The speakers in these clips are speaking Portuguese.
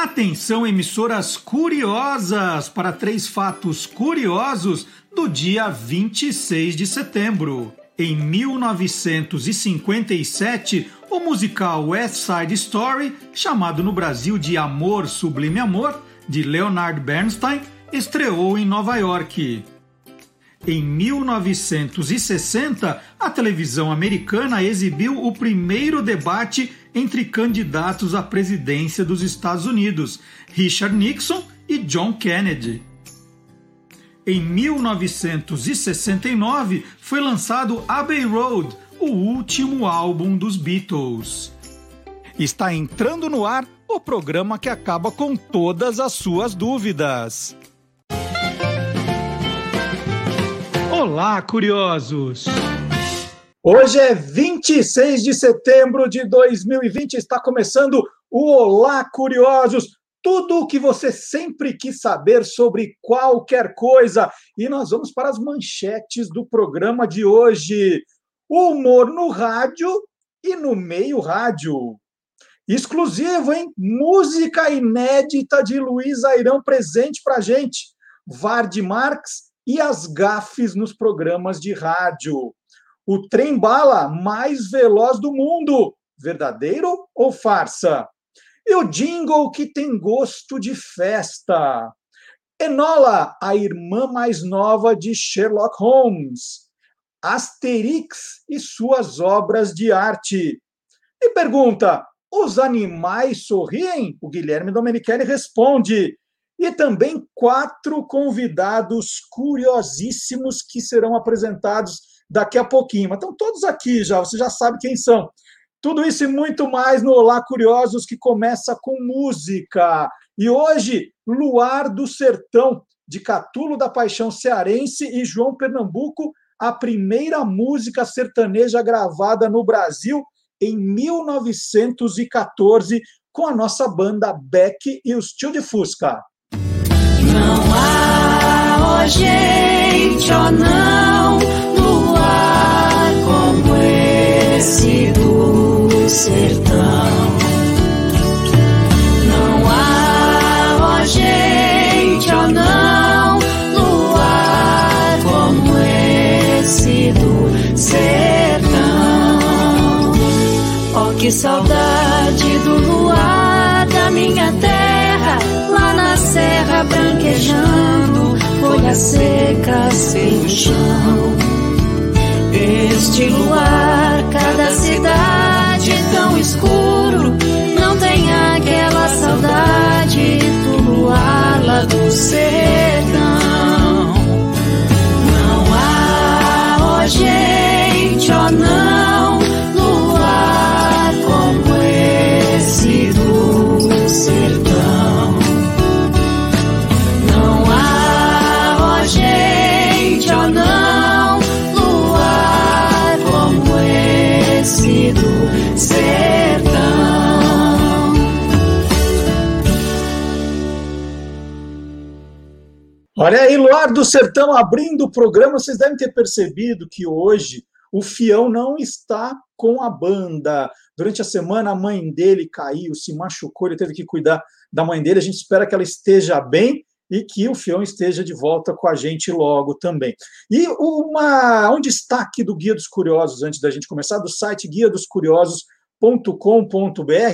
Atenção, emissoras curiosas, para três fatos curiosos do dia 26 de setembro. Em 1957, o musical West Side Story, chamado no Brasil de Amor Sublime Amor, de Leonard Bernstein, estreou em Nova York. Em 1960, a televisão americana exibiu o primeiro debate entre candidatos à presidência dos Estados Unidos, Richard Nixon e John Kennedy. Em 1969 foi lançado Abbey Road, o último álbum dos Beatles. Está entrando no ar o programa que acaba com todas as suas dúvidas. Olá, curiosos! Hoje é 26 de setembro de 2020, está começando o Olá Curiosos, tudo o que você sempre quis saber sobre qualquer coisa. E nós vamos para as manchetes do programa de hoje. Humor no rádio e no meio rádio. Exclusivo, hein? Música inédita de Luiz Airão presente para gente. Vard Marx e as gafes nos programas de rádio o trem bala mais veloz do mundo. Verdadeiro ou farsa? E o jingle que tem gosto de festa. Enola, a irmã mais nova de Sherlock Holmes. Asterix e suas obras de arte. E pergunta: os animais sorriem? O Guilherme Domenichelli responde. E também quatro convidados curiosíssimos que serão apresentados daqui a pouquinho. Mas estão todos aqui já, você já sabe quem são. Tudo isso e muito mais no Olá Curiosos, que começa com música. E hoje, Luar do Sertão, de Catulo da Paixão Cearense e João Pernambuco, a primeira música sertaneja gravada no Brasil em 1914, com a nossa banda Beck e os Tio de Fusca. Não há, oh gente, oh não esse do sertão. Folhas secas sem chão. Este luar, cada cidade tão escuro, não tem aquela saudade do luar lá do sertão. Olha aí, Luar do Sertão abrindo o programa. Vocês devem ter percebido que hoje o Fião não está com a banda. Durante a semana, a mãe dele caiu, se machucou, ele teve que cuidar da mãe dele. A gente espera que ela esteja bem e que o Fião esteja de volta com a gente logo também. E uma, um destaque do Guia dos Curiosos, antes da gente começar, do site guia dos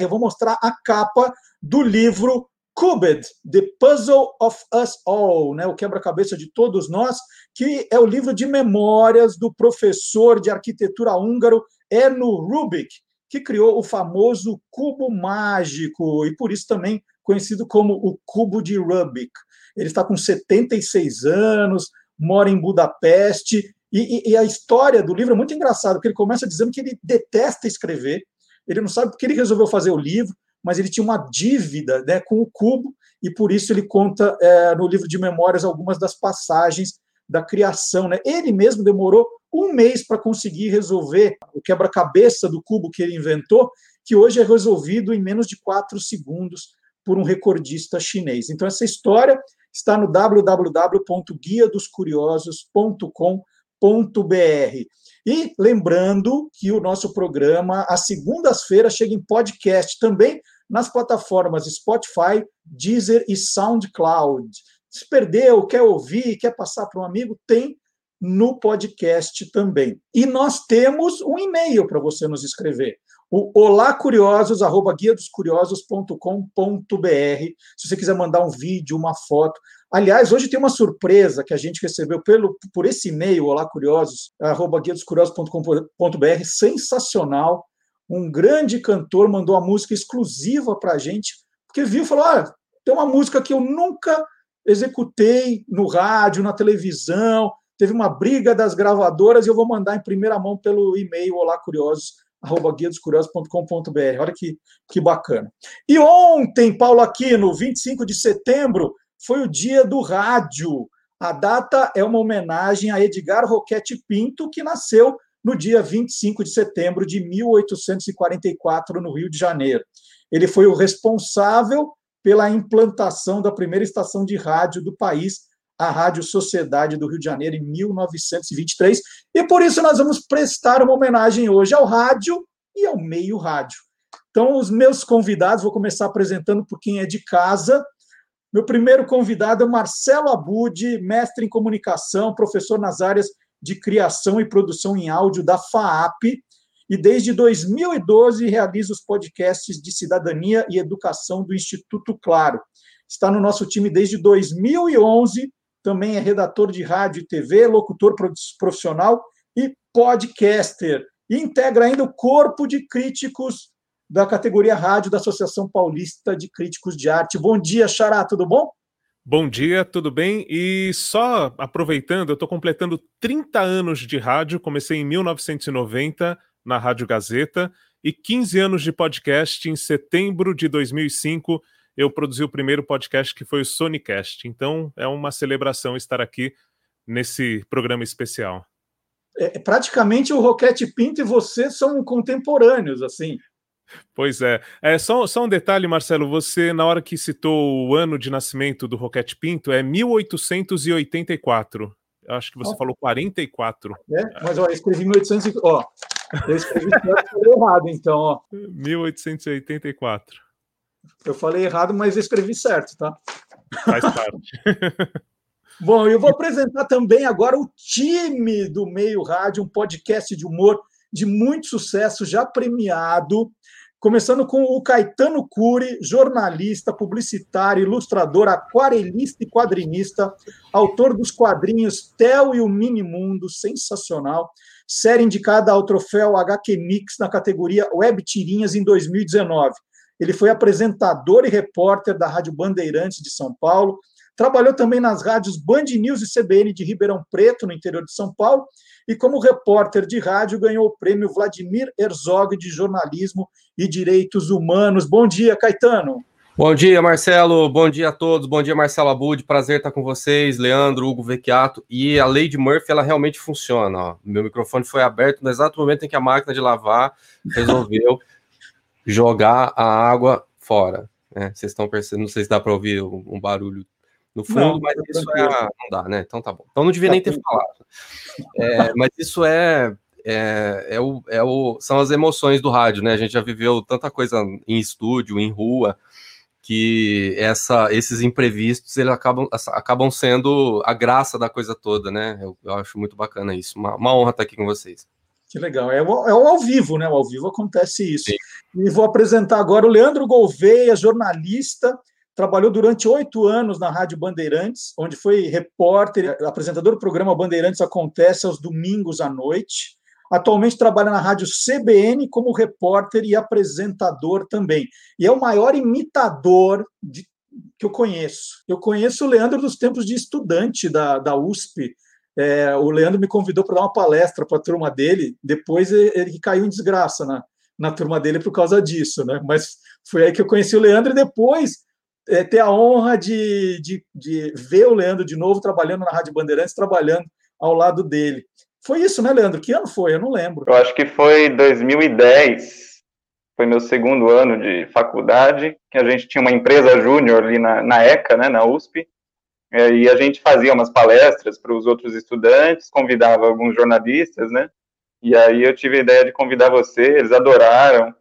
eu vou mostrar a capa do livro Cubed, The Puzzle of Us All, né, o quebra-cabeça de todos nós, que é o livro de memórias do professor de arquitetura húngaro Erno Rubik, que criou o famoso cubo mágico, e por isso também conhecido como o cubo de Rubik. Ele está com 76 anos, mora em Budapeste, e, e, e, a história do livro é muito engraçada, porque ele começa dizendo que ele detesta escrever, ele não sabe porque ele resolveu fazer o livro, mas ele tinha uma dívida né, com o cubo, e por isso ele conta é, no livro de memórias algumas das passagens da criação. Né? Ele mesmo demorou um mês para conseguir resolver o quebra-cabeça do cubo que ele inventou, que hoje é resolvido em menos de quatro segundos por um recordista chinês. Então, essa história está no www.guiadoscuriosos.com.br. E lembrando que o nosso programa, às segundas-feiras, chega em podcast também nas plataformas Spotify, Deezer e SoundCloud. Se perdeu, quer ouvir, quer passar para um amigo, tem no podcast também. E nós temos um e-mail para você nos escrever. O olacuriosos, arroba guia dos curiosos.com.br. Se você quiser mandar um vídeo, uma foto. Aliás, hoje tem uma surpresa que a gente recebeu pelo, por esse e-mail, olacuriosos, arroba guia dos curiosos.com.br, sensacional. Um grande cantor mandou uma música exclusiva para a gente, porque viu e falou: ah, tem uma música que eu nunca executei no rádio, na televisão, teve uma briga das gravadoras e eu vou mandar em primeira mão pelo e-mail olá curiosos arroba guiadoscuriosos.com.br. Olha que, que bacana. E ontem, Paulo Aquino, 25 de setembro, foi o dia do rádio. A data é uma homenagem a Edgar Roquete Pinto, que nasceu no dia 25 de setembro de 1844, no Rio de Janeiro. Ele foi o responsável pela implantação da primeira estação de rádio do país, a Rádio Sociedade do Rio de Janeiro em 1923. E por isso nós vamos prestar uma homenagem hoje ao rádio e ao meio rádio. Então, os meus convidados, vou começar apresentando por quem é de casa. Meu primeiro convidado é Marcelo Abud, mestre em comunicação, professor nas áreas de criação e produção em áudio da FAAP, e desde 2012 realiza os podcasts de cidadania e educação do Instituto Claro. Está no nosso time desde 2011 também é redator de rádio e TV, locutor profissional e podcaster. E integra ainda o corpo de críticos da categoria rádio da Associação Paulista de Críticos de Arte. Bom dia, Xará, tudo bom? Bom dia, tudo bem? E só aproveitando, eu estou completando 30 anos de rádio, comecei em 1990 na Rádio Gazeta e 15 anos de podcast em setembro de 2005 eu produzi o primeiro podcast que foi o Sonicast. Então é uma celebração estar aqui nesse programa especial. É, praticamente o Roquete Pinto e você são contemporâneos, assim. Pois é. é só, só um detalhe, Marcelo. Você, na hora que citou o ano de nascimento do Roquete Pinto, é 1884. Eu acho que você oh. falou 44. É, mas ó, eu escrevi 1800. Ó, eu escrevi errado, então. Ó. 1884. Eu falei errado, mas escrevi certo, tá? Faz parte. Bom, eu vou apresentar também agora o time do Meio Rádio, um podcast de humor de muito sucesso, já premiado. Começando com o Caetano Cury, jornalista, publicitário, ilustrador, aquarelista e quadrinista, autor dos quadrinhos Theo e o Mini Mundo, sensacional. Série indicada ao troféu HQ Mix na categoria Web Tirinhas em 2019. Ele foi apresentador e repórter da Rádio Bandeirantes de São Paulo. Trabalhou também nas rádios Band News e CBN de Ribeirão Preto, no interior de São Paulo. E como repórter de rádio, ganhou o prêmio Vladimir Herzog de Jornalismo e Direitos Humanos. Bom dia, Caetano. Bom dia, Marcelo. Bom dia a todos. Bom dia, Marcelo Abud. Prazer estar com vocês, Leandro, Hugo Vecchiato. E a Lady Murphy, ela realmente funciona. Ó. Meu microfone foi aberto no exato momento em que a máquina de lavar resolveu jogar a água fora. Né? Vocês estão percebendo, não sei se dá para ouvir um, barulho no fundo, não, mas isso é. Não dá, né? Então tá bom. Então não devia nem ter falado. É, mas isso é. É, é, o, é o, são as emoções do rádio, né? A gente já viveu tanta coisa em estúdio, em rua, que essa, esses imprevistos eles acabam, acabam sendo a graça da coisa toda, né? Eu, eu acho muito bacana isso. Uma, uma honra estar aqui com vocês. Que legal. É o, é o ao vivo, né? O ao vivo acontece isso. Sim. E vou apresentar agora o Leandro Gouveia, jornalista, trabalhou durante oito anos na Rádio Bandeirantes, onde foi repórter, apresentador do programa Bandeirantes Acontece aos domingos à noite. Atualmente trabalha na Rádio CBN como repórter e apresentador também. E é o maior imitador de, que eu conheço. Eu conheço o Leandro dos tempos de estudante da, da USP, é, o Leandro me convidou para dar uma palestra para a turma dele, depois ele caiu em desgraça na, na turma dele por causa disso, né? Mas foi aí que eu conheci o Leandro e depois é, ter a honra de, de, de, ver o Leandro de novo trabalhando na Rádio Bandeirantes, trabalhando ao lado dele. Foi isso, né, Leandro? Que ano foi? Eu não lembro. Eu acho que foi 2010. Foi meu segundo ano de faculdade, que a gente tinha uma empresa júnior ali na, na ECA, né, na USP, e a gente fazia umas palestras para os outros estudantes, convidava alguns jornalistas, né? E aí eu tive a ideia de convidar você, eles adoraram.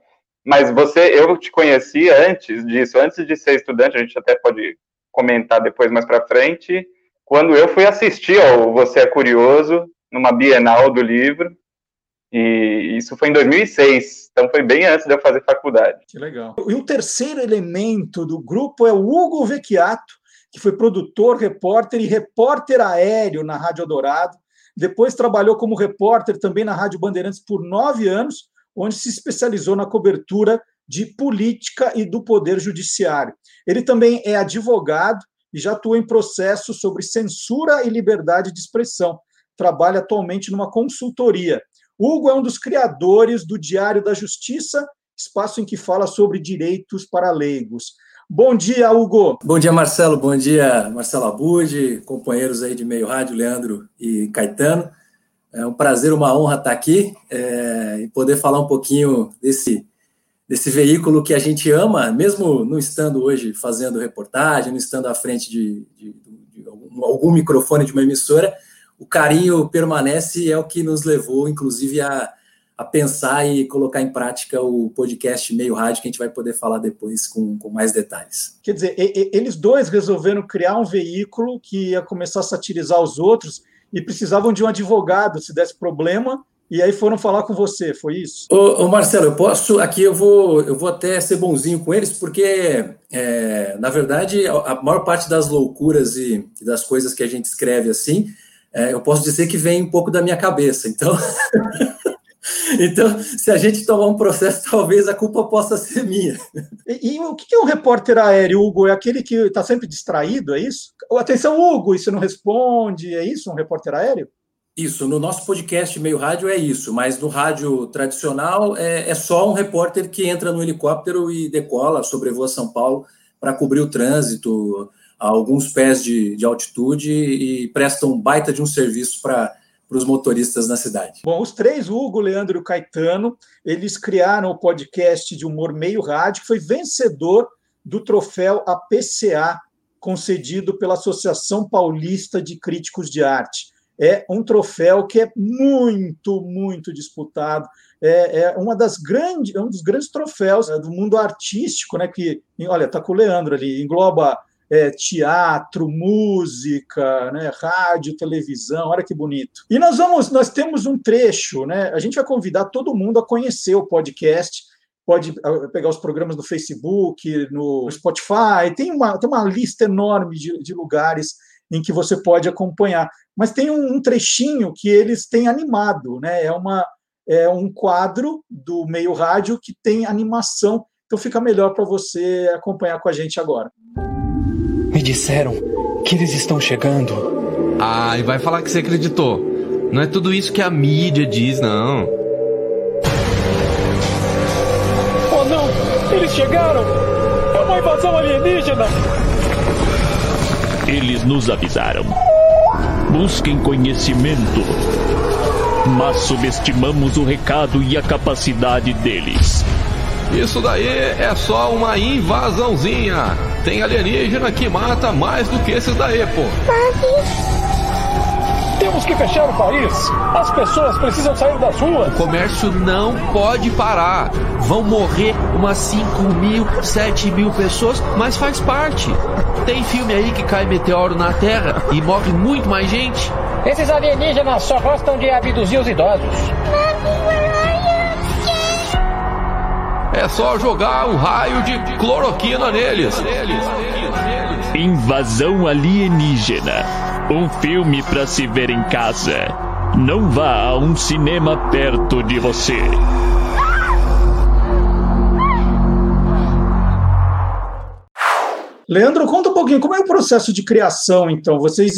Mas você, eu te conhecia antes disso, antes de ser estudante, a gente até pode comentar depois mais para frente, quando eu fui assistir ao Você é Curioso, numa Bienal do livro, e isso foi em 2006, então foi bem antes de eu fazer faculdade. Que legal. E o terceiro elemento do grupo é o Hugo Vecchiato, que foi produtor, repórter e repórter aéreo na Rádio Dourado. Depois trabalhou como repórter também na Rádio Bandeirantes por nove anos, onde se especializou na cobertura de política e do poder judiciário. Ele também é advogado e já atua em processos sobre censura e liberdade de expressão. Trabalha atualmente numa consultoria. Hugo é um dos criadores do Diário da Justiça, espaço em que fala sobre direitos para leigos. Bom dia, Hugo. Bom dia, Marcelo. Bom dia, Marcelo Abud, companheiros aí de meio rádio, Leandro e Caetano. É um prazer, uma honra estar aqui é, e poder falar um pouquinho desse, desse veículo que a gente ama, mesmo não estando hoje fazendo reportagem, não estando à frente de, de, de algum, algum microfone de uma emissora, o carinho permanece e é o que nos levou, inclusive, a a pensar e colocar em prática o podcast Meio Rádio, que a gente vai poder falar depois com, com mais detalhes. Quer dizer, eles dois resolveram criar um veículo que ia começar a satirizar os outros e precisavam de um advogado se desse problema. E aí foram falar com você, foi isso? Ô, ô Marcelo, eu posso aqui eu vou eu vou até ser bonzinho com eles porque é, na verdade a maior parte das loucuras e das coisas que a gente escreve assim é, eu posso dizer que vem um pouco da minha cabeça. Então Então, se a gente tomar um processo, talvez a culpa possa ser minha. E, e o que é um repórter aéreo, Hugo? É aquele que está sempre distraído, é isso? Atenção, Hugo, isso não responde, é isso, um repórter aéreo? Isso, no nosso podcast Meio Rádio é isso, mas no rádio tradicional é, é só um repórter que entra no helicóptero e decola, sobrevoa São Paulo para cobrir o trânsito a alguns pés de, de altitude e presta um baita de um serviço para os motoristas na cidade. Bom, os três, Hugo, Leandro e o Caetano, eles criaram o podcast de humor meio rádio, que foi vencedor do troféu APCA, concedido pela Associação Paulista de Críticos de Arte. É um troféu que é muito, muito disputado. É, é uma das grandes, é um dos grandes troféus né, do mundo artístico, né? Que, olha, tá com o Leandro ali, engloba é, teatro, música, né, rádio, televisão, olha que bonito. E nós vamos, nós temos um trecho, né? A gente vai convidar todo mundo a conhecer o podcast. Pode ah, pegar os programas no Facebook, no Spotify, tem uma, tem uma lista enorme de, de lugares em que você pode acompanhar. Mas tem um, um trechinho que eles têm animado, né? É, uma, é um quadro do meio rádio que tem animação, então fica melhor para você acompanhar com a gente agora. Me disseram que eles estão chegando. Ah, e vai falar que você acreditou. Não é tudo isso que a mídia diz, não. Chegaram! É uma invasão alienígena! Eles nos avisaram. Busquem conhecimento. Mas subestimamos o recado e a capacidade deles. Isso daí é só uma invasãozinha. Tem alienígena que mata mais do que esses daí, pô. Temos que fechar o país. As pessoas precisam sair das ruas. O comércio não pode parar. Vão morrer umas 5 mil, 7 mil pessoas, mas faz parte. Tem filme aí que cai meteoro na Terra e morre muito mais gente. Esses alienígenas só gostam de abduzir os idosos. É só jogar um raio de cloroquina neles. Invasão alienígena. Um filme para se ver em casa. Não vá a um cinema perto de você. Leandro, conta um pouquinho como é o processo de criação, então. Vocês,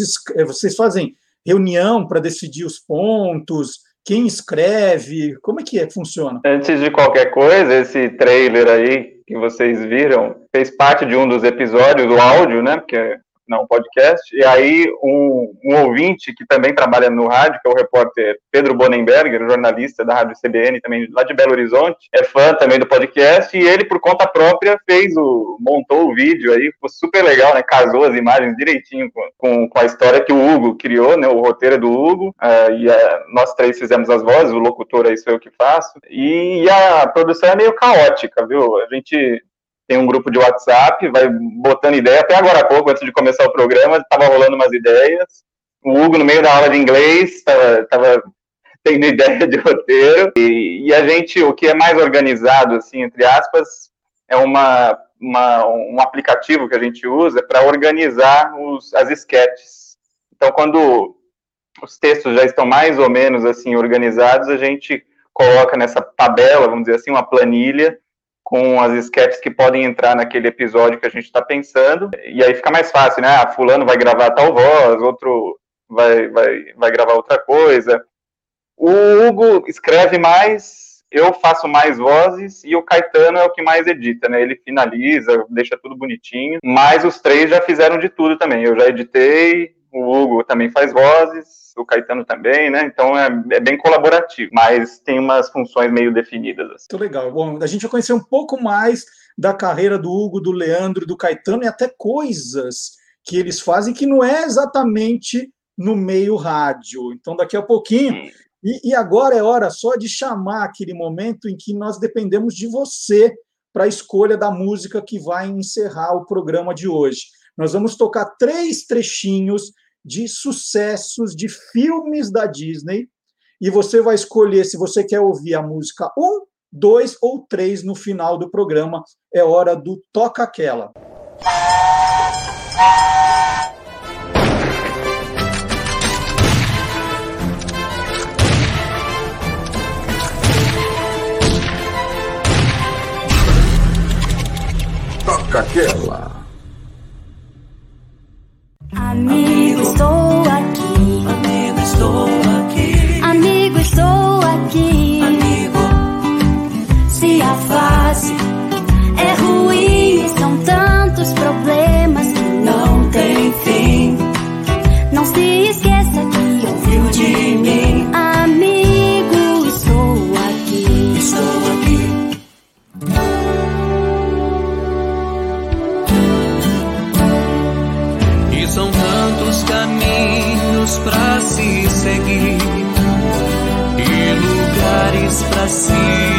vocês fazem reunião para decidir os pontos, quem escreve? Como é que é, funciona? Antes de qualquer coisa, esse trailer aí que vocês viram fez parte de um dos episódios do áudio, né? Porque não podcast. E aí um, um, ouvinte que também trabalha no rádio, que é o repórter Pedro Bonenberger, jornalista da Rádio CBN, também lá de Belo Horizonte, é fã também do podcast, e ele, por conta própria, fez o. montou o vídeo aí, ficou super legal, né? Casou as imagens direitinho com, com, com a história que o Hugo criou, né? O roteiro do Hugo. Uh, e uh, nós três fizemos as vozes, o locutor aí sou eu que faço. E a produção é meio caótica, viu? A gente tem um grupo de WhatsApp, vai botando ideia. Até agora há pouco, antes de começar o programa, estava rolando umas ideias. O Hugo, no meio da aula de inglês, estava tendo ideia de roteiro. E, e, a gente, o que é mais organizado, assim, entre aspas, é uma, uma um aplicativo que a gente usa para organizar os, as sketches. Então, quando os textos já estão mais ou menos assim organizados, a gente coloca nessa tabela, vamos dizer assim, uma planilha com as sketches que podem entrar naquele episódio que a gente está pensando, e aí fica mais fácil, né? Ah, fulano vai gravar tal voz, outro vai, vai, vai gravar outra coisa. O Hugo escreve mais, eu faço mais vozes, e o Caetano é o que mais edita, né? Ele finaliza, deixa tudo bonitinho, mas os três já fizeram de tudo também. Eu já editei, o Hugo também faz vozes, o Caetano também, né? Então é, é, bem colaborativo, mas tem umas funções meio definidas. Assim. Muito legal. Bom, a gente vai conhecer um pouco mais da carreira do Hugo, do Leandro, do Caetano e até coisas que eles fazem que não é exatamente no meio rádio. Então, daqui a pouquinho. E, e agora é hora só de chamar aquele momento em que nós dependemos de você para a escolha da música que vai encerrar o programa de hoje. Nós vamos tocar três trechinhos de sucessos de filmes da Disney e você vai escolher se você quer ouvir a música 1, 2 ou 3 no final do programa. É hora do Toca Aquela. Toca Aquela. Amigo, estou aqui. Amigo, estou aqui. Amigo, estou aqui. Amigo, se a fase é ruim, são tantos problemas que não tem fim. Não se esqueça caminhos para se seguir e lugares para se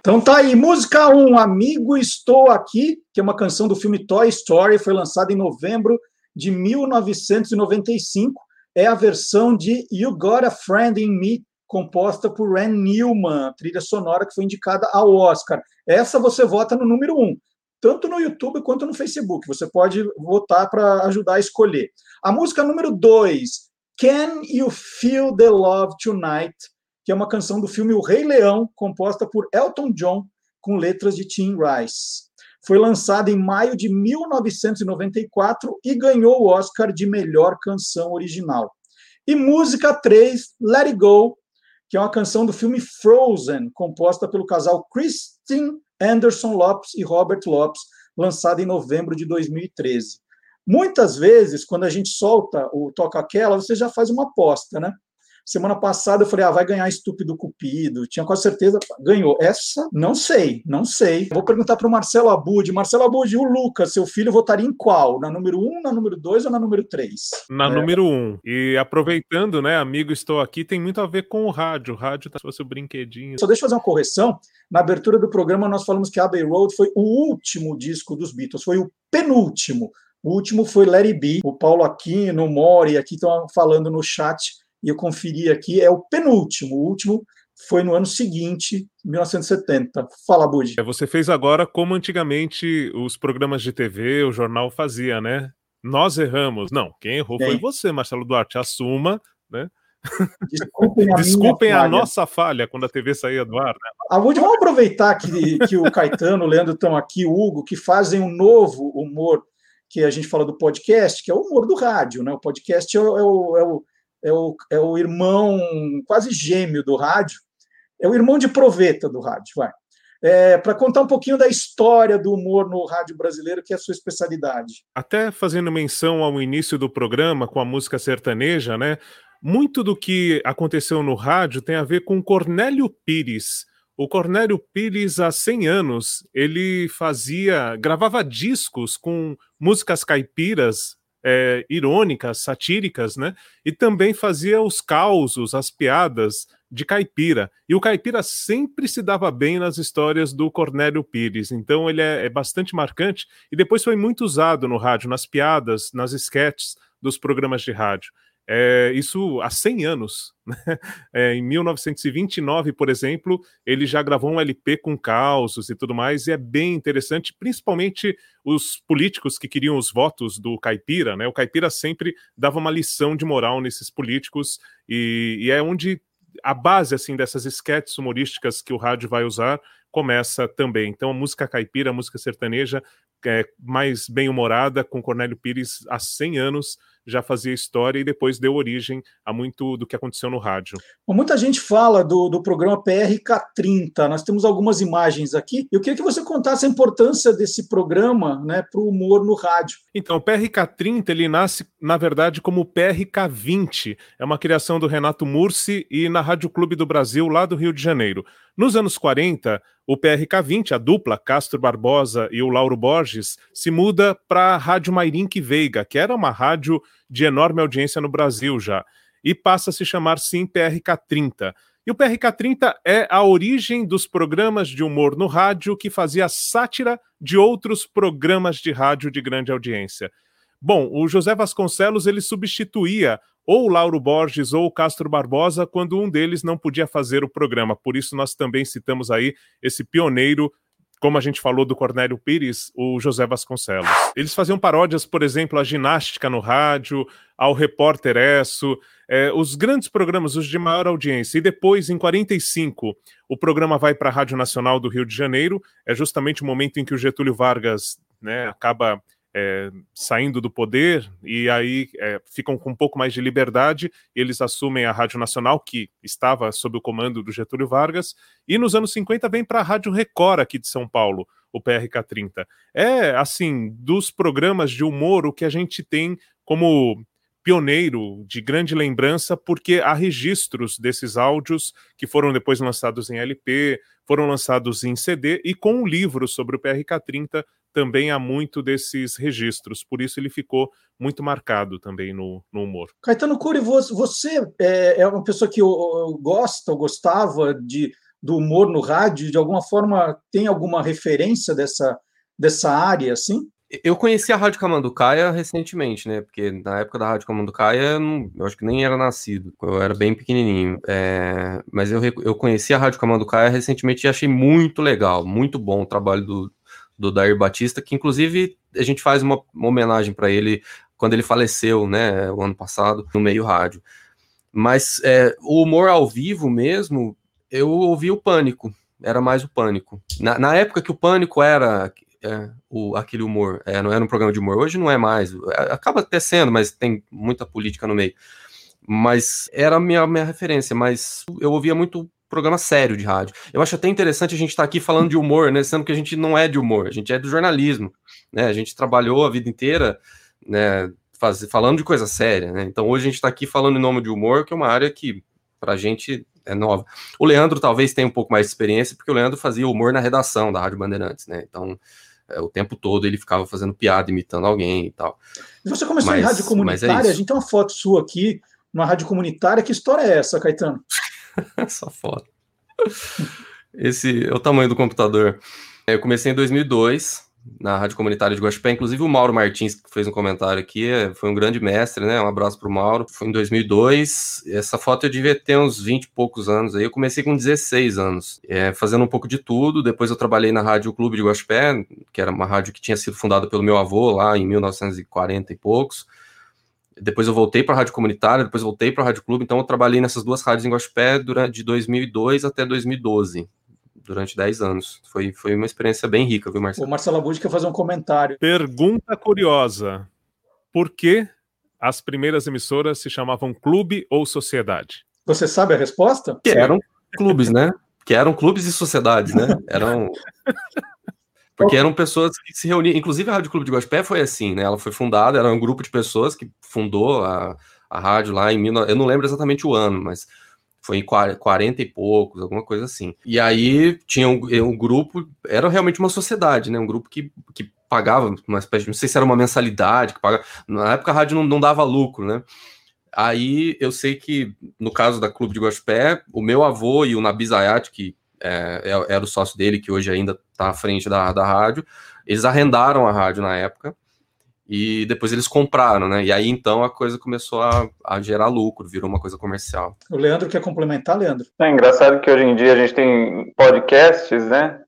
Então tá aí, música 1, Amigo Estou Aqui, que é uma canção do filme Toy Story, foi lançada em novembro de 1995. É a versão de You Got a Friend in Me, composta por Ren Newman, trilha sonora que foi indicada ao Oscar. Essa você vota no número 1, tanto no YouTube quanto no Facebook. Você pode votar para ajudar a escolher. A música número 2, Can You Feel the Love Tonight? Que é uma canção do filme O Rei Leão, composta por Elton John, com letras de Tim Rice. Foi lançada em maio de 1994 e ganhou o Oscar de melhor canção original. E música 3, Let It Go, que é uma canção do filme Frozen, composta pelo casal Kristen Anderson Lopes e Robert Lopes, lançada em novembro de 2013. Muitas vezes, quando a gente solta o Toca Aquela, você já faz uma aposta, né? Semana passada eu falei, ah, vai ganhar Estúpido Cupido. Tinha quase certeza, ganhou. Essa, não sei, não sei. Vou perguntar para o Marcelo Abud. Marcelo Abud, o Lucas, seu filho, votaria em qual? Na número 1, um, na número 2 ou na número 3? Na é. número 1. Um. E aproveitando, né, amigo, estou aqui, tem muito a ver com o rádio. O rádio tá se fosse o brinquedinho. Só deixa eu fazer uma correção. Na abertura do programa, nós falamos que Abbey Road foi o último disco dos Beatles, foi o penúltimo. O último foi It Be. O Paulo Aquino, o Mori, aqui estão falando no chat, e eu conferi aqui, é o penúltimo. O último foi no ano seguinte, 1970. Fala, Budi. É, você fez agora como antigamente os programas de TV, o jornal fazia, né? Nós erramos. Não, quem errou Bem. foi você, Marcelo Duarte. Assuma, né? Desculpem a, Desculpem a nossa falha quando a TV saía do ar. Né? Ah, vamos aproveitar que, que o Caetano, o Leandro estão aqui, o Hugo, que fazem um novo humor que a gente fala do podcast, que é o humor do rádio. Né? O podcast é o, é o, é o, é o, é o irmão quase gêmeo do rádio, é o irmão de proveta do rádio, vai. É, para contar um pouquinho da história do humor no rádio brasileiro, que é a sua especialidade. Até fazendo menção ao início do programa com a música sertaneja, né? Muito do que aconteceu no rádio tem a ver com Cornélio Pires. O Cornélio Pires, há 100 anos, ele fazia, gravava discos com músicas caipiras, é, irônicas, satíricas, né? E também fazia os causos, as piadas de caipira. E o caipira sempre se dava bem nas histórias do Cornélio Pires. Então ele é, é bastante marcante e depois foi muito usado no rádio, nas piadas, nas sketches dos programas de rádio. É, isso há 100 anos. Né? É, em 1929, por exemplo, ele já gravou um LP com causos e tudo mais, e é bem interessante, principalmente os políticos que queriam os votos do Caipira. Né? O Caipira sempre dava uma lição de moral nesses políticos, e, e é onde a base assim dessas esquetes humorísticas que o rádio vai usar começa também. Então, a música caipira, a música sertaneja, é mais bem humorada, com Cornélio Pires há 100 anos, já fazia história e depois deu origem a muito do que aconteceu no rádio. Muita gente fala do, do programa PRK30, nós temos algumas imagens aqui. Eu queria que você contasse a importância desse programa né, para o humor no rádio. Então, o PRK30 ele nasce, na verdade, como PRK20. É uma criação do Renato Mursi e na Rádio Clube do Brasil, lá do Rio de Janeiro. Nos anos 40, o PRK20, a dupla Castro Barbosa e o Lauro Borges, se muda para a Rádio Mairink Veiga, que era uma rádio de enorme audiência no Brasil já, e passa a se chamar sim PRK30. E o PRK30 é a origem dos programas de humor no rádio que fazia sátira de outros programas de rádio de grande audiência. Bom, o José Vasconcelos ele substituía ou Lauro Borges ou Castro Barbosa quando um deles não podia fazer o programa. Por isso nós também citamos aí esse pioneiro como a gente falou do Cornélio Pires, o José Vasconcelos. Eles faziam paródias, por exemplo, à ginástica no rádio, ao Repórter Esso, é, os grandes programas, os de maior audiência. E depois, em 45, o programa vai para a Rádio Nacional do Rio de Janeiro, é justamente o momento em que o Getúlio Vargas né, acaba é, saindo do poder e aí é, ficam com um pouco mais de liberdade. Eles assumem a Rádio Nacional, que estava sob o comando do Getúlio Vargas, e nos anos 50 vem para a Rádio Record aqui de São Paulo, o PRK30. É, assim, dos programas de humor, o que a gente tem como pioneiro de grande lembrança, porque há registros desses áudios que foram depois lançados em LP, foram lançados em CD e com um livro sobre o PRK30 também há muito desses registros, por isso ele ficou muito marcado também no, no humor. Caetano Cury, você é, é uma pessoa que gosta ou gostava de, do humor no rádio, de alguma forma tem alguma referência dessa, dessa área, assim? Eu conheci a Rádio Camanducaia recentemente, né? Porque na época da Rádio Camanducaia, eu acho que nem era nascido. Eu era bem pequenininho. É... Mas eu, eu conheci a Rádio Camanducaia recentemente e achei muito legal, muito bom o trabalho do, do Dair Batista, que inclusive a gente faz uma, uma homenagem para ele quando ele faleceu, né, o ano passado, no meio rádio. Mas é, o humor ao vivo mesmo, eu ouvi o Pânico, era mais o Pânico. Na, na época que o Pânico era é, o, aquele humor, é, não era um programa de humor, hoje não é mais, é, acaba até sendo, mas tem muita política no meio. Mas era a minha, minha referência, mas eu ouvia muito programa sério de rádio. Eu acho até interessante a gente estar tá aqui falando de humor, né? Sendo que a gente não é de humor, a gente é do jornalismo, né? A gente trabalhou a vida inteira, né? Faz, falando de coisa séria, né? Então hoje a gente está aqui falando em nome de humor, que é uma área que Para a gente é nova. O Leandro talvez tenha um pouco mais de experiência, porque o Leandro fazia humor na redação da Rádio Bandeirantes, né? Então, é, o tempo todo ele ficava fazendo piada, imitando alguém e tal. Você começou Mas- em rádio é comunitária, isso. a gente tem uma foto sua aqui, numa rádio comunitária. Que história é essa, Caetano? Essa foto. Esse é o tamanho do computador. É, Eu comecei em 2002 na Rádio Comunitária de Guaxupé, inclusive o Mauro Martins, que fez um comentário aqui, é, foi um grande mestre, né? Um abraço pro Mauro. Foi em 2002. Essa foto eu devia ter uns 20 e poucos anos aí. Eu comecei com 16 anos, é, fazendo um pouco de tudo. Depois eu trabalhei na Rádio Clube de Guaxupé, que era uma rádio que tinha sido fundada pelo meu avô lá em 1940 e poucos. Depois eu voltei para a Rádio Comunitária, depois voltei para a Rádio Clube, então eu trabalhei nessas duas rádios em Guaxupé durante de 2002 até 2012, durante 10 anos. Foi, foi uma experiência bem rica, viu, Marcelo? O Marcelo Abud quer fazer um comentário. Pergunta curiosa: por que as primeiras emissoras se chamavam Clube ou Sociedade? Você sabe a resposta? Que eram clubes, né? Que eram clubes e sociedades, né? Eram porque eram pessoas que se reuniam, inclusive a Rádio Clube de Guaxupé foi assim, né? Ela foi fundada, era um grupo de pessoas que fundou a, a rádio lá em 19... eu não lembro exatamente o ano, mas foi em 40 e poucos, alguma coisa assim. E aí tinha um, um grupo, era realmente uma sociedade, né? Um grupo que, que pagava uma espécie, de- não sei se era uma mensalidade, que pagava. Na época a rádio não, não dava lucro, né? Aí eu sei que, no caso da Clube de Guaxupé, o meu avô e o Nabi Zayat, que é, é- era o sócio dele, que hoje ainda está à frente da, da rádio, eles arrendaram a rádio na época e depois eles compraram, né? E aí então a coisa começou a, a gerar lucro, virou uma coisa comercial. O Leandro quer complementar, Leandro? É engraçado que hoje em dia a gente tem podcasts, né?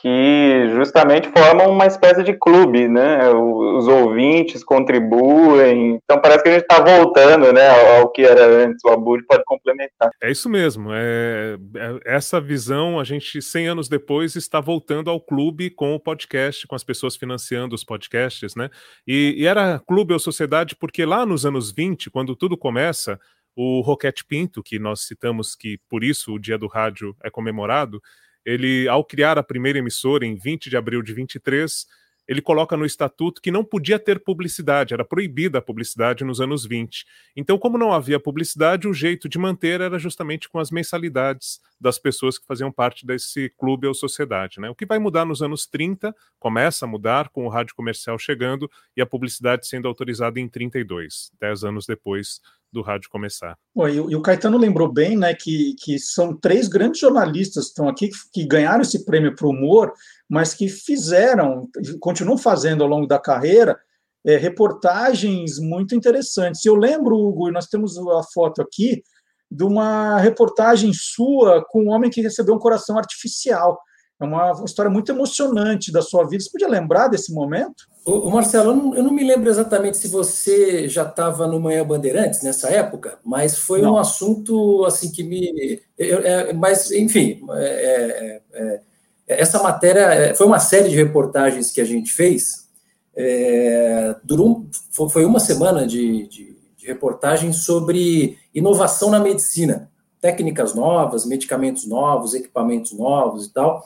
Que justamente formam uma espécie de clube, né? Os ouvintes contribuem. Então parece que a gente está voltando, né? Ao, ao que era antes. O Abud pode complementar. É isso mesmo. É, é- essa visão, a gente, 100 anos depois, está voltando ao clube com o podcast, com as pessoas financiando os podcasts, né? E, e era clube ou sociedade porque lá nos anos 20, quando tudo começa, o Roquete Pinto, que nós citamos que por isso o Dia do Rádio é comemorado, ele, ao criar a primeira emissora em 20 de abril de 23, ele coloca no estatuto que não podia ter publicidade, era proibida a publicidade nos anos 20. Então, como não havia publicidade, o jeito de manter era justamente com as mensalidades das pessoas que faziam parte desse clube ou sociedade. Né? O que vai mudar nos anos 30, começa a mudar com o rádio comercial chegando e a publicidade sendo autorizada em 32, 10 anos depois do rádio começar. E, e o Caetano lembrou bem, né, que, que são três grandes jornalistas que estão aqui que, que ganharam esse prêmio para o humor, mas que fizeram, continuam fazendo ao longo da carreira, é, reportagens muito interessantes. Eu lembro, Hugo, nós temos a foto aqui, de uma reportagem sua com um homem que recebeu um coração artificial. É uma história muito emocionante da sua vida. Você podia lembrar desse momento? Ô, ô, Marcelo, eu não, eu não me lembro exatamente se você já estava no Manhã Bandeirantes nessa época, mas foi Não. um assunto assim que me. eu- é, mas, enfim, é, é, é, essa matéria é, foi uma série de reportagens que a gente fez. é, durou, foi- uma semana de, de, de reportagens sobre inovação na medicina, técnicas novas, medicamentos novos, equipamentos novos e tal.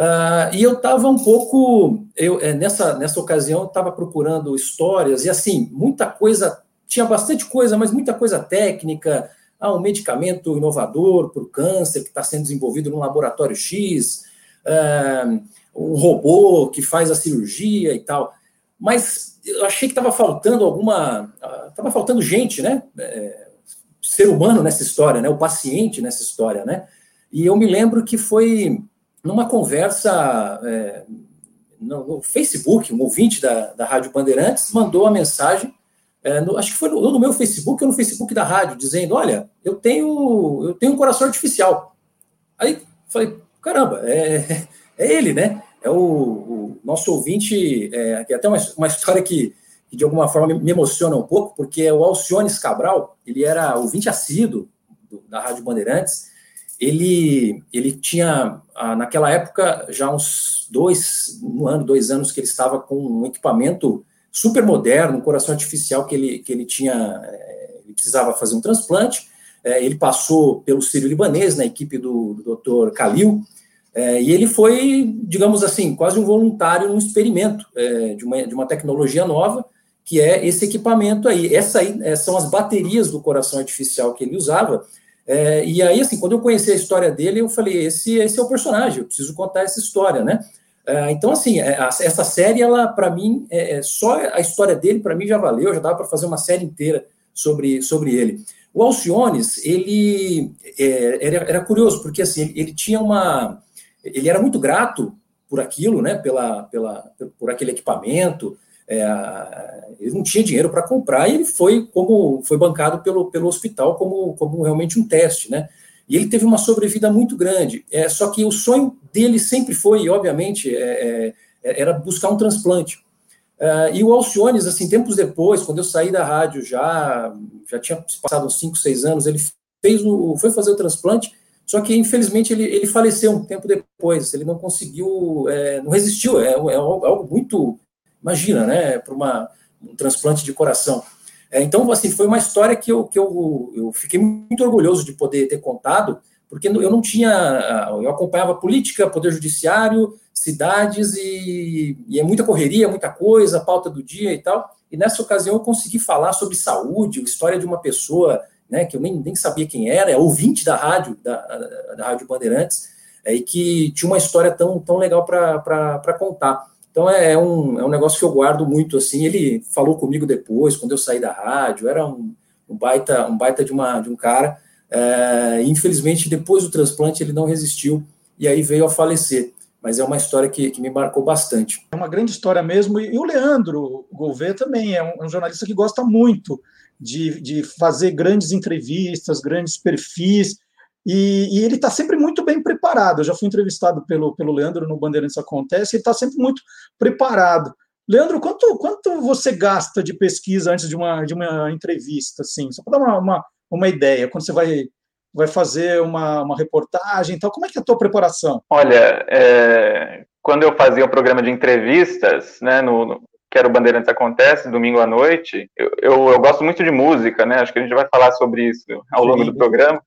Ah, e eu estava um pouco, eu eh, nessa, nessa ocasião, estava procurando histórias, e assim, muita coisa, tinha bastante coisa, mas muita coisa técnica, ah, um medicamento inovador para o câncer que está sendo desenvolvido num laboratório X, ah, um robô que faz a cirurgia e tal. Mas eu achei que estava faltando alguma. Estava faltando gente, né? Eh, ser humano nessa história, né? O paciente nessa história, né? E eu me lembro que foi numa conversa é, no, no Facebook, um ouvinte da, da Rádio Bandeirantes mandou a mensagem, é, no- acho que foi no, no meu Facebook ou no Facebook da rádio, dizendo: Olha, eu tenho, eu tenho um coração artificial. Aí falei: Caramba, é, é ele, né? É o, o nosso ouvinte, é, que é até uma, uma história que, que de alguma forma me, emociona um pouco, porque é o Alciones Cabral, ele era ouvinte assíduo da Rádio Bandeirantes ele, ele tinha, ah, naquela época, já uns dois, um ano, dois anos que ele estava com um equipamento super moderno, um coração artificial que ele, que ele tinha, eh, ele precisava fazer um transplante, eh, ele passou pelo Sírio-Libanês, na equipe do, do Dr. Khalil, eh, e ele foi, digamos assim, quase um voluntário num experimento de, uma, de uma tecnologia nova, que é esse equipamento aí. Essa aí são as baterias do coração artificial que ele usava, É, e aí, assim, quando eu conheci a história dele, eu falei, esse, esse é o personagem, eu preciso contar essa história, né? É, então, assim, é, essa série, ela, para mim, é, é, só a história dele, para mim, já valeu, já dava para fazer uma série inteira sobre, sobre ele. O Alciones, ele é, era, era, curioso, porque, assim, ele, ele, tinha uma... Ele era muito grato por aquilo, né, pela, pela, por aquele equipamento, é, ele não tinha dinheiro para comprar e ele foi como foi bancado pelo, pelo hospital como, como realmente um teste, né? E ele teve uma sobrevida muito grande. É, só que o sonho dele sempre foi, obviamente, é, é, era buscar um transplante. É, e o Alciones, assim, tempos depois, quando eu saí da rádio já, já tinha passado uns 5, 6 anos, ele fez o, foi fazer o transplante, só que infelizmente ele, ele faleceu um tempo depois, ele não conseguiu, é, não resistiu, é, é algo muito Imagina, né, para um transplante de coração. É, então, assim, foi uma história que, eu, que eu, eu fiquei muito orgulhoso de poder ter contado, porque eu não tinha, eu acompanhava política, poder judiciário, cidades e, e é muita correria, muita coisa, pauta do dia e tal. E nessa ocasião eu consegui falar sobre saúde, história de uma pessoa, né, que eu nem, nem sabia quem era, é ouvinte da rádio, da, da Rádio Bandeirantes, é, e que tinha uma história tão, tão legal para contar. Então é, é um, é um negócio que eu guardo muito assim. Ele falou comigo depois, quando eu saí da rádio, era um, um baita, um baita de, uma, de um cara. É, infelizmente, depois do transplante, ele não resistiu e aí veio a falecer. Mas é uma história que, que me marcou bastante. É uma grande história mesmo. E, o Leandro Gouveia também é um, é um, jornalista que gosta muito de, de fazer grandes entrevistas, grandes perfis. E, e ele está sempre muito bem preparado. Eu já fui entrevistado pelo, pelo Leandro no Bandeirantes Acontece, ele está sempre muito preparado. Leandro, quanto, quanto você gasta de pesquisa antes de uma, de uma entrevista? Assim? Só para dar uma, uma, uma ideia, quando você vai, vai fazer uma, uma reportagem então, como é que é a tua preparação? Olha, é, quando eu fazia o um programa de entrevistas, né, no, no, que era o Bandeirantes Acontece, domingo à noite, eu, eu, eu, gosto muito de música, né, acho que a gente vai falar sobre isso ao longo do programa,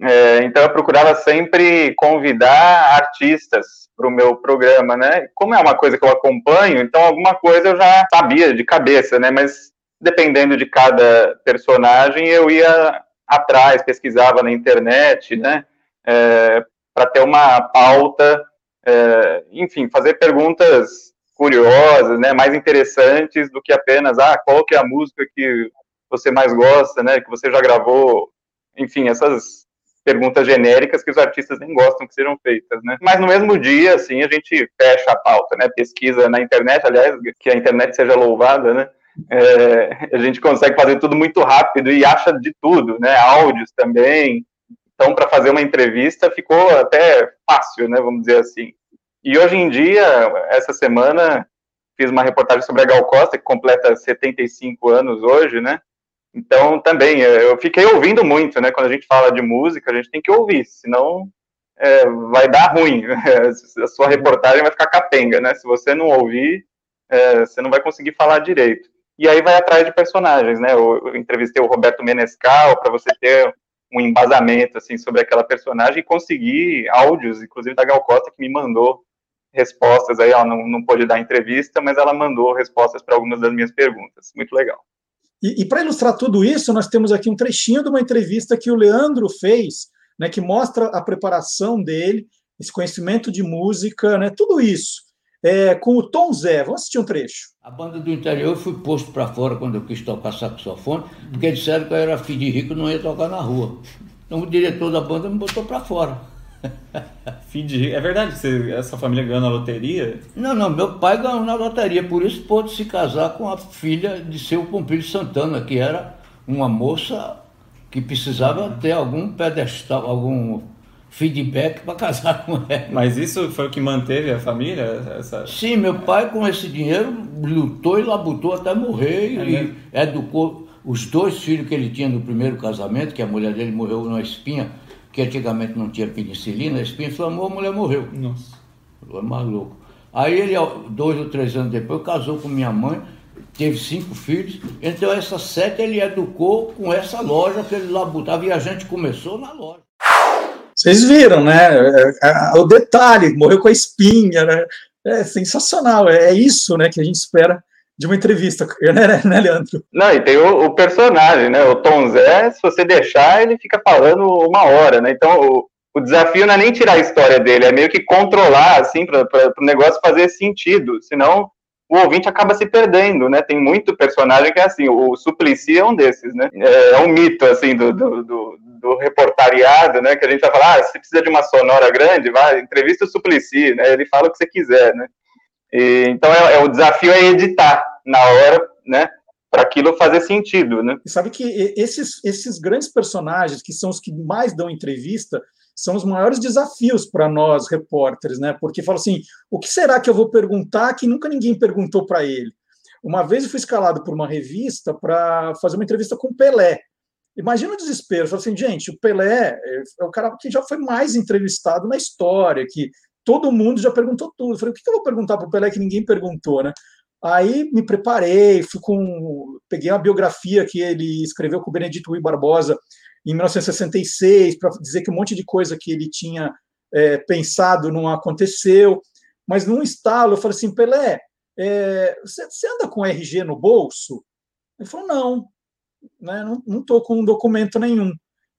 é, então eu procurava sempre convidar artistas para o meu programa, né? Como é uma coisa que eu acompanho, então alguma coisa eu já sabia de cabeça, né? Mas dependendo de cada personagem, eu ia atrás, pesquisava na internet, né? É, para ter uma pauta, é, enfim, fazer perguntas curiosas, né? Mais interessantes do que apenas, ah, qual que é a música que você mais gosta, né? Que você já gravou, enfim, essas perguntas genéricas que os artistas nem gostam que sejam feitas, né? Mas no mesmo dia, assim, a gente fecha a pauta, né? Pesquisa na internet, aliás, que a internet seja louvada, né? É, a gente consegue fazer tudo muito rápido e acha de tudo, né? Áudios também. Então, para fazer uma entrevista ficou até fácil, né? Vamos dizer assim. E hoje em dia, essa semana, fiz uma reportagem sobre a Gal Costa, que completa 75 anos hoje, né? Então, também, eu fiquei ouvindo muito, né? Quando a gente fala de música, a gente tem que ouvir, senão é, vai dar ruim. a sua reportagem vai ficar capenga, né? Se você não ouvir, é, você não vai conseguir falar direito. E aí vai atrás de personagens, né? Eu, entrevistei o Roberto Menescal para você ter um embasamento, assim, sobre aquela personagem e conseguir áudios, inclusive da Gal Costa, que me mandou respostas aí, ela não, não pôde dar entrevista, mas ela mandou respostas para algumas das minhas perguntas. Muito legal. E, e para ilustrar tudo isso, nós temos aqui um trechinho de uma entrevista que o Leandro fez, né, que mostra a preparação dele, esse conhecimento de música, né, tudo isso. É, com o Tom Zé. Vamos assistir um trecho. A banda do interior eu fui posto para fora quando eu quis tocar saxofone, porque disseram que eu era filho de rico e não ia tocar na rua. Então o diretor da banda me botou para fora. Filho de. É verdade que essa família ganhou na loteria? Não, não, meu pai ganhou na loteria, por isso pôde se casar com a filha de seu Pompílio Santana, que era uma moça que precisava ter algum pedestal, algum feedback para casar com ela. Mas isso foi o que manteve a família? Essa... Sim, meu pai com esse dinheiro lutou e labutou até morrer é e educou os dois filhos que ele tinha no primeiro casamento, que a mulher dele morreu numa espinha que antigamente não tinha penicilina, a espinha inflamou, a mulher morreu. Nossa. É mais louco. Aí ele, dois ou três anos depois, casou com minha mãe, teve cinco filhos. Então essas sete ele educou com essa loja que ele lá botava e a gente começou na loja. Vocês viram, né? É, é, o detalhe, morreu com a espinha, né? É sensacional, é isso né, que a gente espera de uma entrevista, né, né Leandro? Não, e tem o, o, personagem, né? O Tom Zé, se você deixar, ele fica falando uma hora, né? Então, o, o desafio não é nem tirar a história dele, é meio que controlar, assim, para o negócio fazer sentido. Senão, o ouvinte acaba se perdendo, né? Tem muito personagem que é assim, o Suplicy é um desses, né? É, é um mito, assim, do, do, do, do, reportariado, né? Que a gente vai falar, ah, se precisa de uma sonora grande, vai, entrevista o Suplicy, né? Ele fala o que você quiser, né? E, então, é, é, o desafio é editar na hora, né? Para aquilo fazer sentido, né? E sabe que esses, esses grandes personagens, que são os que mais dão entrevista, são os maiores desafios para nós repórteres, né? Porque fala assim, o que será que eu vou perguntar que nunca ninguém perguntou para ele? Uma vez eu fui escalado por uma revista para fazer uma entrevista com o Pelé. Imagina o desespero. Falei assim, gente, o Pelé é o cara que já foi mais entrevistado na história, que todo mundo já perguntou tudo. Eu falei, o que eu vou perguntar para o Pelé que ninguém perguntou, né? Aí me preparei, fui com, peguei uma biografia que ele escreveu com o Benedito Rui Barbosa em 1966, para dizer que um monte de coisa que ele tinha é, pensado não aconteceu. Mas num estalo, eu falei assim: Pelé, é, você, anda com RG no bolso? Ele falou: não, né, não estou com um documento nenhum.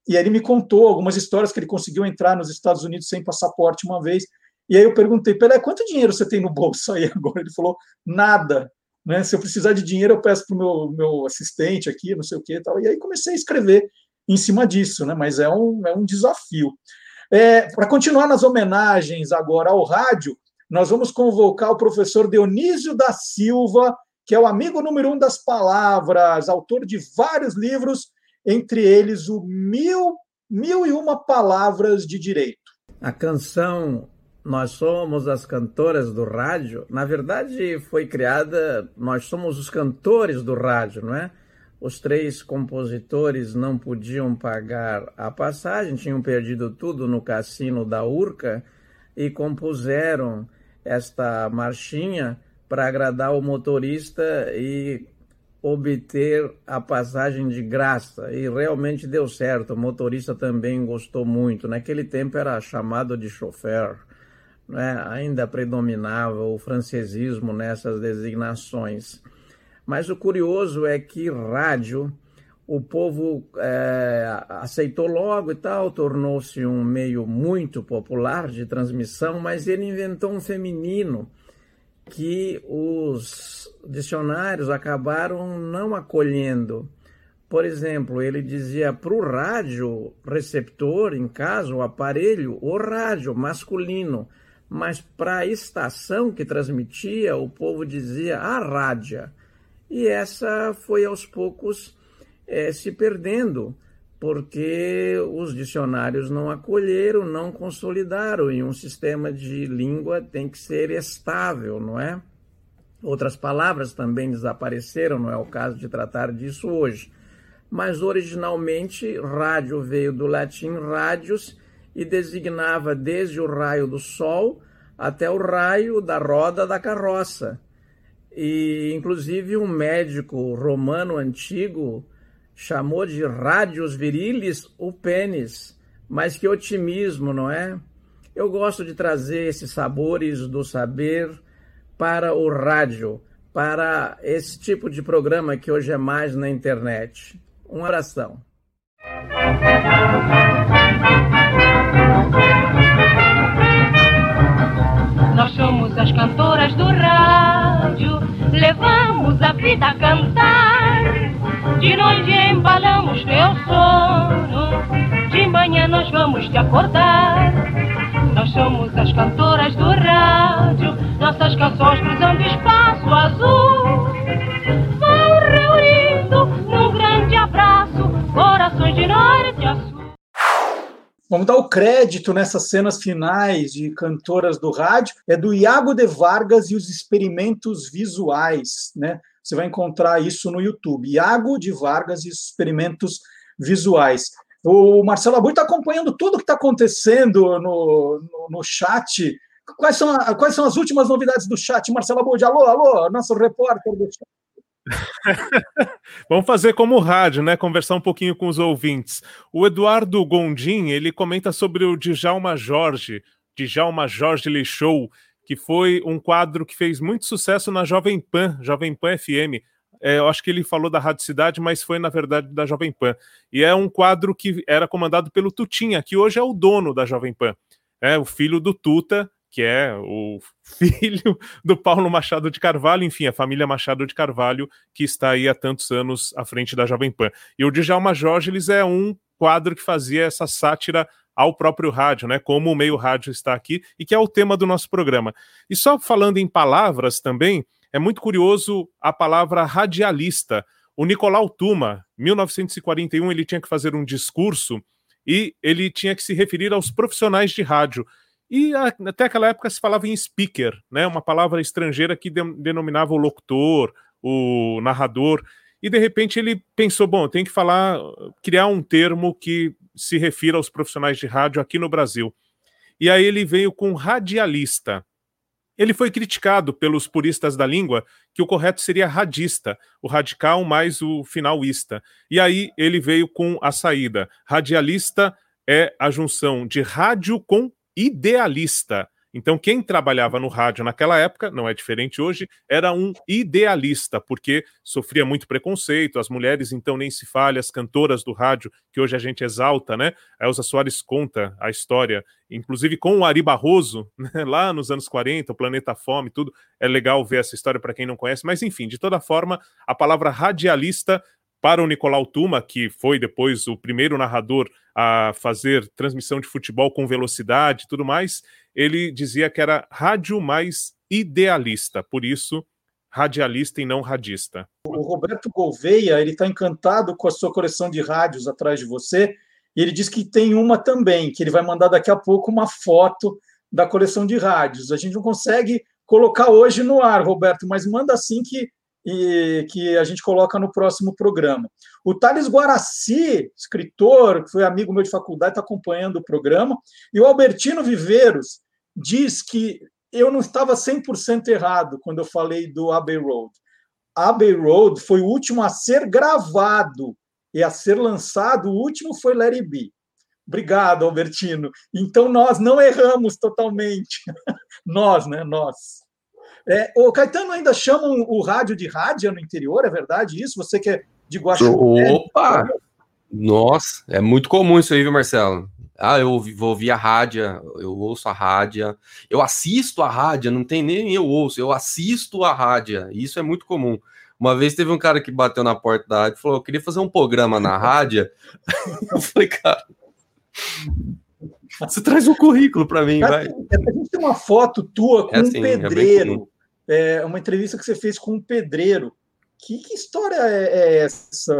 E aí ele me contou algumas histórias que ele conseguiu entrar nos Estados Unidos sem passaporte uma vez. E aí eu perguntei, Pelé, quanto dinheiro você tem no bolso aí agora? Ele falou, nada. Né? Se eu precisar de dinheiro, eu peço para o meu, meu assistente aqui, não sei o que tal. E aí comecei a escrever em cima disso, né? mas é um, é um desafio. É, Para continuar nas homenagens agora ao rádio, nós vamos convocar o professor Dionísio da Silva, que é o amigo número um das palavras, autor de vários livros, entre eles o Mil, Mil e Uma Palavras de Direito. A canção Nós Somos as Cantoras do Rádio, na verdade foi criada, nós somos os cantores do rádio, não é? Os três compositores não podiam pagar a passagem, tinham perdido tudo no cassino da Urca e compuseram esta marchinha para agradar o motorista e obter a passagem de graça. E realmente deu certo, o motorista também gostou muito. Naquele tempo era chamado de chofer, né? ainda predominava o francesismo nessas designações. Mas o curioso é que rádio, o povo é, aceitou logo e tal, tornou-se um meio muito popular de transmissão, mas ele inventou um feminino que os dicionários acabaram não acolhendo. Por exemplo, ele dizia para o rádio receptor, em casa, o aparelho, o rádio masculino, mas para a estação que transmitia, o povo dizia a rádia. E essa foi aos poucos é, se perdendo, porque os dicionários não acolheram, não consolidaram, e um sistema de língua tem que ser estável, não é? Outras palavras também desapareceram, não é o caso de tratar disso hoje. Mas originalmente, rádio veio do latim radius e designava desde o raio do sol até o raio da roda da carroça. E, inclusive, um médico romano antigo chamou de radius virilis o pênis. Mas que otimismo, não é? Eu gosto de trazer esses sabores do saber para o rádio, para esse tipo de programa que hoje é mais na internet. Um abração. Nós somos as cantoras do rádio, levamos a vida a cantar. De noite embalamos teu sono, de manhã nós vamos te acordar. Nós somos as cantoras do rádio, nossas canções cruzando espaço azul. Vamos dar o crédito nessas cenas finais de cantoras do rádio, é do Iago de Vargas e os experimentos visuais, né? Você vai encontrar isso no YouTube. Iago de Vargas e os experimentos visuais. O Marcelo Abui está acompanhando tudo que está acontecendo no, no, no, chat. Quais são, quais são as últimas novidades do chat, Marcelo Abud? Alô, alô, nosso repórter do chat. Vamos fazer como rádio, né? Conversar um pouquinho com os ouvintes. O Eduardo Gondim, ele comenta sobre o Djalma Jorge, Djalma Jorge Lechou, que foi um quadro que fez muito sucesso na Jovem Pan, Jovem Pan FM. É, eu acho que ele falou da Rádio Cidade, mas foi, na verdade, da Jovem Pan. E é um quadro que era comandado pelo Tutinha, que hoje é o dono da Jovem Pan. É o filho do Tuta, que é o filho do Paulo Machado de Carvalho, enfim, a família Machado de Carvalho, que está aí há tantos anos à frente da Jovem Pan. E o Djalma Jorge, eles é um quadro que fazia essa sátira ao próprio rádio, né? Como o meio rádio está aqui e que é o tema do nosso programa. E só falando em palavras também, é muito curioso a palavra radialista. O Nicolau Tuma, 1941, ele tinha que fazer um discurso e ele tinha que se referir aos profissionais de rádio. E até aquela época se falava em speaker, né? Uma palavra estrangeira que de, denominava o locutor, o narrador. E de repente ele pensou, bom, tem que falar, criar um termo que se refira aos profissionais de rádio aqui no Brasil. E aí ele veio com radialista. Ele foi criticado pelos puristas da língua que o correto seria radista, o radical mais o finalista. E aí ele veio com a saída. Radialista é a junção de rádio com idealista. Então, quem trabalhava no rádio naquela época, não é diferente hoje, era um idealista, porque sofria muito preconceito, as mulheres, então, nem se fale, as cantoras do rádio, que hoje a gente exalta, né? A Elza Soares conta a história, inclusive com o Ari Barroso, né? lá nos anos 40, o Planeta Fome, tudo. É legal ver essa história para quem não conhece, mas enfim, de toda forma, a palavra radialista para o Nicolau Tuma, que foi depois o primeiro narrador a fazer transmissão de futebol com velocidade e tudo mais, ele dizia que era rádio mais idealista, por isso radialista e não radista. O Roberto Gouveia, ele está encantado com a sua coleção de rádios atrás de você, e ele diz que tem uma também, que ele vai mandar daqui a pouco uma foto da coleção de rádios. A gente não consegue colocar hoje no ar, Roberto, mas manda assim que e que a gente coloca no próximo programa. O Thales Guaraci, escritor, que foi amigo meu de faculdade, está acompanhando o programa, e o Albertino Viveiros diz que eu não estava 100% errado quando eu falei do Abbey Road. Abbey Road foi o último a ser gravado e a ser lançado, o último foi Larry B. Obrigado, Albertino. Então nós não erramos totalmente. nós, né? Nós. É, o Caetano ainda chama o rádio de rádio no interior, é verdade isso? Você que é de Guaxupé? Opa! Nossa, é muito comum isso aí, viu, Marcelo? Ah, eu vou ouvir a rádio, eu ouço a rádio, eu assisto a rádio, não tem nem eu ouço, eu assisto a rádio. Isso é muito comum. Uma vez teve um cara que bateu na porta da rádio e falou: Eu queria fazer um programa na rádio. eu falei, cara, você traz um currículo para mim, Cara, vai. A gente tem uma foto tua com É um assim, é bem pedreiro. É, uma entrevista que você fez com um pedreiro. Que, que história é, é essa?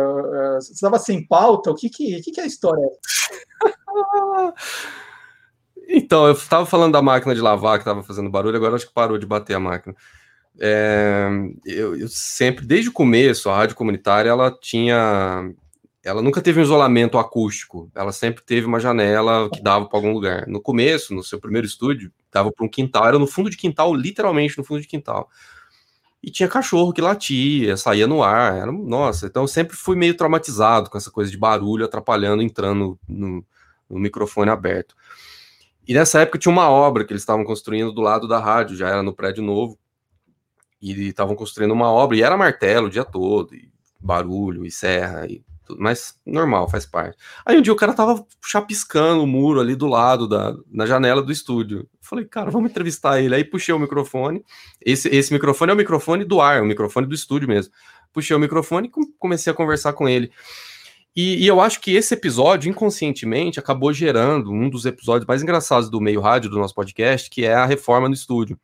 Você estava sem pauta? O que, que, que, que é a história? Então, eu estava falando da máquina de lavar que estava fazendo barulho, agora acho que parou de bater a máquina. É, eu, eu sempre, desde o começo, a rádio comunitária, ela tinha. Ela nunca teve um isolamento acústico, ela sempre teve uma janela que dava para algum lugar. No começo, no seu primeiro estúdio, dava para um quintal, era no fundo de quintal, literalmente no fundo de quintal. E tinha cachorro que latia, saía no ar, era, nossa, então eu sempre fui meio traumatizado com essa coisa de barulho atrapalhando, entrando no, no microfone aberto. E nessa época tinha uma obra que eles estavam construindo do lado da rádio, já era no prédio novo. E estavam construindo uma obra, e era martelo o dia todo, barulho, e serra, e mas normal, faz parte. Aí um dia o cara tava chapiscando o muro ali do lado, da, na janela do estúdio. Eu Falei, cara, vamos entrevistar ele. Aí puxei o microfone. Esse, esse microfone é o microfone do ar, é o microfone do estúdio mesmo. Puxei o microfone e com- comecei a conversar com ele. E, e eu acho que esse episódio, inconscientemente, acabou gerando um dos episódios mais engraçados do meio rádio do nosso podcast, que é a reforma no estúdio.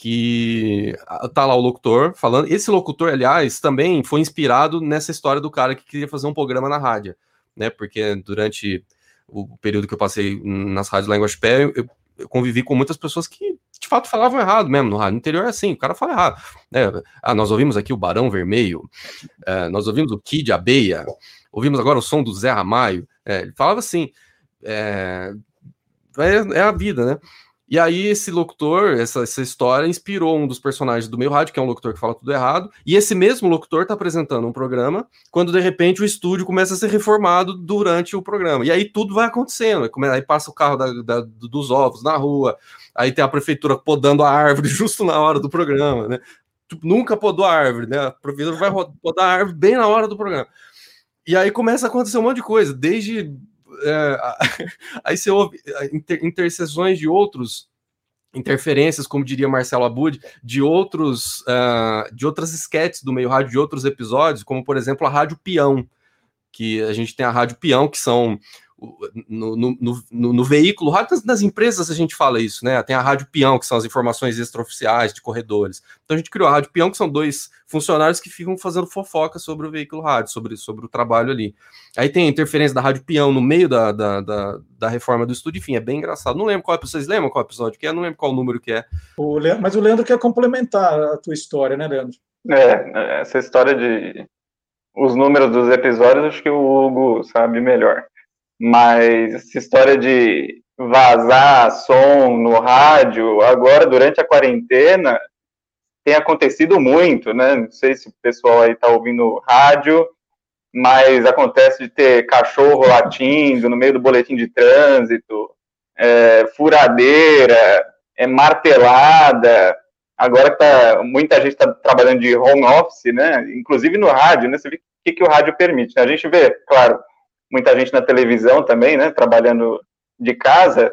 Que ah, tá lá o locutor falando. Esse locutor, aliás, também foi inspirado nessa história do cara que queria fazer um programa na rádio, né? Porque durante o período que eu passei nas rádios lá em eu, eu convivi com muitas pessoas que de fato falavam errado mesmo no rádio. No interior é assim, o cara fala errado. Né? Ah, nós ouvimos aqui o Barão Vermelho, eh, nós ouvimos o Kid Abeia, ouvimos agora o som do Zé Ramalho. É, ele falava assim, é, é, é a vida, né? E aí esse locutor, essa, essa história, inspirou um dos personagens do meio rádio, que é um locutor que fala tudo errado, e esse mesmo locutor está apresentando um programa, quando de repente o estúdio começa a ser reformado durante o programa. E aí tudo vai acontecendo, aí passa o carro da, da, dos ovos na rua, aí tem a prefeitura podando a árvore justo na hora do programa, né? Tipo, nunca podou a árvore, né? A prefeitura vai podar a árvore bem na hora do programa. E aí começa a acontecer um monte de coisa, desde é, aí você ouve é, inter, interseções de outros interferências, como diria Marcelo Abud, de outros uh, de outras esquetes do meio rádio, de outros episódios, como por exemplo a Rádio Peão, que a gente tem a Rádio Peão, que são no, no, no, no veículo, das empresas a gente fala isso, né? Tem a Rádio Peão, que são as informações extraoficiais de corredores. Então a gente criou a Rádio Peão, que são dois funcionários que ficam fazendo fofoca sobre o veículo rádio, sobre, sobre o trabalho ali. Aí tem a interferência da Rádio Peão no meio da, da, da, da reforma do estúdio, enfim, é bem engraçado. Não lembro qual vocês lembram qual episódio que é, não lembro qual número que é. O Leandro, mas o Leandro quer complementar a tua história, né, Leandro? É, essa história de os números dos episódios, acho que o Hugo sabe melhor mas essa história de vazar som no rádio, agora durante a quarentena, tem acontecido muito, né? Não sei se o pessoal aí tá ouvindo rádio, mas acontece de ter cachorro latindo no meio do boletim de trânsito, é, furadeira, é martelada. Agora tá, muita gente está trabalhando de home office, né? Inclusive no rádio, né? Você vê o que, que o rádio permite. Né? A gente vê, claro, muita gente na televisão também, né, trabalhando de casa,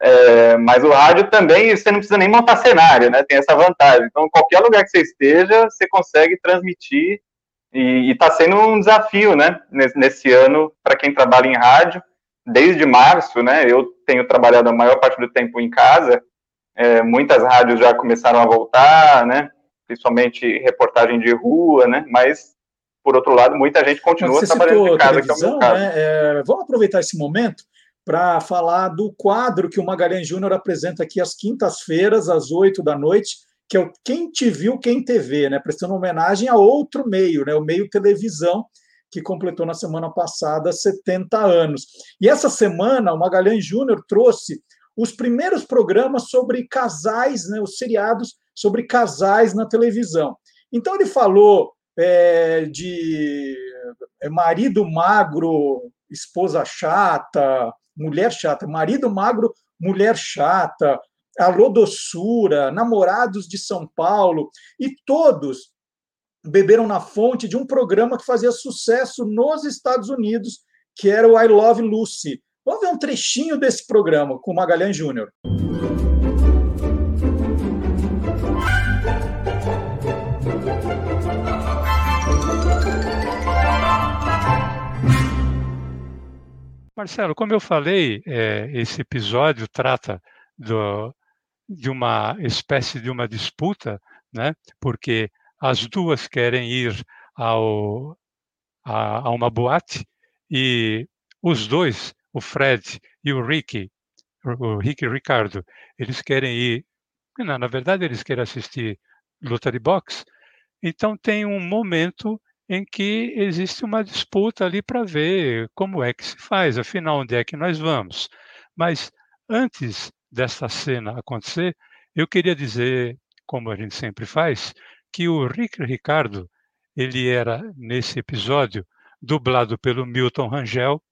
é, mas o rádio também, você não precisa nem montar cenário, né, tem essa vantagem. Então, qualquer lugar que você esteja, você consegue transmitir, e está sendo um desafio, né, nesse, nesse ano, para quem trabalha em rádio, desde março, né, eu tenho trabalhado a maior parte do tempo em casa, é, muitas rádios já começaram a voltar, né, principalmente reportagem de rua, né, mas por outro lado, muita gente continua trabalhando de casa, que é o meu caso. Né? É, vamos aproveitar esse momento para falar do quadro que o Magalhães Júnior apresenta aqui às quintas-feiras, às oito da noite, que é o Quem Te Viu, Quem TV, né? prestando homenagem a outro meio, né? o meio televisão, que completou na semana passada 70 anos. E essa semana, o Magalhães Júnior trouxe os primeiros programas sobre casais, né? os seriados sobre casais na televisão. Então, ele falou é, de é, marido magro, esposa chata, mulher chata, marido magro, mulher chata, alô doçura, namorados de São Paulo, e todos beberam na fonte de um programa que fazia sucesso nos Estados Unidos, que era o I Love Lucy. Vamos ver um trechinho desse programa com o Magalhães Júnior. Marcelo, como eu falei, é, esse episódio trata do, de uma espécie de uma disputa, né? porque as duas querem ir ao, a, a uma boate e os dois, o Fred e o Ricky, o Ricky e o Ricardo, eles querem ir. Não, na verdade, eles querem assistir luta de boxe. Então tem um momento em que existe uma disputa ali para ver como é que se faz, afinal, onde é que nós vamos. Mas antes dessa cena acontecer, eu queria dizer, como a gente sempre faz, que o Rick Ricardo, ele era, nesse episódio, dublado pelo Milton Rangel,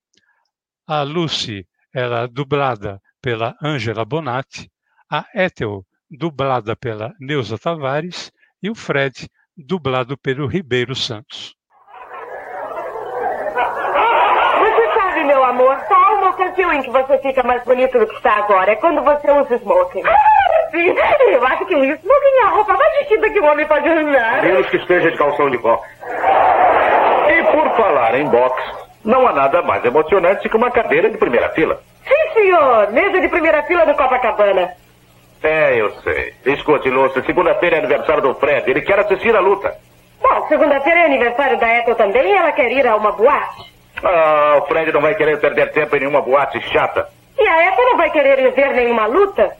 a Lucy era dublada pela Angela Bonatti, a Ethel, dublada pela Neuza Tavares, e o Fred, dublado pelo Ribeiro Santos. Você sabe, meu amor, só uma ocasião em que você fica mais bonito do que está agora. É quando você usa smoking. Ah, sim. Eu acho que o smoking é a roupa mais vestida que um homem pode usar. Menos que esteja de calção de boxe. E por falar em boxe, não há nada mais emocionante que uma cadeira de primeira fila. Sim, senhor. Mesa de primeira fila do Copacabana. É, eu sei. Escute, Lúcio, segunda-feira é aniversário do Fred. Ele quer assistir a luta. Bom, segunda-feira é aniversário da Ethel também e ela quer ir a uma boate. Ah, o Fred não vai querer perder tempo em nenhuma boate chata. E a Ethel não vai querer ir ver nenhuma luta.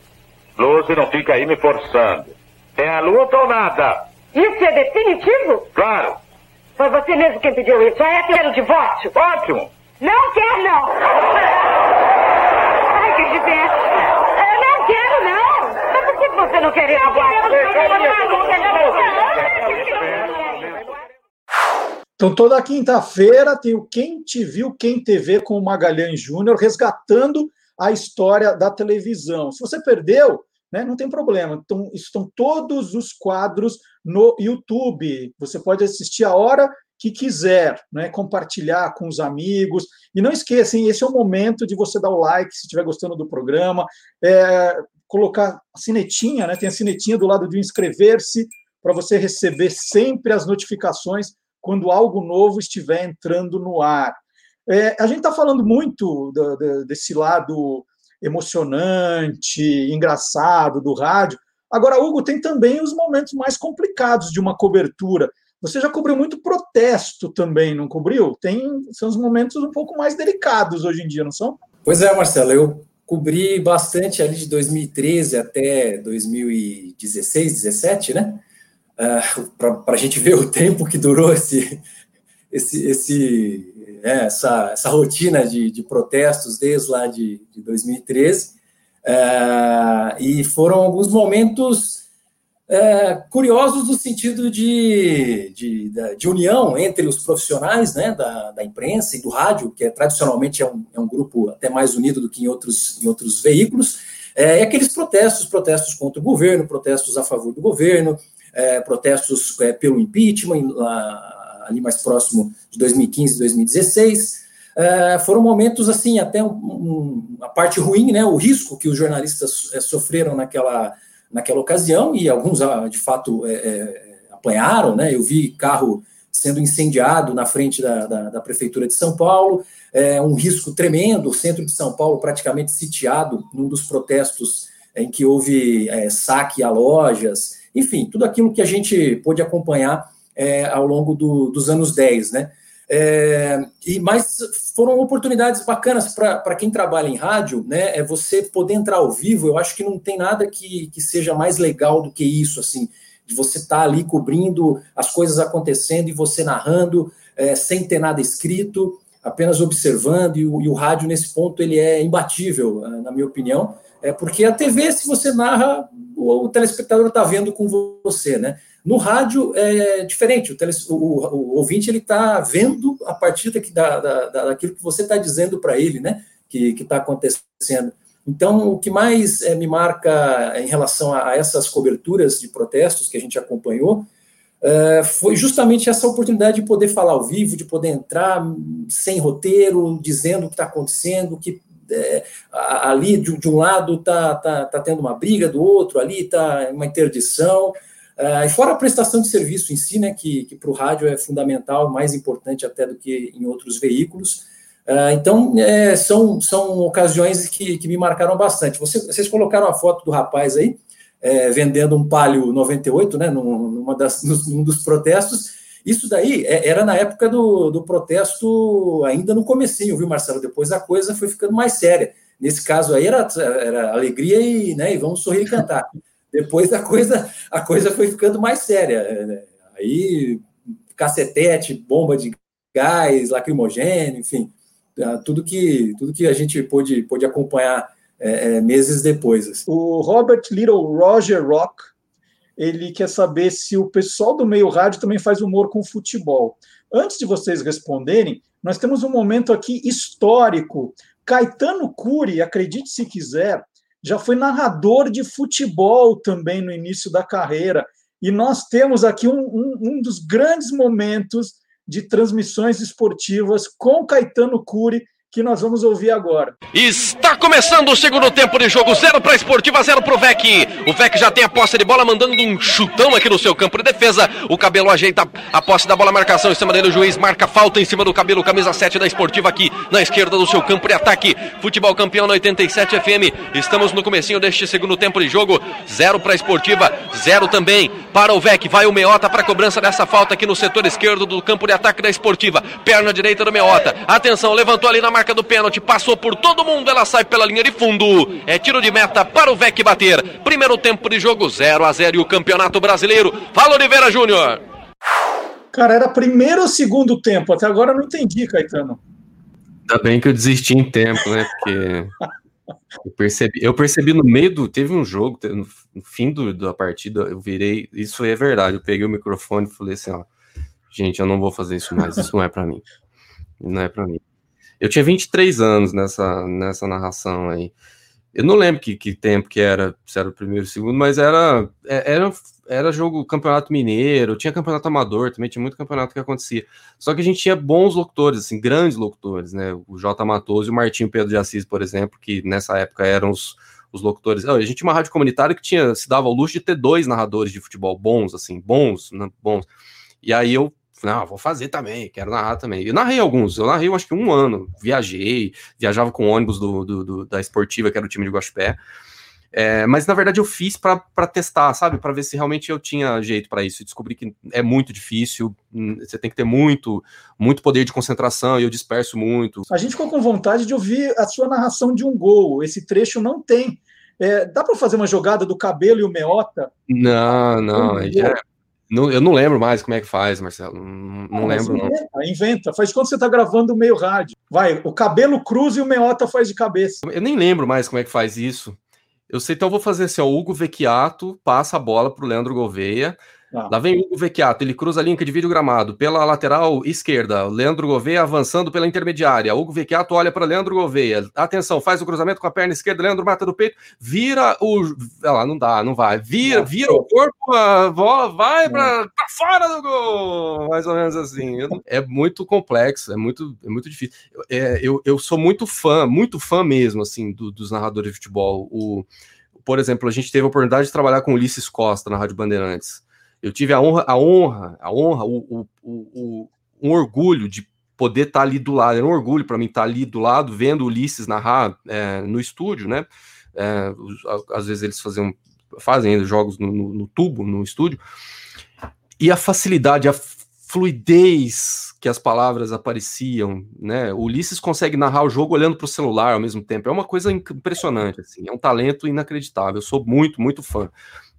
Lúcio, não fica aí me forçando. É a luta ou nada? Isso é definitivo? Claro. Foi você mesmo quem pediu isso. A Ethel quer o divórcio. Ótimo. Não quer, não. Ai, que diverso. Eu não quero, não. Você não quer ir à Então, toda quinta-feira tem o Quem Te Viu, Quem TV com o Magalhães Júnior, resgatando a história da televisão. Se você perdeu, né, não tem problema. Então, estão todos os quadros no YouTube. Você pode assistir a hora que quiser, né, compartilhar com os amigos. E não esqueça, hein, esse é o momento de você dar o like se estiver gostando do programa, é, colocar a sinetinha, né, tem a sinetinha do lado de inscrever-se, para você receber sempre as notificações quando algo novo estiver entrando no ar. É, a gente está falando muito do, do, desse lado emocionante, engraçado do rádio. Agora, Hugo, tem também os momentos mais complicados de uma cobertura. Você já cobriu muito protesto também, não cobriu? Tem, são os momentos um pouco mais delicados hoje em dia, não são? Pois é, Marcelo, eu cobri bastante ali de 2013 até 2016, 17, né? Uh, Para a gente ver o tempo que durou esse, esse, esse, é, essa, essa rotina de, de protestos desde lá de, de 2013. Uh, e foram alguns momentos uh, curiosos no sentido de, de, de, união entre os profissionais né, da, da imprensa e do rádio, que é, tradicionalmente é um, é um grupo até mais unido do que em outros, em outros veículos, é, e aqueles protestos, protestos contra o governo, protestos a favor do governo, é, protestos é, pelo impeachment, lá, ali mais próximo de 2015, 2016. É, foram momentos assim, até um, um, a parte ruim, né, o risco que os jornalistas é, sofreram naquela, naquela ocasião, e alguns ah, de fato é, é, apanharam, né? Eu vi carro sendo incendiado na frente da, da, da Prefeitura de São Paulo, é um risco tremendo, o centro de São Paulo praticamente sitiado num dos protestos em que houve é, saque a lojas, enfim, tudo aquilo que a gente pôde acompanhar é, ao longo do, dos anos 10, né? É, e mas foram oportunidades bacanas para quem trabalha em rádio, né? É você poder entrar ao vivo. Eu acho que não tem nada que, que seja mais legal do que isso, assim, de você estar tá ali cobrindo as coisas acontecendo e você narrando é, sem ter nada escrito, apenas observando. E o, e o rádio nesse ponto ele é imbatível, na minha opinião. É porque a TV, se você narra, o, o telespectador está vendo com você, né? No rádio é diferente, o, tele, o, o ouvinte ele está vendo a partir da, da, daquilo que você está dizendo para ele, né? Que está acontecendo. Então, o que mais é, me marca em relação a, a, essas coberturas de protestos que a gente acompanhou é, foi justamente essa oportunidade de poder falar ao vivo, de poder entrar sem roteiro, dizendo o que está acontecendo, que é, ali de, de, um lado está tá, tá tendo uma briga, do outro ali está uma interdição. É, e fora a prestação de serviço em si, né, que, que para o rádio é fundamental, mais importante até do que em outros veículos. É, então, é, são, são ocasiões que, que me marcaram bastante. Você, vocês colocaram a foto do rapaz aí, é, vendendo um Palio 98, né, numa das, num dos protestos, isso daí é, era na época do, do protesto, ainda no comecinho, viu, Marcelo? Depois a coisa foi ficando mais séria. Nesse caso aí era, era alegria e, né, e vamos sorrir e cantar. Depois a coisa, a coisa foi ficando mais séria. Né? Aí, cacetete, bomba de gás, lacrimogênio, enfim, ah, tudo que, tudo que a gente pôde, pôde acompanhar é, é, meses depois. Assim. O Robert Little Roger Rock ele quer saber se o pessoal do meio rádio também faz humor com futebol. Antes de vocês responderem, nós temos um momento aqui histórico. Caetano Cury, acredite se quiser, já foi narrador de futebol também no início da carreira. E nós temos aqui um, um, um dos grandes momentos de transmissões esportivas com Caetano Cury que nós vamos ouvir agora. Está começando o segundo tempo de jogo, zero para a Esportiva, zero para o Vec. O Vec já tem a posse de bola, mandando um chutão aqui no seu campo de defesa. O cabelo ajeita a posse da bola, marcação em cima dele. O juiz marca falta em cima do cabelo, camisa 7 da Esportiva aqui na esquerda do seu campo de ataque. Futebol campeão na 87 FM. Estamos no comecinho deste segundo tempo de jogo, zero para a Esportiva, zero também para o Vec. Vai o Meota para a cobrança dessa falta aqui no setor esquerdo do campo de ataque da Esportiva. Perna direita do Meota. Atenção, levantou ali na marca marca do pênalti, passou por todo mundo, ela sai pela linha de fundo. É tiro de meta para o Vec bater. Primeiro tempo de jogo 0 a 0 e o Campeonato Brasileiro. Fala Oliveira Júnior. Cara, era primeiro ou segundo tempo? Até agora eu não entendi, Caetano. Ainda bem que eu desisti em tempo, né? Porque Eu percebi, eu percebi no meio do. Teve um jogo, no, fim do, da partida, eu virei. Isso é verdade. Eu peguei o microfone e falei assim: ó, gente, eu não vou fazer isso mais. Isso não é para mim. Não é para mim. Eu tinha 23 anos nessa, nessa narração aí. Eu não lembro que, que tempo que era, se era o primeiro e o segundo, mas era, é, era, era jogo campeonato mineiro, tinha campeonato amador também, tinha muito campeonato que acontecia. Só que a gente tinha bons locutores, assim, grandes locutores, né? O J. Matoso e o Martinho Pedro de Assis, por exemplo, que nessa época eram os, os locutores. A gente tinha uma rádio comunitária que tinha, se dava ao luxo de ter dois narradores de futebol bons, assim, bons, né, bons. E aí eu não, vou fazer também, quero narrar também. Eu narrei alguns, eu narrei, eu acho que um ano, viajei, viajava com ônibus do, do, do da Esportiva, que era o time de Guaxupé. É, mas na verdade eu fiz para testar, sabe? Para ver se realmente eu tinha jeito para isso. E descobri que é muito difícil, hum, você tem que ter muito, muito poder de concentração e eu disperso muito. A gente ficou com vontade de ouvir a sua narração de um gol. Esse trecho não tem. É, dá para fazer uma jogada do cabelo e o meota? Não, não. Um já, não, eu não lembro mais como é que faz, Marcelo. Não, não lembro. Inventa, não. inventa. Faz quando você está gravando o meio rádio. Vai, o cabelo cruza e o meota faz de cabeça. Eu nem lembro mais como é que faz isso. Eu sei, então eu vou fazer assim: ó, o Hugo Vecchiato passa a bola para o Leandro Gouveia. Ah. Lá vem o Hugo Vecchiato, ele cruza a linha de vídeo gramado pela lateral esquerda. Leandro Gouveia avançando pela intermediária. Hugo Vecchiato olha para Leandro Gouveia. Atenção, faz o cruzamento com a perna esquerda. Leandro mata do peito, vira o. Olha lá, não dá, não vai. Vira, vira o corpo, a vai para fora do gol. Mais ou menos assim. É muito complexo, é muito, é muito difícil. É, eu, eu sou muito fã, muito fã mesmo, assim, do, dos narradores de futebol. O, por exemplo, a gente teve a oportunidade de trabalhar com Ulisses Costa na Rádio Bandeirantes. Eu tive a honra, a honra, a honra, o, o, o, um orgulho de poder estar tá ali do lado. Era um orgulho para mim estar tá ali do lado, vendo Ulisses narrar é, no estúdio, né? É, às vezes eles faziam, fazem jogos no, no, no, tubo, no estúdio. E a facilidade, a fluidez que as palavras apareciam, né? O Ulisses consegue narrar o jogo olhando para o celular ao mesmo tempo. É uma coisa impressionante, assim. É um talento inacreditável. Eu sou muito, muito fã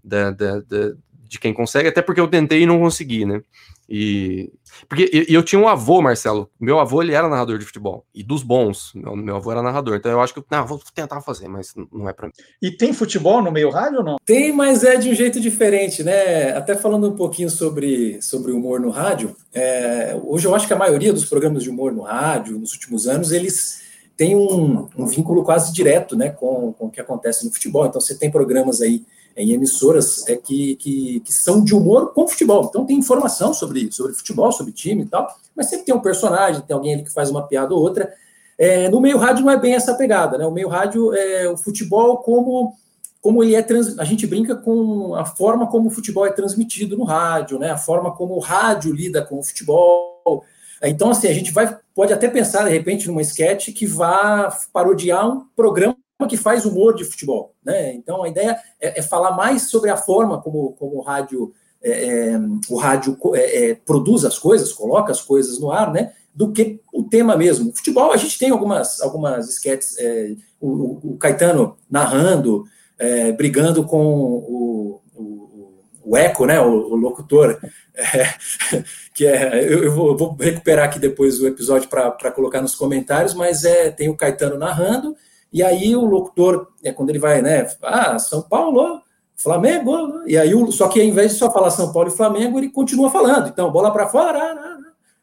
da, da, da de quem consegue, até porque eu tentei e não consegui, né? E porque eu, eu tinha um avô, Marcelo. Meu avô ele era narrador de futebol e dos bons. Meu, meu avô era narrador, então eu acho que não, vou tentar fazer, mas não é para mim. E tem futebol no meio rádio ou não? Tem, mas é de um jeito diferente, né? Até falando um pouquinho sobre sobre humor no rádio. É, hoje eu acho que a maioria dos programas de humor no rádio, nos últimos anos, eles têm um, um vínculo quase direto, né, com, com o que acontece no futebol. Então você tem programas aí em emissoras é, que, que, que, são de humor com futebol. Então tem informação sobre, sobre futebol, sobre time e tal, mas sempre tem um personagem, tem alguém ali que faz uma piada ou outra. É, no meio rádio não é bem essa pegada, né? O meio rádio é o futebol como como ele é trans... a gente brinca com a forma como o futebol é transmitido no rádio, né? A forma como o rádio lida com o futebol. Então assim a gente vai pode até pensar de repente numa sketch que vá parodiar um programa que faz humor de futebol. Né? Então a ideia é, é falar mais sobre a forma como, como o rádio, é, é o rádio é, é, produz as coisas, coloca as coisas no ar, né? do que o tema mesmo. Futebol, a gente tem algumas, algumas sketches, o, o, Caetano narrando, brigando com o, o, o Eco, né? o, o locutor, que é. Eu, eu, vou, eu, vou, recuperar aqui depois o episódio para colocar nos comentários, mas é, tem o Caetano narrando e aí o locutor, é quando ele vai, né? Ah, São Paulo, Flamengo. E aí, só que ao invés de só falar São Paulo e Flamengo, ele continua falando. Então, bola para fora, né,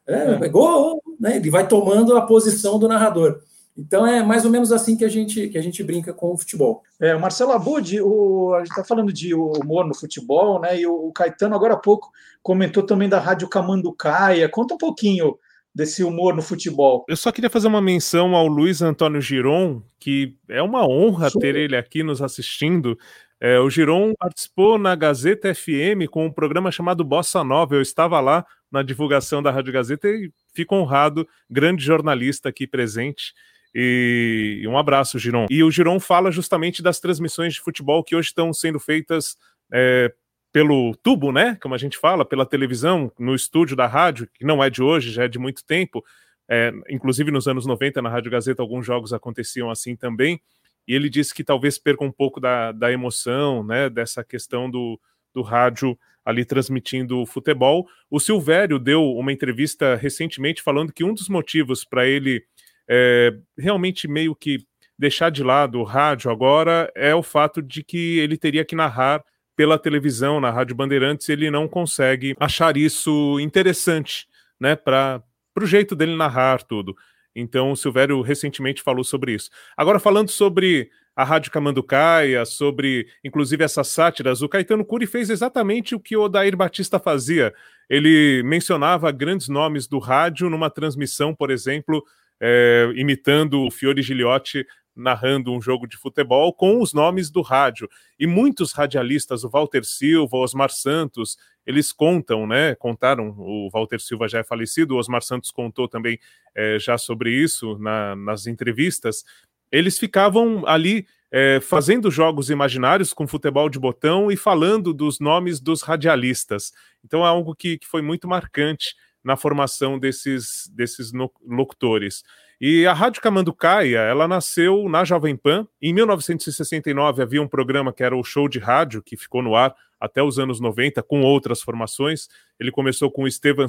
é, é. gol, né? Ele vai tomando a posição do narrador. Então é mais ou menos assim que a gente que a gente brinca com o futebol. É, o Marcelo Abud, o, a gente está falando de humor no futebol, né? E o, o Caetano agora há pouco comentou também da Rádio Camanducaia. Conta um pouquinho desse humor no futebol. Eu só queria fazer uma menção ao Luiz Antônio Giron, que é uma honra ter ele aqui nos assistindo. É, o Giron participou na Gazeta FM com um programa chamado Bossa Nova. Eu estava lá na divulgação da Rádio Gazeta e fico honrado, grande jornalista aqui presente. E um abraço, Giron. E o Giron fala justamente das transmissões de futebol que hoje estão sendo feitas é, pelo tubo, né? Como a gente fala, pela televisão, no estúdio da rádio, que não é de hoje, já é de muito tempo. É, inclusive nos anos 90, na Rádio Gazeta, alguns jogos aconteciam assim também. E ele disse que talvez perca um pouco da, da emoção, né? Dessa questão do, do rádio ali transmitindo o futebol. O Silvério deu uma entrevista recentemente falando que um dos motivos para ele é, realmente meio que deixar de lado o rádio agora é o fato de que ele teria que narrar pela televisão, na Rádio Bandeirantes, ele não consegue achar isso interessante, né, para o jeito dele narrar tudo. Então, o Silvério recentemente falou sobre isso. Agora, falando sobre a Rádio Camanducaia, sobre inclusive essas sátiras, o Caetano Cury fez exatamente o que o Odair Batista fazia. Ele mencionava grandes nomes do rádio numa transmissão, por exemplo, é, imitando o Fiore Giliotti narrando um jogo de futebol com os nomes do rádio. E muitos radialistas, o Walter Silva, o Osmar Santos, eles contam, né? Contaram, o Walter Silva já é falecido, o Osmar Santos contou também é, já sobre isso na, nas entrevistas. Eles ficavam ali é, fazendo jogos imaginários com futebol de botão e falando dos nomes dos radialistas. Então é algo que, que foi muito marcante na formação desses, desses locutores. E a Rádio Camanducaia, ela nasceu na Jovem Pan. Em 1969 havia um programa que era o Show de Rádio, que ficou no ar até os anos 90, com outras formações. Ele começou com o Estevan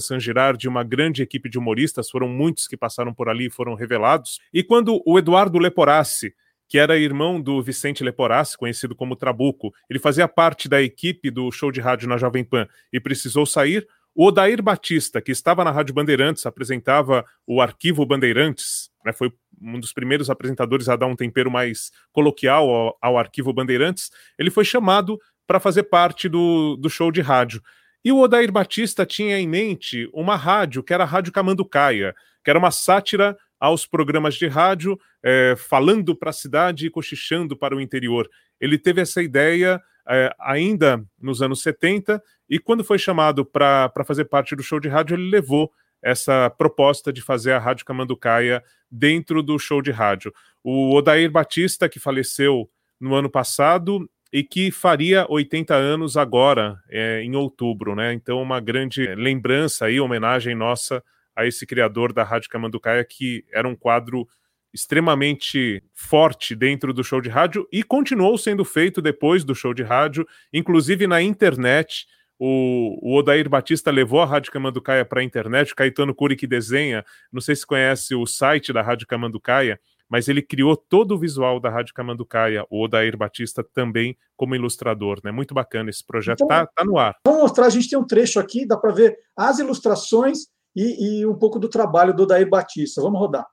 de uma grande equipe de humoristas, foram muitos que passaram por ali e foram revelados. E quando o Eduardo Leporassi, que era irmão do Vicente Leporassi, conhecido como Trabuco, ele fazia parte da equipe do show de rádio na Jovem Pan e precisou sair, o Odair Batista, que estava na Rádio Bandeirantes, apresentava o Arquivo Bandeirantes, né, foi um dos primeiros apresentadores a dar um tempero mais coloquial ao, ao Arquivo Bandeirantes, ele foi chamado para fazer parte do, do show de rádio. E o Odair Batista tinha em mente uma rádio, que era a Rádio Camanducaia, que era uma sátira aos programas de rádio, é, falando para a cidade e cochichando para o interior. Ele teve essa ideia é, ainda nos anos 70, e quando foi chamado para fazer parte do show de rádio, ele levou essa proposta de fazer a Rádio Camanducaia dentro do show de rádio. O Odair Batista, que faleceu no ano passado e que faria 80 anos agora, é, em outubro, né? Então, uma grande lembrança e homenagem nossa a esse criador da Rádio Camanducaia, que era um quadro extremamente forte dentro do show de rádio e continuou sendo feito depois do show de rádio, inclusive na internet. O, o Odair Batista levou a Rádio Camanducaia para a internet, o Caetano Curi que desenha, não sei se conhece o site da Rádio Camanducaia, mas ele criou todo o visual da Rádio Camanducaia, o Odair Batista também como ilustrador, né? Muito bacana esse projeto, então, tá, tá no ar. Vamos mostrar, a gente tem um trecho aqui, dá para ver as ilustrações e, e um pouco do trabalho do Odair Batista. Vamos rodar.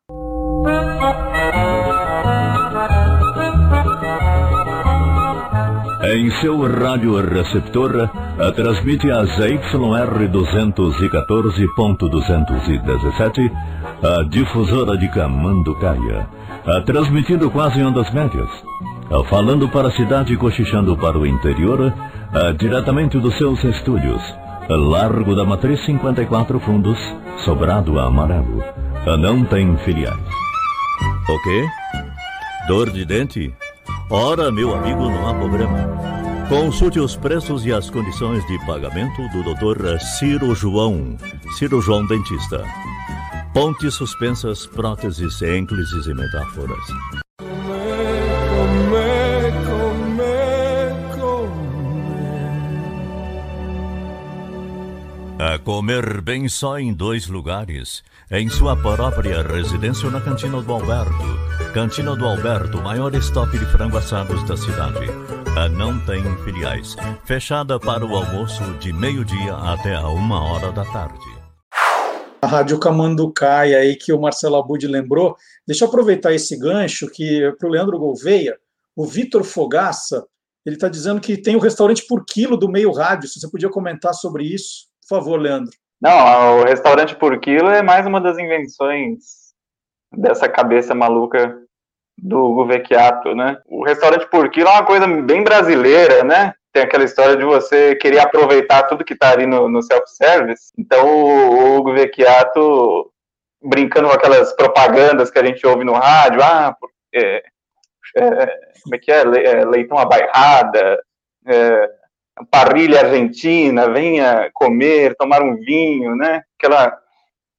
Em seu rádio receptor, transmite a ZYR 214.217, a difusora de Camanducaia, transmitindo quase ondas médias, falando para a cidade e cochichando para o interior, diretamente dos seus estúdios, Largo da Matriz 54 Fundos, Sobrado Amarelo, não tem filiais. O quê? Dor de dente? Ora, meu amigo, não há problema. Consulte os preços e as condições de pagamento do Dr. Ciro João, Ciro João Dentista. Pontes suspensas, próteses, ênclises e metáforas. A comer bem só em dois lugares. Em sua própria residência ou na Cantina do Alberto. Cantina do Alberto, maior estoque de frango assados da cidade. A não tem filiais. Fechada para o almoço de meio-dia até a uma hora da tarde. A Rádio Camanducaia aí que o Marcelo Abud lembrou. Deixa eu aproveitar esse gancho que para o Leandro Gouveia, o Vitor Fogaça, ele está dizendo que tem o restaurante por quilo do meio rádio. Se você podia comentar sobre isso. Por favor, Leandro. Não, o restaurante por quilo é mais uma das invenções dessa cabeça maluca do Vecchiato, né? O restaurante por quilo é uma coisa bem brasileira, né? Tem aquela história de você querer aproveitar tudo que está ali no, no self-service. Então, o Hugo Vecchiato brincando com aquelas propagandas que a gente ouve no rádio, ah, porque, é, como é que é, é leitão abairrada, é, parrilha argentina, venha comer, tomar um vinho, né? Aquela,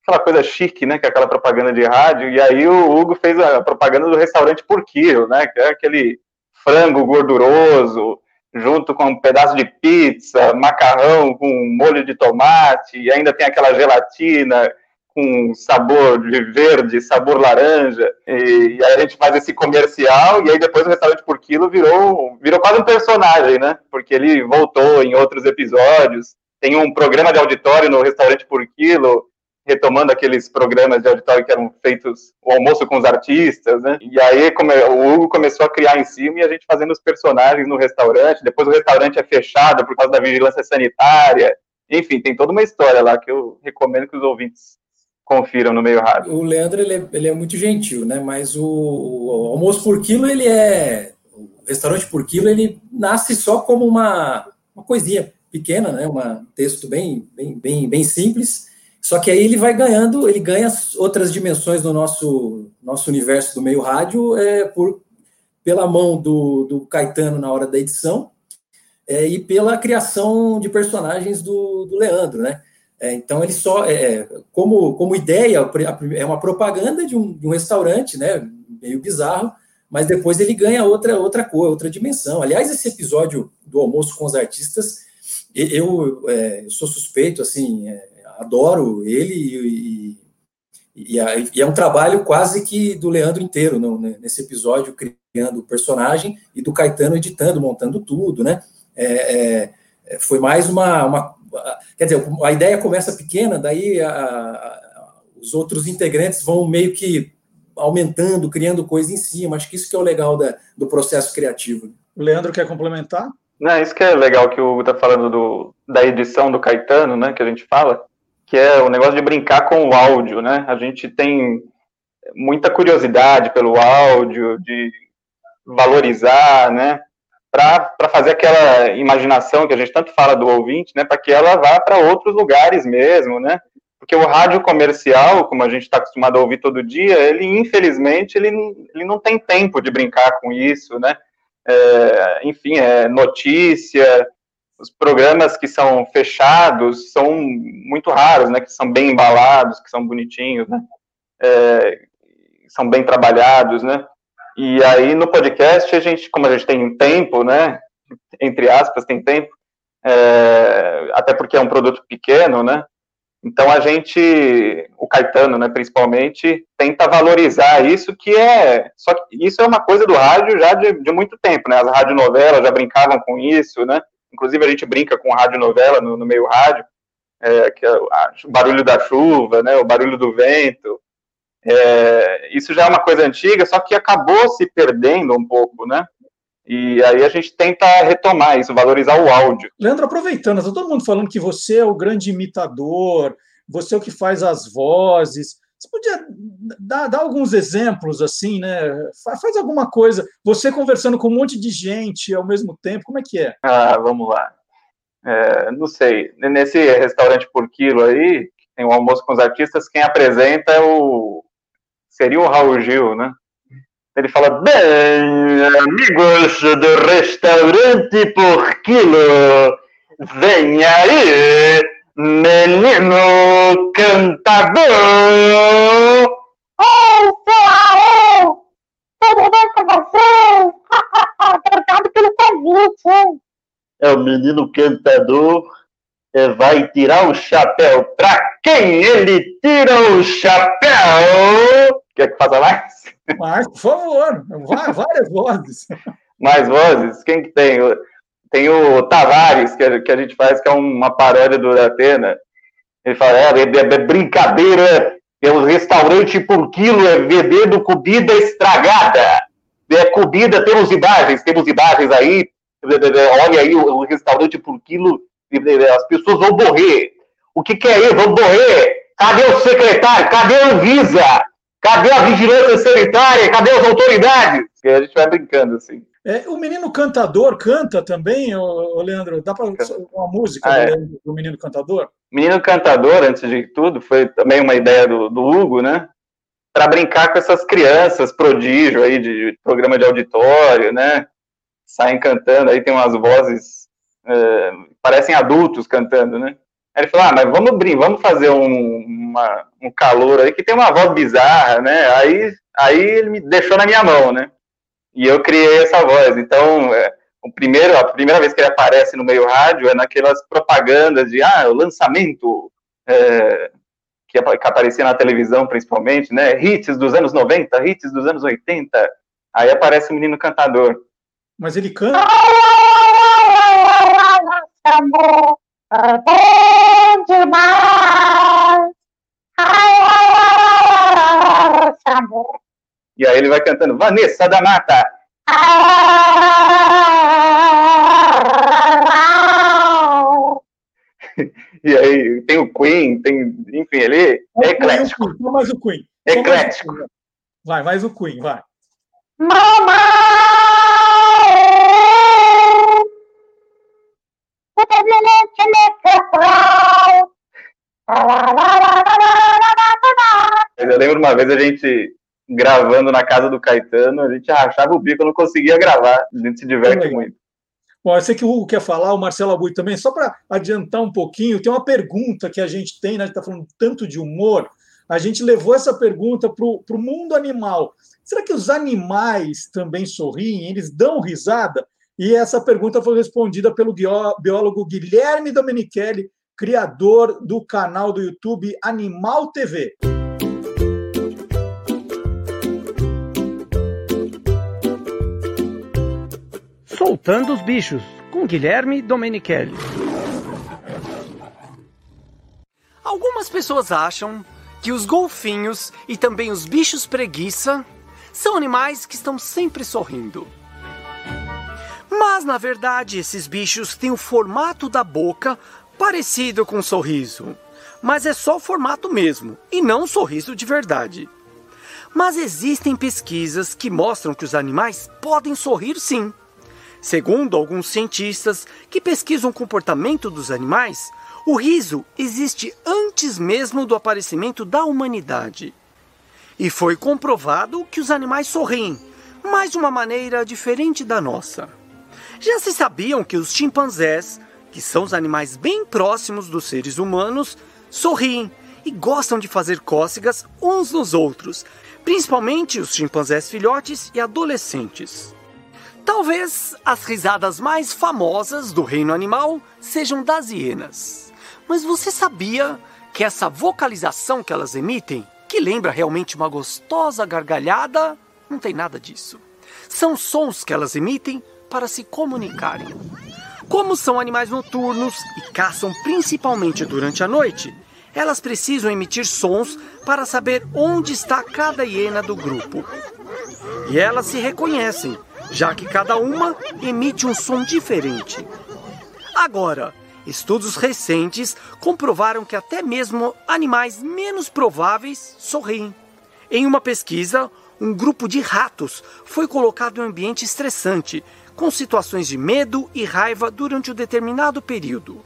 aquela coisa chique, né? Que é aquela propaganda de rádio. E aí o Hugo fez a propaganda do restaurante por quilo, né? Que é aquele frango gorduroso, junto com um pedaço de pizza, macarrão com molho de tomate, e ainda tem aquela gelatina com sabor de verde, sabor laranja, e, e aí a gente faz esse comercial, e aí depois o restaurante por quilo virou, virou quase um personagem, né? Porque ele voltou em outros episódios. Tem um programa de auditório no restaurante por quilo, retomando aqueles programas de auditório que eram feitos o almoço com os artistas, né? E aí o Hugo começou a criar em cima e a gente fazendo os personagens no restaurante. Depois o restaurante é fechado por causa da vigilância sanitária. Enfim, tem toda uma história lá que eu recomendo que os ouvintes confiram no meio rádio. O Leandro ele é, ele é muito gentil, né? Mas o, o almoço por quilo ele é o restaurante por quilo ele nasce só como uma, uma coisinha pequena, né? Um texto bem, bem, bem, bem simples só que aí ele vai ganhando, ele ganha outras dimensões no nosso, nosso universo do meio rádio é, por, pela mão do, do Caetano na hora da edição é, e pela criação de personagens do, do Leandro, né? É, então ele só, é, como, como ideia, é uma propaganda de um, de um restaurante, né? Meio bizarro, mas depois ele ganha outra outra cor, outra dimensão. Aliás, esse episódio do almoço com os artistas, eu, é, sou suspeito, assim, é, adoro ele e, e, e, é um trabalho quase que do Leandro inteiro no, né, nesse episódio, criando o personagem e do Caetano editando, montando tudo, né? É, é, foi mais uma, uma, Quer dizer, a ideia começa pequena, daí a, a, os outros integrantes vão meio que aumentando, criando coisa em cima. Acho que isso que é o legal da, do processo criativo. O Leandro quer complementar? Não, isso que é legal que o Hugo está falando do, da edição do Caetano, né, que a gente fala, que é o negócio de brincar com o áudio, né? A gente tem muita curiosidade pelo áudio, de valorizar, né? Para fazer aquela imaginação que a gente tanto fala do ouvinte, né? Para que ela vá para outros lugares mesmo, né? Porque o rádio comercial, como a gente está acostumado a ouvir todo dia, ele infelizmente ele, ele não tem tempo de brincar com isso, né? É, enfim, é notícia, os programas que são fechados são muito raros, né? Que são bem embalados, que são bonitinhos, né? É, são bem trabalhados, né? E aí no podcast a gente, como a gente tem tempo, né? Entre aspas, tem tempo, é, até porque é um produto pequeno, né? Então a gente, o Caetano, né, principalmente, tenta valorizar isso que é, só que isso é uma coisa do rádio já de, de muito tempo, né? As radionovelas já brincavam com isso, né? Inclusive, a gente brinca com radionovela no, no meio rádio, é, que é o barulho da chuva, né, o barulho do vento. É, isso já é uma coisa antiga, só que acabou se perdendo um pouco, né? E aí a gente tenta retomar isso, valorizar o áudio. Leandro, aproveitando, está todo mundo falando que você é o grande imitador, você é o que faz as vozes. Você podia dar, dar, alguns exemplos, assim, né? Faz alguma coisa. Você conversando com um monte de gente ao mesmo tempo, como é que é? Ah, vamos lá. É, não sei. Nesse restaurante por quilo aí, tem um almoço com os artistas, quem apresenta é o. Seria o Raul Gil, né? Ele fala: Bem, amigos do restaurante por quilo, vem aí Menino cantador! Ei, Raul! Tudo bem com você? Obrigado pelo convite, hein? É o menino cantador é, vai tirar o chapéu. Pra quem ele tira o chapéu? Quer que faça mais? Mais, por favor. Várias vozes. Mais vozes? Quem que tem? Tem o Tavares, que a, gente faz, que é uma paródia do Atena. Ele fala, é, é, é brincadeira, é um restaurante por quilo, é vendendo comida estragada. É comida, temos imagens, temos imagens aí, olha aí o, o restaurante por quilo, as pessoas vão morrer. O que, que é isso? Vão morrer? Cadê o secretário? Cadê a Anvisa? Cadê a vigilância sanitária? Cadê as autoridades? E a gente vai brincando assim. É, o menino cantador canta também, ô, Leandro? Dá para uma música ah, é. do menino cantador? Menino cantador, antes de tudo, foi também uma ideia do, do Hugo, né? Para brincar com essas crianças prodígio aí de, de, programa de auditório, né? Saem cantando, aí tem umas vozes é, parecem adultos cantando, né? Aí ele falou, ah, mas vamos brincar, vamos fazer um, uma, um calor aí que tem uma voz bizarra, né? Aí, aí ele me deixou na minha mão, né? E eu criei essa voz. Então, é, o primeiro, a primeira vez que ele aparece no meio rádio é naquelas propagandas de ah, o lançamento, é, que, que aparecia na televisão principalmente, né? Hits dos anos 90, hits dos anos 80. Aí aparece o menino cantador. Mas ele canta. Amor, bom demais. E aí ele vai cantando Vanessa da Mata. E aí tem o Queen, tem, enfim, ele é eclético. Mais o Queen. É Só mais o eclético. Queen. Vai, mais o Queen, vai. Eu lembro uma vez a gente gravando na casa do Caetano, a gente rachava o bico, não conseguia gravar. A gente se diverte muito. Bom, eu sei que o Hugo quer falar, o Marcelo Abui também. Só para adiantar um pouquinho, tem uma pergunta que a gente tem, né? A gente está falando tanto de humor. A gente levou essa pergunta para o mundo animal. Será que os animais também sorriem? Eles dão risada? E essa pergunta foi respondida pelo bió- biólogo Guilherme Domenichelli, criador do canal do YouTube Animal TV. Soltando os bichos, com Guilherme Domenichelli. Algumas pessoas acham que os golfinhos e também os bichos preguiça são animais que estão sempre sorrindo. Mas na verdade, esses bichos têm o formato da boca parecido com um sorriso. Mas é só o formato mesmo, e não um sorriso de verdade. Mas existem pesquisas que mostram que os animais podem sorrir sim. Segundo alguns cientistas que pesquisam o comportamento dos animais, o riso existe antes mesmo do aparecimento da humanidade. E foi comprovado que os animais sorriem, mas de uma maneira diferente da nossa. Já se sabiam que os chimpanzés, que são os animais bem próximos dos seres humanos, sorriem e gostam de fazer cócegas uns nos outros, principalmente os chimpanzés filhotes e adolescentes. Talvez as risadas mais famosas do reino animal sejam das hienas. Mas você sabia que essa vocalização que elas emitem, que lembra realmente uma gostosa gargalhada, não tem nada disso. São sons que elas emitem para se comunicarem. Como são animais noturnos e caçam principalmente durante a noite, elas precisam emitir sons para saber onde está cada hiena do grupo. E elas se reconhecem, já que cada uma emite um som diferente. Agora, estudos recentes comprovaram que até mesmo animais menos prováveis sorriem. Em uma pesquisa, um grupo de ratos foi colocado em um ambiente estressante, com situações de medo e raiva durante um determinado período.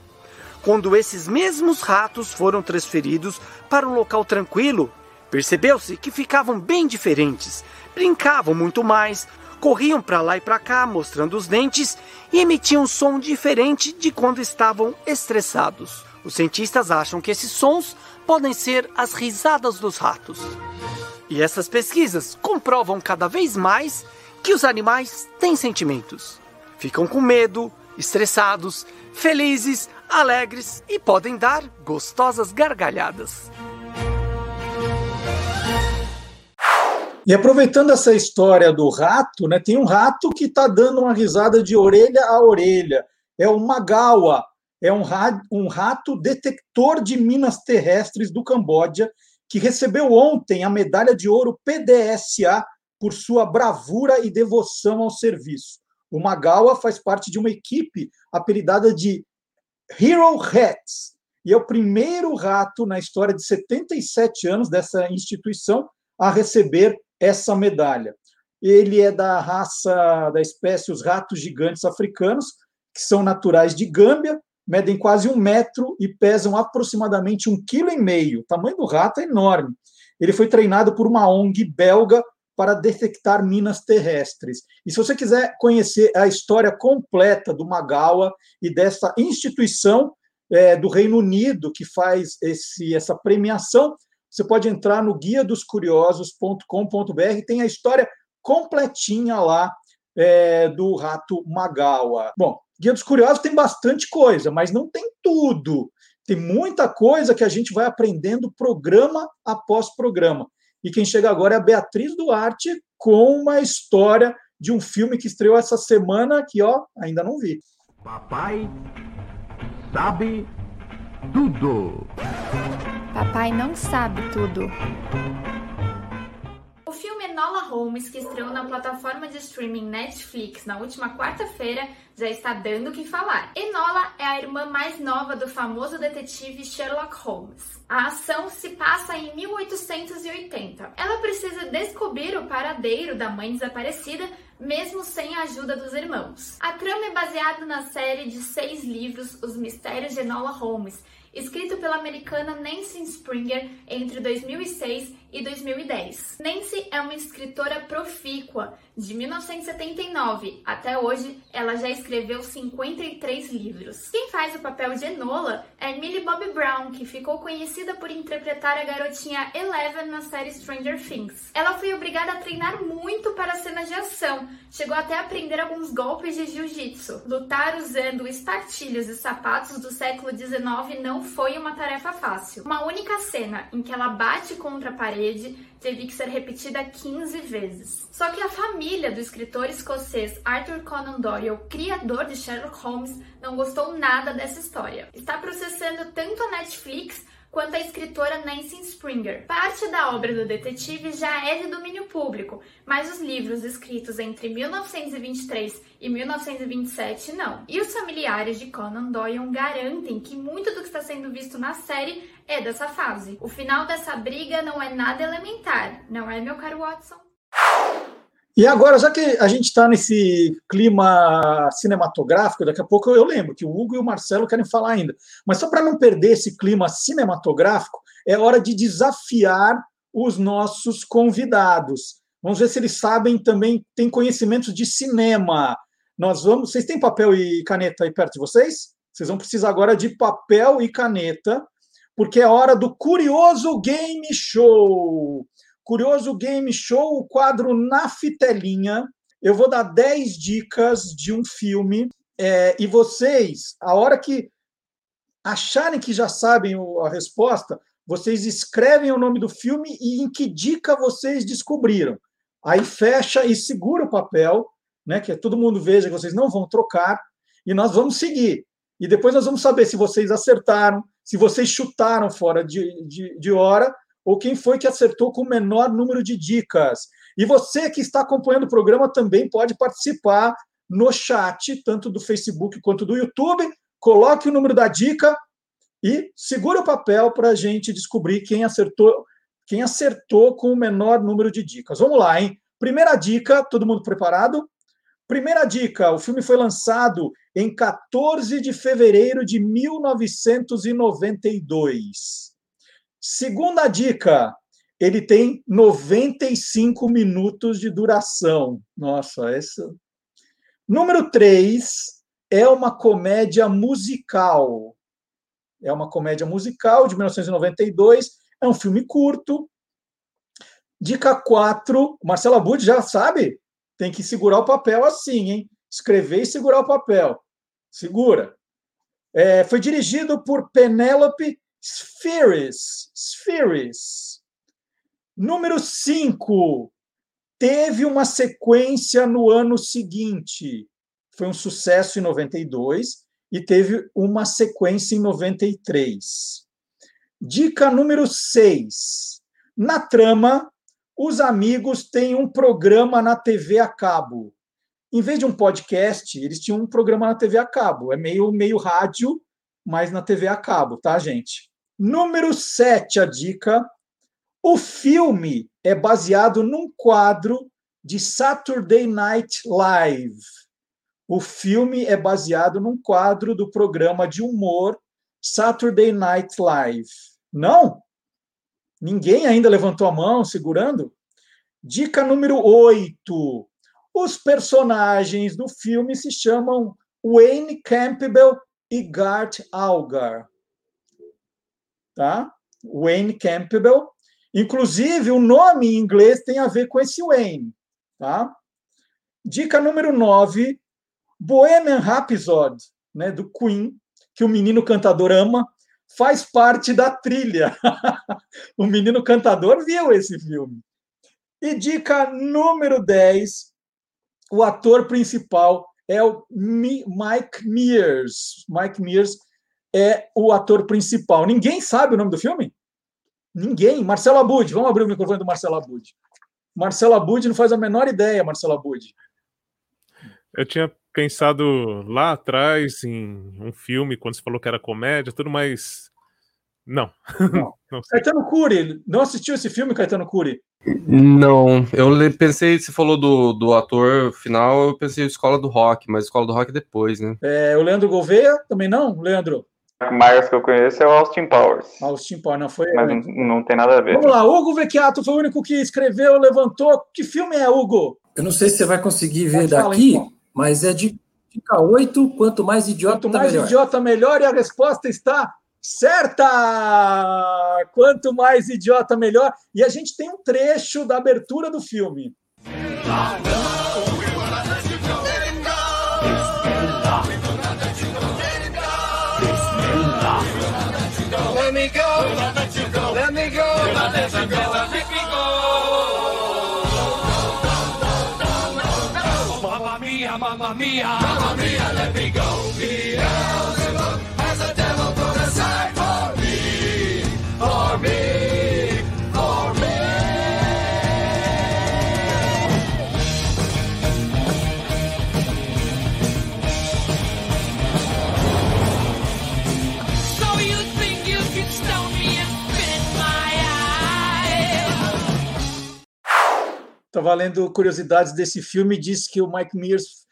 Quando esses mesmos ratos foram transferidos para um local tranquilo, percebeu-se que ficavam bem diferentes, brincavam muito mais, corriam para lá e para cá mostrando os dentes e emitiam um som diferente de quando estavam estressados. Os cientistas acham que esses sons podem ser as risadas dos ratos. E essas pesquisas comprovam cada vez mais que os animais têm sentimentos. Ficam com medo, estressados, felizes, alegres e podem dar gostosas gargalhadas. E aproveitando essa história do rato, né, tem um rato que está dando uma risada de orelha a orelha. É o Magawa, é um, ra um rato detector de minas terrestres do Camboja, que recebeu ontem a medalha de ouro PDSA por sua bravura e devoção ao serviço. O Magawa faz parte de uma equipe apelidada de Hero Rats, e é o primeiro rato na história de 77 anos dessa instituição a receber essa medalha. Ele é da raça da espécie os ratos gigantes africanos, que são naturais de Gâmbia, medem quase um metro e pesam aproximadamente um quilo e meio. O tamanho do rato é enorme. Ele foi treinado por uma ONG belga para detectar minas terrestres. E se você quiser conhecer a história completa do Magawa e dessa instituição é, do Reino Unido que faz esse, essa premiação, você pode entrar no guia dos curiosos.com.br, tem a história completinha lá é, do rato Magawa. Bom, Guia dos Curiosos tem bastante coisa, mas não tem tudo. Tem muita coisa que a gente vai aprendendo programa após programa. E quem chega agora é a Beatriz Duarte com uma história de um filme que estreou essa semana que, ó, ainda não vi. Papai sabe tudo. Papai não sabe tudo. O filme Enola Holmes, que estreou na plataforma de streaming Netflix na última quarta-feira, já está dando o que falar. Enola é a irmã mais nova do famoso detetive Sherlock Holmes. A ação se passa em 1880. Ela precisa descobrir o paradeiro da mãe desaparecida, mesmo sem a ajuda dos irmãos. A trama é baseada na série de seis livros Os Mistérios de Enola Holmes, escrito pela americana Nancy Springer entre 2006 e 2010. Nancy é uma escritora profícua. De 1979 até hoje, ela já escreveu 53 livros. Quem faz o papel de Enola é Millie Bobby Brown, que ficou conhecida por interpretar a garotinha Eleven na série Stranger Things. Ela foi obrigada a treinar muito para cenas de ação, chegou até a aprender alguns golpes de jiu-jitsu. Lutar usando espartilhos e sapatos do século XIX não foi uma tarefa fácil. Uma única cena em que ela bate contra a parede teve que ser repetida 15 vezes. Só que a família do escritor escocês Arthur Conan Doyle, criador de Sherlock Holmes, não gostou nada dessa história. Está processando tanto a Netflix quanto a escritora Nancy Springer. Parte da obra do detetive já é de domínio público, mas os livros escritos entre 1923 e 1927 não. E os familiares de Conan Doyle garantem que muito do que está sendo visto na série é dessa fase. O final dessa briga não é nada elementar, não é, meu caro Watson? E agora, já que a gente está nesse clima cinematográfico, daqui a pouco eu lembro que o Hugo e o Marcelo querem falar ainda. Mas só para não perder esse clima cinematográfico, é hora de desafiar os nossos convidados. Vamos ver se eles sabem também, têm conhecimentos de cinema. Nós vamos. Vocês têm papel e caneta aí perto de vocês? Vocês vão precisar agora de papel e caneta, porque é hora do Curioso Game Show. Curioso Game Show, o quadro na fitelinha. Eu vou dar 10 dicas de um filme é, e vocês, a hora que acharem que já sabem a resposta, vocês escrevem o nome do filme e em que dica vocês descobriram. Aí fecha e segura o papel, né? Que todo mundo veja que vocês não vão trocar e nós vamos seguir. E depois nós vamos saber se vocês acertaram, se vocês chutaram fora de, de, de hora ou quem foi que acertou com o menor número de dicas. E você que está acompanhando o programa também pode participar no chat, tanto do Facebook quanto do YouTube. Coloque o número da dica e segura o papel para a gente descobrir quem acertou, quem acertou com o menor número de dicas. Vamos lá, hein? Primeira dica, todo mundo preparado? Primeira dica: o filme foi lançado em 14 de fevereiro de 1992. Segunda dica, ele tem 95 minutos de duração. Nossa, essa. Número 3 é uma comédia musical. É uma comédia musical de 1992, é um filme curto. Dica 4, Marcelo Abud já sabe? Tem que segurar o papel assim, hein? Escrever e segurar o papel. Segura. É, foi dirigido por Penélope Spheres. Spheres. Número 5. Teve uma sequência no ano seguinte. Foi um sucesso em 92 e teve uma sequência em 93. Dica número 6. Na trama, os amigos têm um programa na TV a cabo. Em vez de um podcast, eles tinham um programa na TV a cabo. É meio, meio rádio, mas na TV a cabo, tá, gente? Número 7, a dica. O filme é baseado num quadro de Saturday Night Live. O filme é baseado num quadro do programa de humor Saturday Night Live. Não? Ninguém ainda levantou a mão segurando? Dica número 8. Os personagens do filme se chamam Wayne Campbell e Gart Algar tá? Wayne Campbell. Inclusive, o nome em inglês tem a ver com esse Wayne, tá? Dica número 9, Bohemian Rhapsody, né, do Queen, que o menino cantador ama. faz parte da trilha. o menino cantador viu esse filme. E dica número 10, o ator principal é o Mike Mears. Mike Mears é o ator principal. Ninguém sabe o nome do filme? Ninguém. Marcelo Abud. Vamos abrir o microfone do Marcelo Abud. Marcelo Abud não faz a menor ideia, Marcelo Abud. Eu tinha pensado lá atrás em um filme, quando você falou que era comédia, tudo mais. Não. não. não Caetano Cury, não assistiu esse filme, Caetano Cury? Não, eu pensei, você falou do, do ator final, eu pensei Escola do Rock, mas Escola do Rock é depois, né? É, o Leandro Gouveia também não, Leandro? O Myers que eu conheço é o Austin Powers. Austin Powers, não foi. Mas não, não tem nada a ver. Vamos lá, Hugo Vecchiato foi o único que escreveu, levantou. Que filme é, Hugo? Eu não sei se você vai conseguir ver daqui, então. mas é de dica 8, quanto mais idiota quanto mais melhor. idiota melhor e a resposta está certa! Quanto mais idiota melhor. E a gente tem um trecho da abertura do filme. Mia, mamma mia, let me go. Beelzebub has a devil put aside for me, for me, for me. So you think you can stone me and spit my eye? Estava lendo curiosidades desse filme disse que o Mike Mears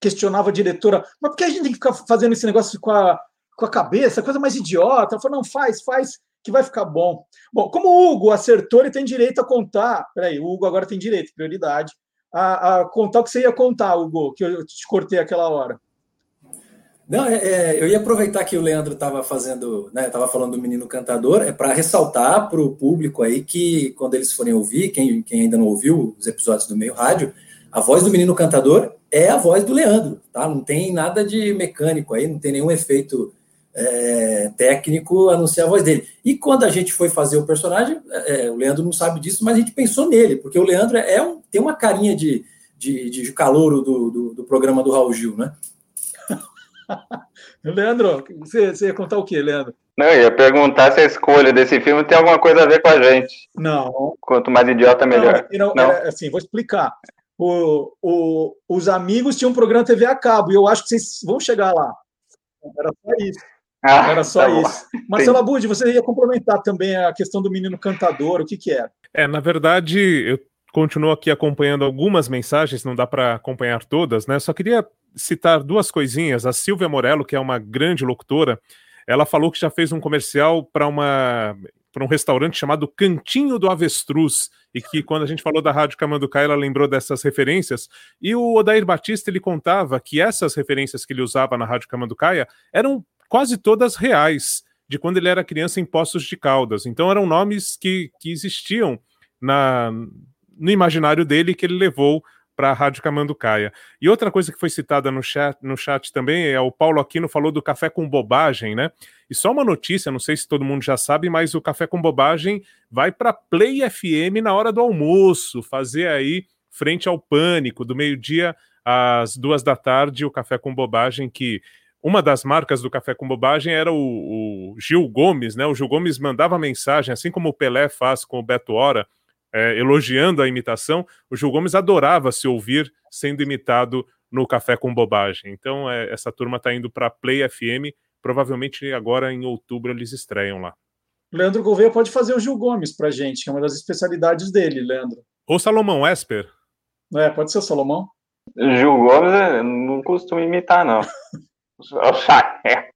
questionava a diretora, mas por que a gente tem que ficar fazendo esse negócio com a, com a cabeça, coisa mais idiota? Ela falou, não, faz, faz, que vai ficar bom. Bom, como o Hugo acertou, ele tem direito a contar. Peraí, o Hugo agora tem direito, prioridade, a, a contar o que você ia contar, Hugo, que eu te cortei aquela hora. Não, é, é, eu ia aproveitar que o Leandro estava fazendo, né, estava falando do menino cantador, é para ressaltar para o público aí que quando eles forem ouvir, quem, quem ainda não ouviu os episódios do Meio Rádio, a voz do menino cantador é a voz do Leandro, tá? Não tem nada de mecânico aí, não tem nenhum efeito é, técnico a não ser a voz dele. E quando a gente foi fazer o personagem, é, o Leandro não sabe disso, mas a gente pensou nele, porque o Leandro é um, tem uma carinha de, de, de calouro do, do, do programa do Raul Gil, né? Leandro, você, você ia contar o quê, Leandro? Não, eu ia perguntar se a escolha desse filme tem alguma coisa a ver com a gente. Não. Quanto mais idiota, melhor. Não, não, era assim, vou explicar. O, o, os amigos tinham um programa TV a cabo, e eu acho que vocês vão chegar lá. Era só isso. Ah, Era só tá bom. isso. Marcelo Abud, você ia complementar também a questão do menino cantador, o que que era? É, na verdade, eu continuo aqui acompanhando algumas mensagens, não dá para acompanhar todas, né? Só queria citar duas coisinhas. A Silvia Morello, que é uma grande locutora, ela falou que já fez um comercial para uma para um restaurante chamado Cantinho do Avestruz, e que quando a gente falou da Rádio Camanducaia, ela lembrou dessas referências, e o Odair Batista, ele contava que essas referências que ele usava na Rádio Camanducaia eram quase todas reais, de quando ele era criança em Poços de Caldas, então eram nomes que, que existiam na, no imaginário dele que ele levou para a Rádio Camanducaia. E outra coisa que foi citada no chat, no chat também é o Paulo Aquino falou do café com bobagem, né? E só uma notícia, não sei se todo mundo já sabe, mas o café com bobagem vai para Play FM na hora do almoço, fazer aí frente ao pânico, do meio-dia às duas da tarde, o café com bobagem que uma das marcas do Café com Bobagem era o, o Gil Gomes, né? O Gil Gomes mandava mensagem, assim como o Pelé faz com o Beto Hora, é, elogiando a imitação, o Gil Gomes adorava se ouvir sendo imitado no Café com Bobagem. Então, é, essa turma está indo para Play FM, provavelmente agora em outubro eles estreiam lá. Leandro Gouveia pode fazer o Gil Gomes para gente, que é uma das especialidades dele, Leandro. Ou Salomão Esper. É, pode ser o Salomão. Gil Gomes eu não costumo imitar, não. é,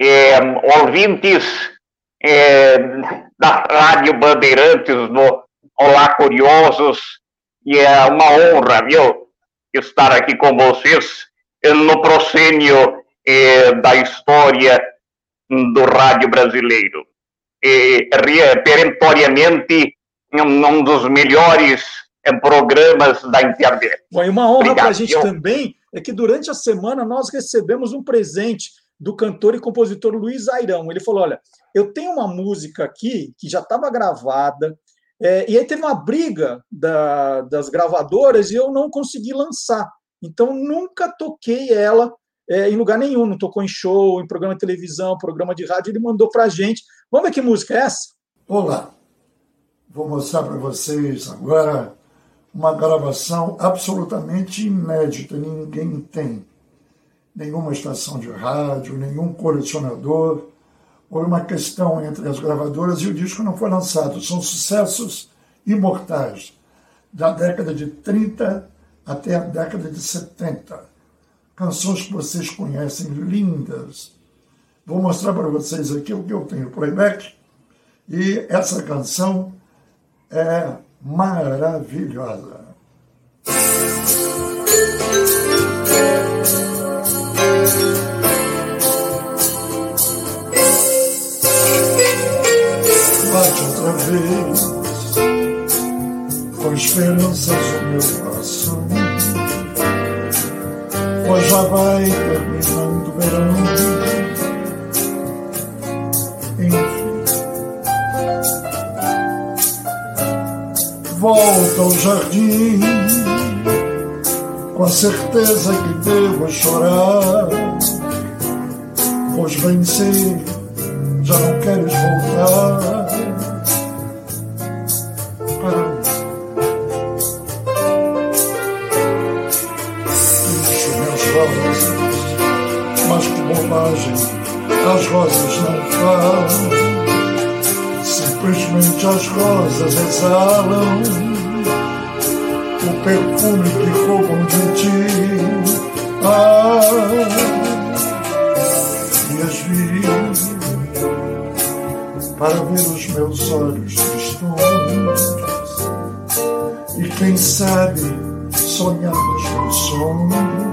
é, ouvintes é, da Rádio Bandeirantes do Olá Curiosos, e é uma honra, viu, estar aqui com vocês no proscênio é, da história do rádio brasileiro. E, re- perentoriamente, um dos melhores é, programas da internet. Bom, e uma honra para a gente também é que durante a semana nós recebemos um presente do cantor e compositor Luiz Airão. Ele falou: Olha, eu tenho uma música aqui que já estava gravada, é, e aí teve uma briga da, das gravadoras e eu não consegui lançar. Então, nunca toquei ela é, em lugar nenhum, não tocou em show, em programa de televisão, programa de rádio, ele mandou para a gente. Vamos ver que música é essa? Olá, vou mostrar para vocês agora uma gravação absolutamente inédita, ninguém tem. Nenhuma estação de rádio, nenhum colecionador. Foi uma questão entre as gravadoras e o disco não foi lançado. São sucessos imortais da década de 30 até a década de 70. Canções que vocês conhecem, lindas. Vou mostrar para vocês aqui o que eu tenho playback. E essa canção é maravilhosa. Bate outra vez com esperanças o meu coração. Pois já vai terminando o verão. volta ao jardim, com a certeza que devo chorar, pois vencer já não queres voltar. Perfume que roubam de ti. Ah, e as vi para ver os meus olhos tristonhos e quem sabe sonhar nos meus sonhos.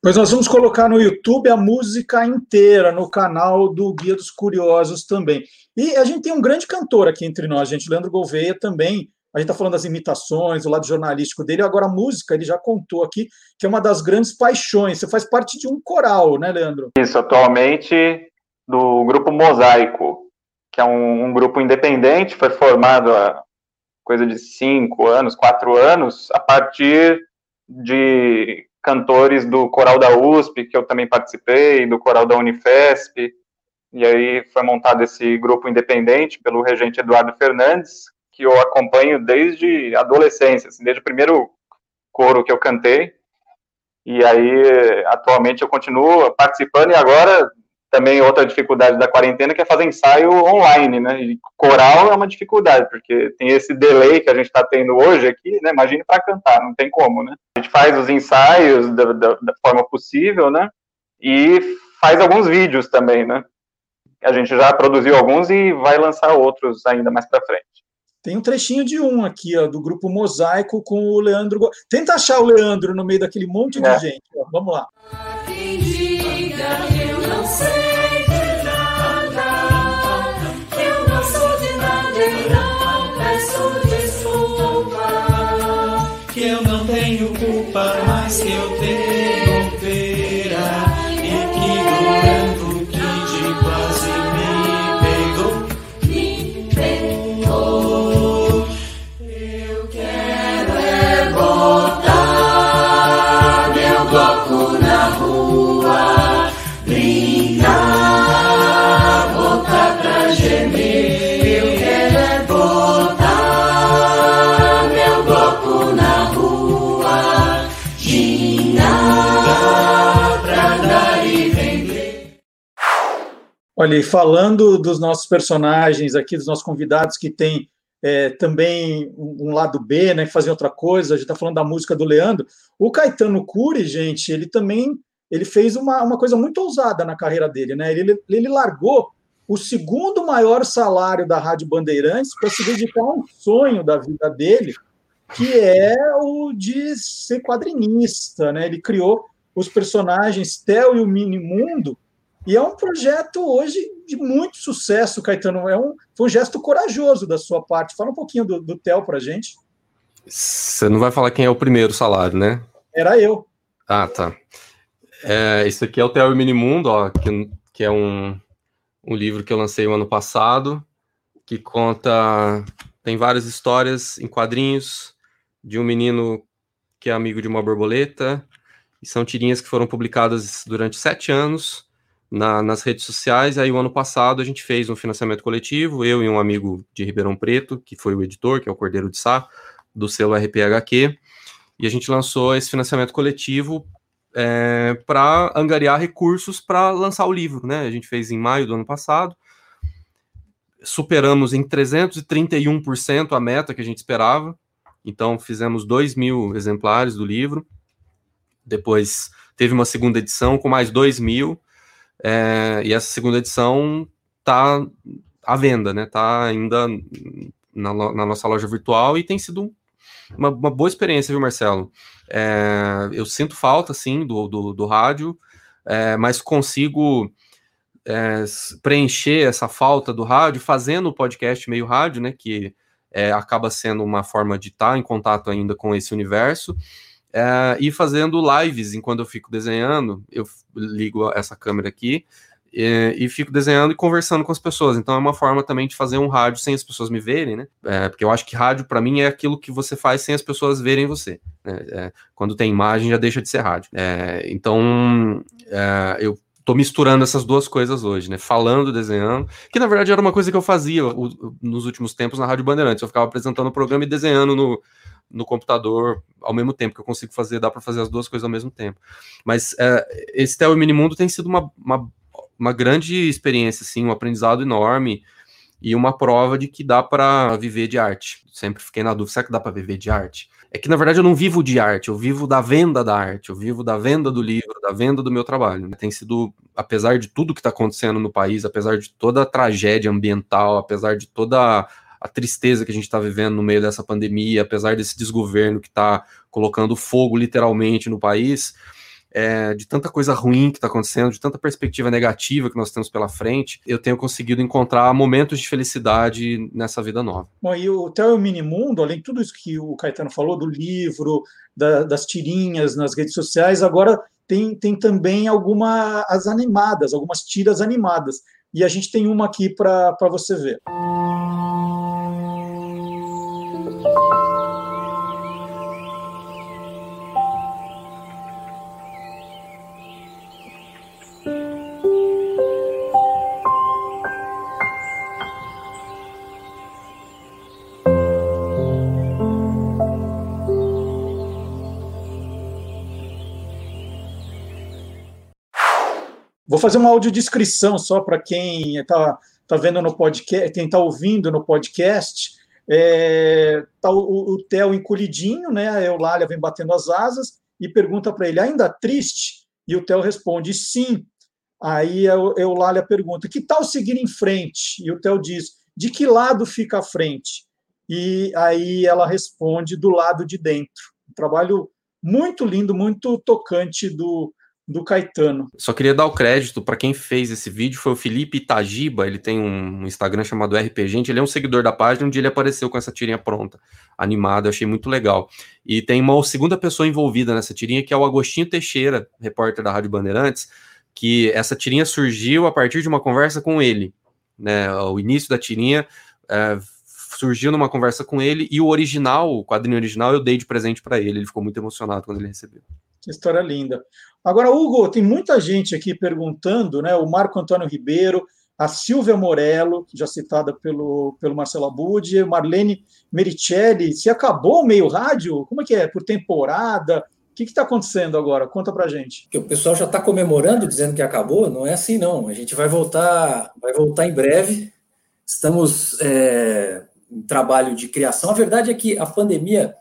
Pois nós vamos colocar no YouTube a música inteira no canal do Guia dos Curiosos também. E a gente tem um grande cantor aqui entre nós, gente, Leandro Gouveia também. A gente está falando das imitações, o lado jornalístico dele. Agora, a música, ele já contou aqui, que é uma das grandes paixões. Você faz parte de um coral, né, Leandro? Isso, atualmente do grupo Mosaico, que é um, um grupo independente, foi formado há coisa de cinco anos, quatro anos, a partir de cantores do coral da USP, que eu também participei, do coral da Unifesp, e aí foi montado esse grupo independente pelo regente Eduardo Fernandes, que eu acompanho desde adolescência, assim, desde o primeiro coro que eu cantei, e aí atualmente eu continuo participando, e agora também outra dificuldade da quarentena que é fazer ensaio online, né? E coral é uma dificuldade, porque tem esse delay que a gente está tendo hoje aqui, né? Imagine para cantar, não tem como, né? A gente faz os ensaios da, da, da, forma possível, né? E faz alguns vídeos também, né? A gente já produziu alguns e vai lançar outros ainda mais para frente. Tem um trechinho de um aqui, ó, do grupo Mosaico com o Leandro. Tenta achar o Leandro no meio daquele monte de é. gente. Ó. Vamos lá. Quem diga eu não sei. Olha, e falando dos nossos personagens aqui, dos nossos convidados que tem é, também um lado B, né, que fazem outra coisa, a gente está falando da música do Leandro, o Caetano Cury, gente, ele também ele fez uma, uma coisa muito ousada na carreira dele, né? Ele, ele largou o segundo maior salário da Rádio Bandeirantes para se dedicar a um sonho da vida dele, que é o de ser quadrinista, né? Ele criou os personagens Theo e o Minimundo, e é um projeto hoje de muito sucesso, Caetano. É um, foi um gesto corajoso da sua parte. Fala um pouquinho do, do Theo para gente. Você não vai falar quem é o primeiro salário, né? Era eu. Ah, tá. É, isso aqui é o Theo Minimundo, ó, que, que é um, um livro que eu lancei o ano passado, que conta. Tem várias histórias em quadrinhos de um menino que é amigo de uma borboleta, e são tirinhas que foram publicadas durante sete anos na, nas redes sociais. Aí, o ano passado, a gente fez um financiamento coletivo, eu e um amigo de Ribeirão Preto, que foi o editor, que é o Cordeiro de Sá, do selo RPHQ, e a gente lançou esse financiamento coletivo é, para angariar recursos para lançar o livro, né? A gente fez em maio do ano passado, superamos em 331% a meta que a gente esperava, então fizemos 2 mil exemplares do livro, depois teve uma segunda edição com mais 2 mil, é, e essa segunda edição está à venda, né? Está ainda na, na, nossa loja virtual e tem sido uma, uma boa experiência, viu, Marcelo? É, eu sinto falta, sim, do, do, do rádio, é, mas consigo é, preencher essa falta do rádio fazendo o podcast meio rádio, né? Que é, acaba sendo uma forma de estar em contato ainda com esse universo. É, e fazendo lives enquanto eu fico desenhando, eu ligo essa câmera aqui e, e, fico desenhando e conversando com as pessoas. Então é uma forma também de fazer um rádio sem as pessoas me verem, né? É, porque eu acho que rádio para mim é aquilo que você faz sem as pessoas verem você. Né? É, quando tem imagem já deixa de ser rádio. É, então é, eu tô misturando essas duas coisas hoje, né? Falando, desenhando, que na verdade era uma coisa que eu fazia o, nos últimos tempos na Rádio Bandeirantes. Eu ficava apresentando o programa e desenhando no, no computador ao mesmo tempo que eu consigo fazer, dá para fazer as duas coisas ao mesmo tempo. Mas é, esse Theo Minimundo tem sido uma, uma uma grande experiência, assim, um aprendizado enorme e uma prova de que dá para viver de arte. Sempre fiquei na dúvida, será que dá para viver de arte? É que na verdade eu não vivo de arte, eu vivo da venda da arte, eu vivo da venda do livro, da venda do meu trabalho. Né? Tem sido, apesar de tudo que está acontecendo no país, apesar de toda a tragédia ambiental, apesar de toda a tristeza que a gente está vivendo no meio dessa pandemia, apesar desse desgoverno que está colocando fogo literalmente no país, é, de tanta coisa ruim que está acontecendo, de tanta perspectiva negativa que nós temos pela frente, eu tenho conseguido encontrar momentos de felicidade nessa vida nova. Bom, e o Theo Minimundo, além de tudo isso que o Caetano falou, do livro, da, das tirinhas nas redes sociais, agora tem, tem também algumas animadas, algumas tiras animadas. E a gente tem uma aqui para você ver. Vou fazer uma audiodescrição só para quem está tá vendo no podcast, quem está ouvindo no podcast. É, tá o, o Theo encolhidinho, né? A Eulália vem batendo as asas e pergunta para ele, ainda triste? E o Theo responde, sim. Aí a Eulália pergunta, que tal seguir em frente? E o Theo diz, de que lado fica a frente? E aí ela responde, do lado de dentro. Um trabalho muito lindo, muito tocante do, do Caetano. Só queria dar o crédito para quem fez esse vídeo, foi o Felipe Itagiba, ele tem um Instagram chamado RP Gente, ele é um seguidor da página, um dia ele apareceu com essa tirinha pronta, animada, eu achei muito legal. E tem uma segunda pessoa envolvida nessa tirinha, que é o Agostinho Teixeira, repórter da Rádio Bandeirantes, que essa tirinha surgiu a partir de uma conversa com ele, né, o início da tirinha é, surgiu numa conversa com ele, e o original, o quadrinho original, eu dei de presente para ele, ele ficou muito emocionado quando ele recebeu. Que história linda. Agora, Hugo, tem muita gente aqui perguntando, né? O Marco Antônio Ribeiro, a Silvia Morello, já citada pelo, pelo Marcelo Abud, Marlene Mericelli, se acabou o meio rádio? Como é que é? Por temporada? O que está acontecendo agora? Conta para gente. O pessoal já está comemorando, dizendo que acabou. Não é assim, não. A gente vai voltar, vai voltar em breve. Estamos é, em trabalho de criação. A verdade é que a pandemia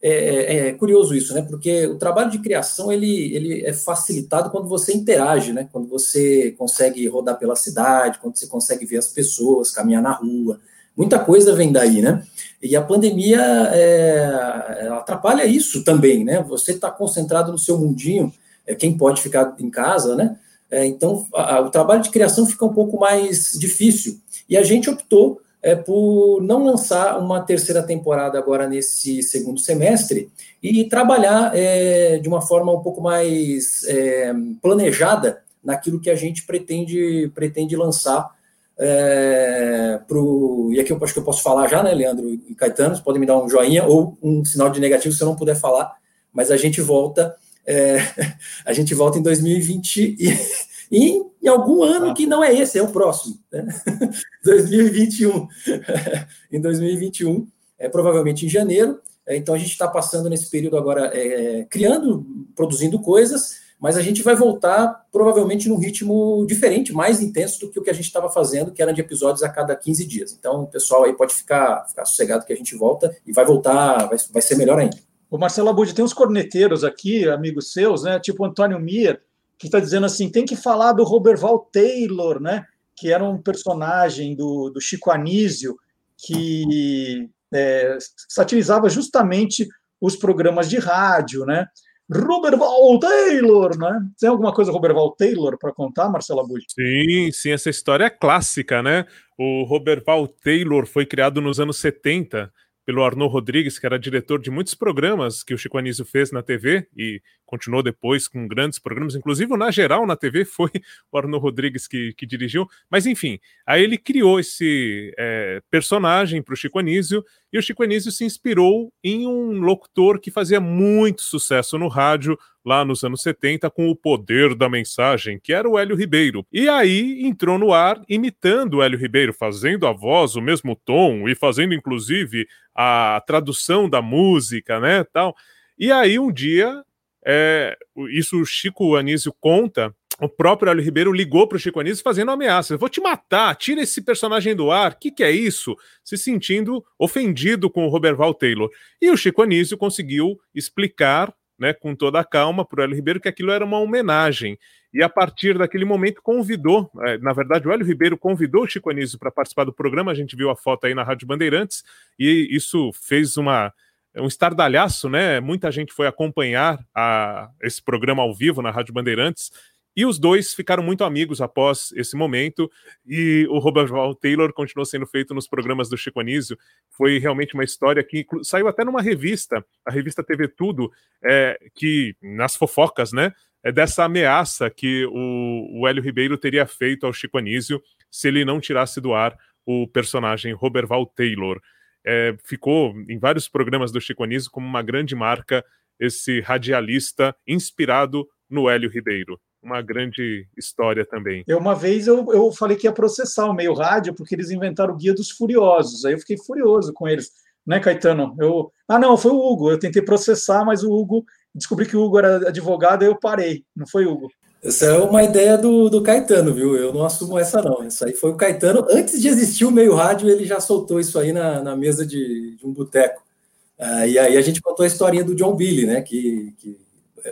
é, é, é, curioso isso, né? Porque o trabalho de criação ele, ele é facilitado quando você interage, né? Quando você consegue rodar pela cidade, quando você consegue ver as pessoas, caminhar na rua. Muita coisa vem daí, né? E a pandemia é, atrapalha isso também, né? Você está concentrado no seu mundinho, é, quem pode ficar em casa, né? É, então, a, a, o trabalho de criação fica um pouco mais difícil. E a gente optou é, por não lançar uma terceira temporada agora nesse segundo semestre e trabalhar é, de uma forma um pouco mais é, planejada naquilo que a gente pretende, pretende lançar. É, pro, e aqui eu acho que eu posso falar já, né, Leandro e Caetano? Vocês podem me dar um joinha ou um sinal de negativo se eu não puder falar, mas a gente volta. É, a gente volta em 2020 e, e em algum ano que não é esse, é o próximo, né? 2021. em 2021, é, provavelmente em janeiro. É, então a gente está passando nesse período agora é, criando, produzindo coisas, mas a gente vai voltar provavelmente num ritmo diferente, mais intenso do que o que a gente estava fazendo, que era de episódios a cada 15 dias. Então o pessoal aí pode ficar, ficar sossegado que a gente volta e vai voltar, vai, vai ser melhor ainda. O Marcelo Abud, tem uns corneteiros aqui, amigos seus, né? Tipo Antônio Mir, que está dizendo assim: tem que falar do Roberval Taylor, né? Que era um personagem do, do Chico Anísio que é, satirizava justamente os programas de rádio, né? Roberval Taylor, né? Tem alguma coisa Roberval Taylor para contar, Marcelo Abud? Sim, sim, essa história é clássica, né? O Roberval Taylor foi criado nos anos 70 pelo Arnaud Rodrigues, que era diretor de muitos programas que o Chico Anísio fez na TV e continuou depois com grandes programas, inclusive Na Geral na TV foi o Arnaud Rodrigues que, que dirigiu. Mas enfim, aí ele criou esse é, personagem para o Chico Anísio e o Chico Anísio se inspirou em um locutor que fazia muito sucesso no rádio lá nos anos 70 com o poder da mensagem, que era o Hélio Ribeiro. E aí entrou no ar imitando o Hélio Ribeiro, fazendo a voz, o mesmo tom e fazendo inclusive a tradução da música, né, tal. E aí um dia, é, isso o Chico Anísio conta, o próprio Hélio Ribeiro ligou para o Chico Anísio fazendo ameaça. vou te matar, tira esse personagem do ar. O que, que é isso? Se sentindo ofendido com o Roberval Taylor. E o Chico Anísio conseguiu explicar né, com toda a calma para o Hélio Ribeiro que aquilo era uma homenagem. E a partir daquele momento convidou, é, na verdade, o Hélio Ribeiro convidou o Chico Anísio para participar do programa. A gente viu a foto aí na Rádio Bandeirantes, e isso fez uma, um estardalhaço, né? Muita gente foi acompanhar a, esse programa ao vivo na Rádio Bandeirantes. E os dois ficaram muito amigos após esse momento, e o Robert Val Taylor continuou sendo feito nos programas do Chico Anísio. Foi realmente uma história que saiu até numa revista, a revista TV Tudo, é, que nas fofocas, né? É dessa ameaça que o, o Hélio Ribeiro teria feito ao Chico Anísio se ele não tirasse do ar o personagem Robert Val Taylor. É, ficou em vários programas do Chico como uma grande marca esse radialista inspirado no Hélio Ribeiro uma grande história também. Eu, uma vez eu, eu falei que ia processar o meio rádio porque eles inventaram o Guia dos Furiosos. Aí eu fiquei furioso com eles, né, Caetano? Eu, ah, não, foi o Hugo. Eu tentei processar, mas o Hugo descobri que o Hugo era advogado, aí eu parei. Não foi Hugo. Essa é uma ideia do, do Caetano, viu? Eu não assumo essa, não. Isso aí foi o Caetano. Antes de existir o meio rádio, ele já soltou isso aí na, na mesa de, de um boteco. Ah, e aí a gente contou a historinha do John Billy, né? Que, que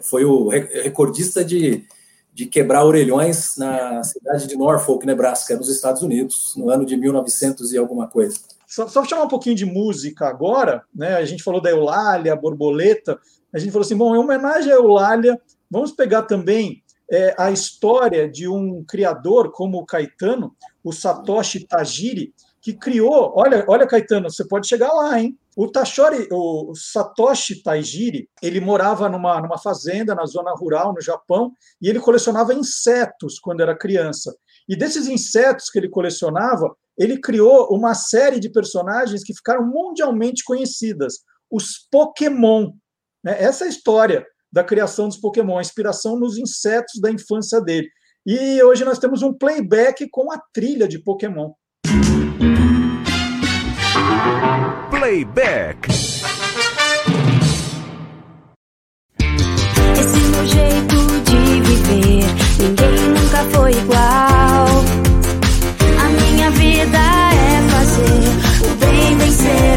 foi o recordista de, de quebrar orelhões na cidade de Norfolk, Nebraska, nos Estados Unidos, no ano de 1900 e alguma coisa. Só, só chamar um pouquinho de música agora, né? A gente falou da Eulália, a borboleta. A gente falou assim, bom, em homenagem à Eulália, vamos pegar também é, a história de um criador como o Caetano, o Satoshi Tajiri, que criou. Olha, olha, Caetano, você pode chegar lá, hein? O Tashori, o Satoshi Taijiri, ele morava numa, numa fazenda na zona rural no Japão e ele colecionava insetos quando era criança. E desses insetos que ele colecionava, ele criou uma série de personagens que ficaram mundialmente conhecidas, os Pokémon. Né? Essa é a história da criação dos Pokémon, a inspiração nos insetos da infância dele. E hoje nós temos um playback com a trilha de Pokémon. Playback. Esse meu jeito de viver, ninguém nunca foi igual. A minha vida é fazer o bem vencer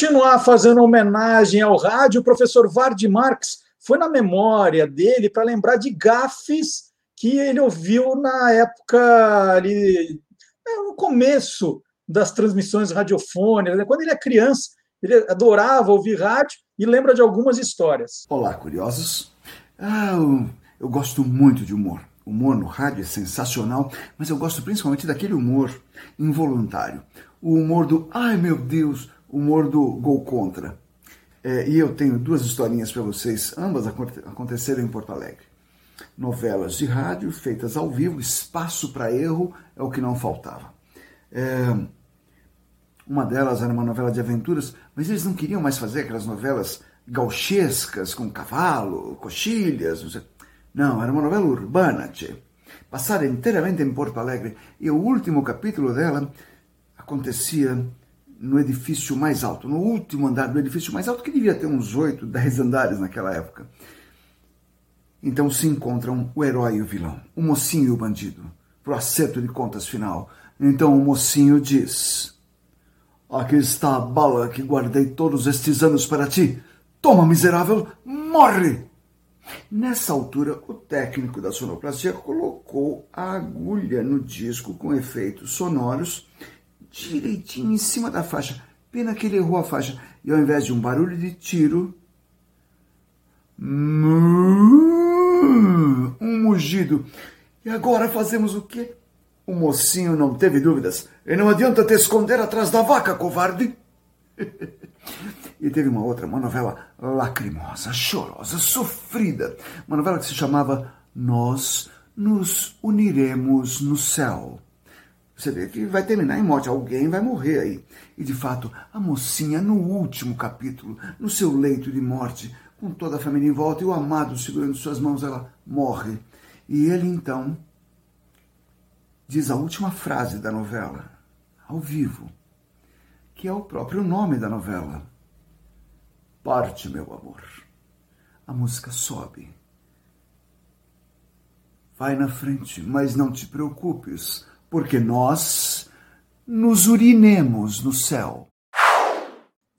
continuar fazendo homenagem ao rádio, o professor Vard Marx foi na memória dele para lembrar de gafes que ele ouviu na época ali, né, no começo das transmissões radiofônicas, né? quando ele é criança, ele adorava ouvir rádio e lembra de algumas histórias. Olá, curiosos. Ah, eu gosto muito de humor. Humor no rádio é sensacional, mas eu gosto principalmente daquele humor involuntário. O humor do ai meu Deus, humor do gol contra. É, e eu tenho duas historinhas para vocês, ambas aconteceram em Porto Alegre. Novelas de rádio feitas ao vivo, espaço para erro é o que não faltava. É, uma delas era uma novela de aventuras, mas eles não queriam mais fazer aquelas novelas gauchescas com cavalo, coxilhas. Não, sei. não era uma novela urbana, tchê. Passada inteiramente em Porto Alegre. E o último capítulo dela acontecia no edifício mais alto, no último andar do edifício mais alto, que devia ter uns oito, dez andares naquela época. Então se encontram o herói e o vilão, o mocinho e o bandido, pro acerto de contas final. Então o mocinho diz: Aqui está a bala que guardei todos estes anos para ti. Toma, miserável, morre! Nessa altura, o técnico da sonoplastia colocou a agulha no disco com efeitos sonoros direitinho em cima da faixa. Pena que ele errou a faixa. E ao invés de um barulho de tiro, um mugido. E agora fazemos o quê? O mocinho não teve dúvidas. E não adianta te esconder atrás da vaca, covarde. e teve uma outra, uma novela lacrimosa, chorosa, sofrida. Uma novela que se chamava Nós nos uniremos no céu. Você vê que vai terminar em morte, alguém vai morrer aí. E de fato, a mocinha, no último capítulo, no seu leito de morte, com toda a família em volta e o amado segurando suas mãos, ela morre. E ele então diz a última frase da novela, ao vivo, que é o próprio nome da novela. Parte, meu amor. A música sobe. Vai na frente, mas não te preocupes porque nós nos urinemos no céu.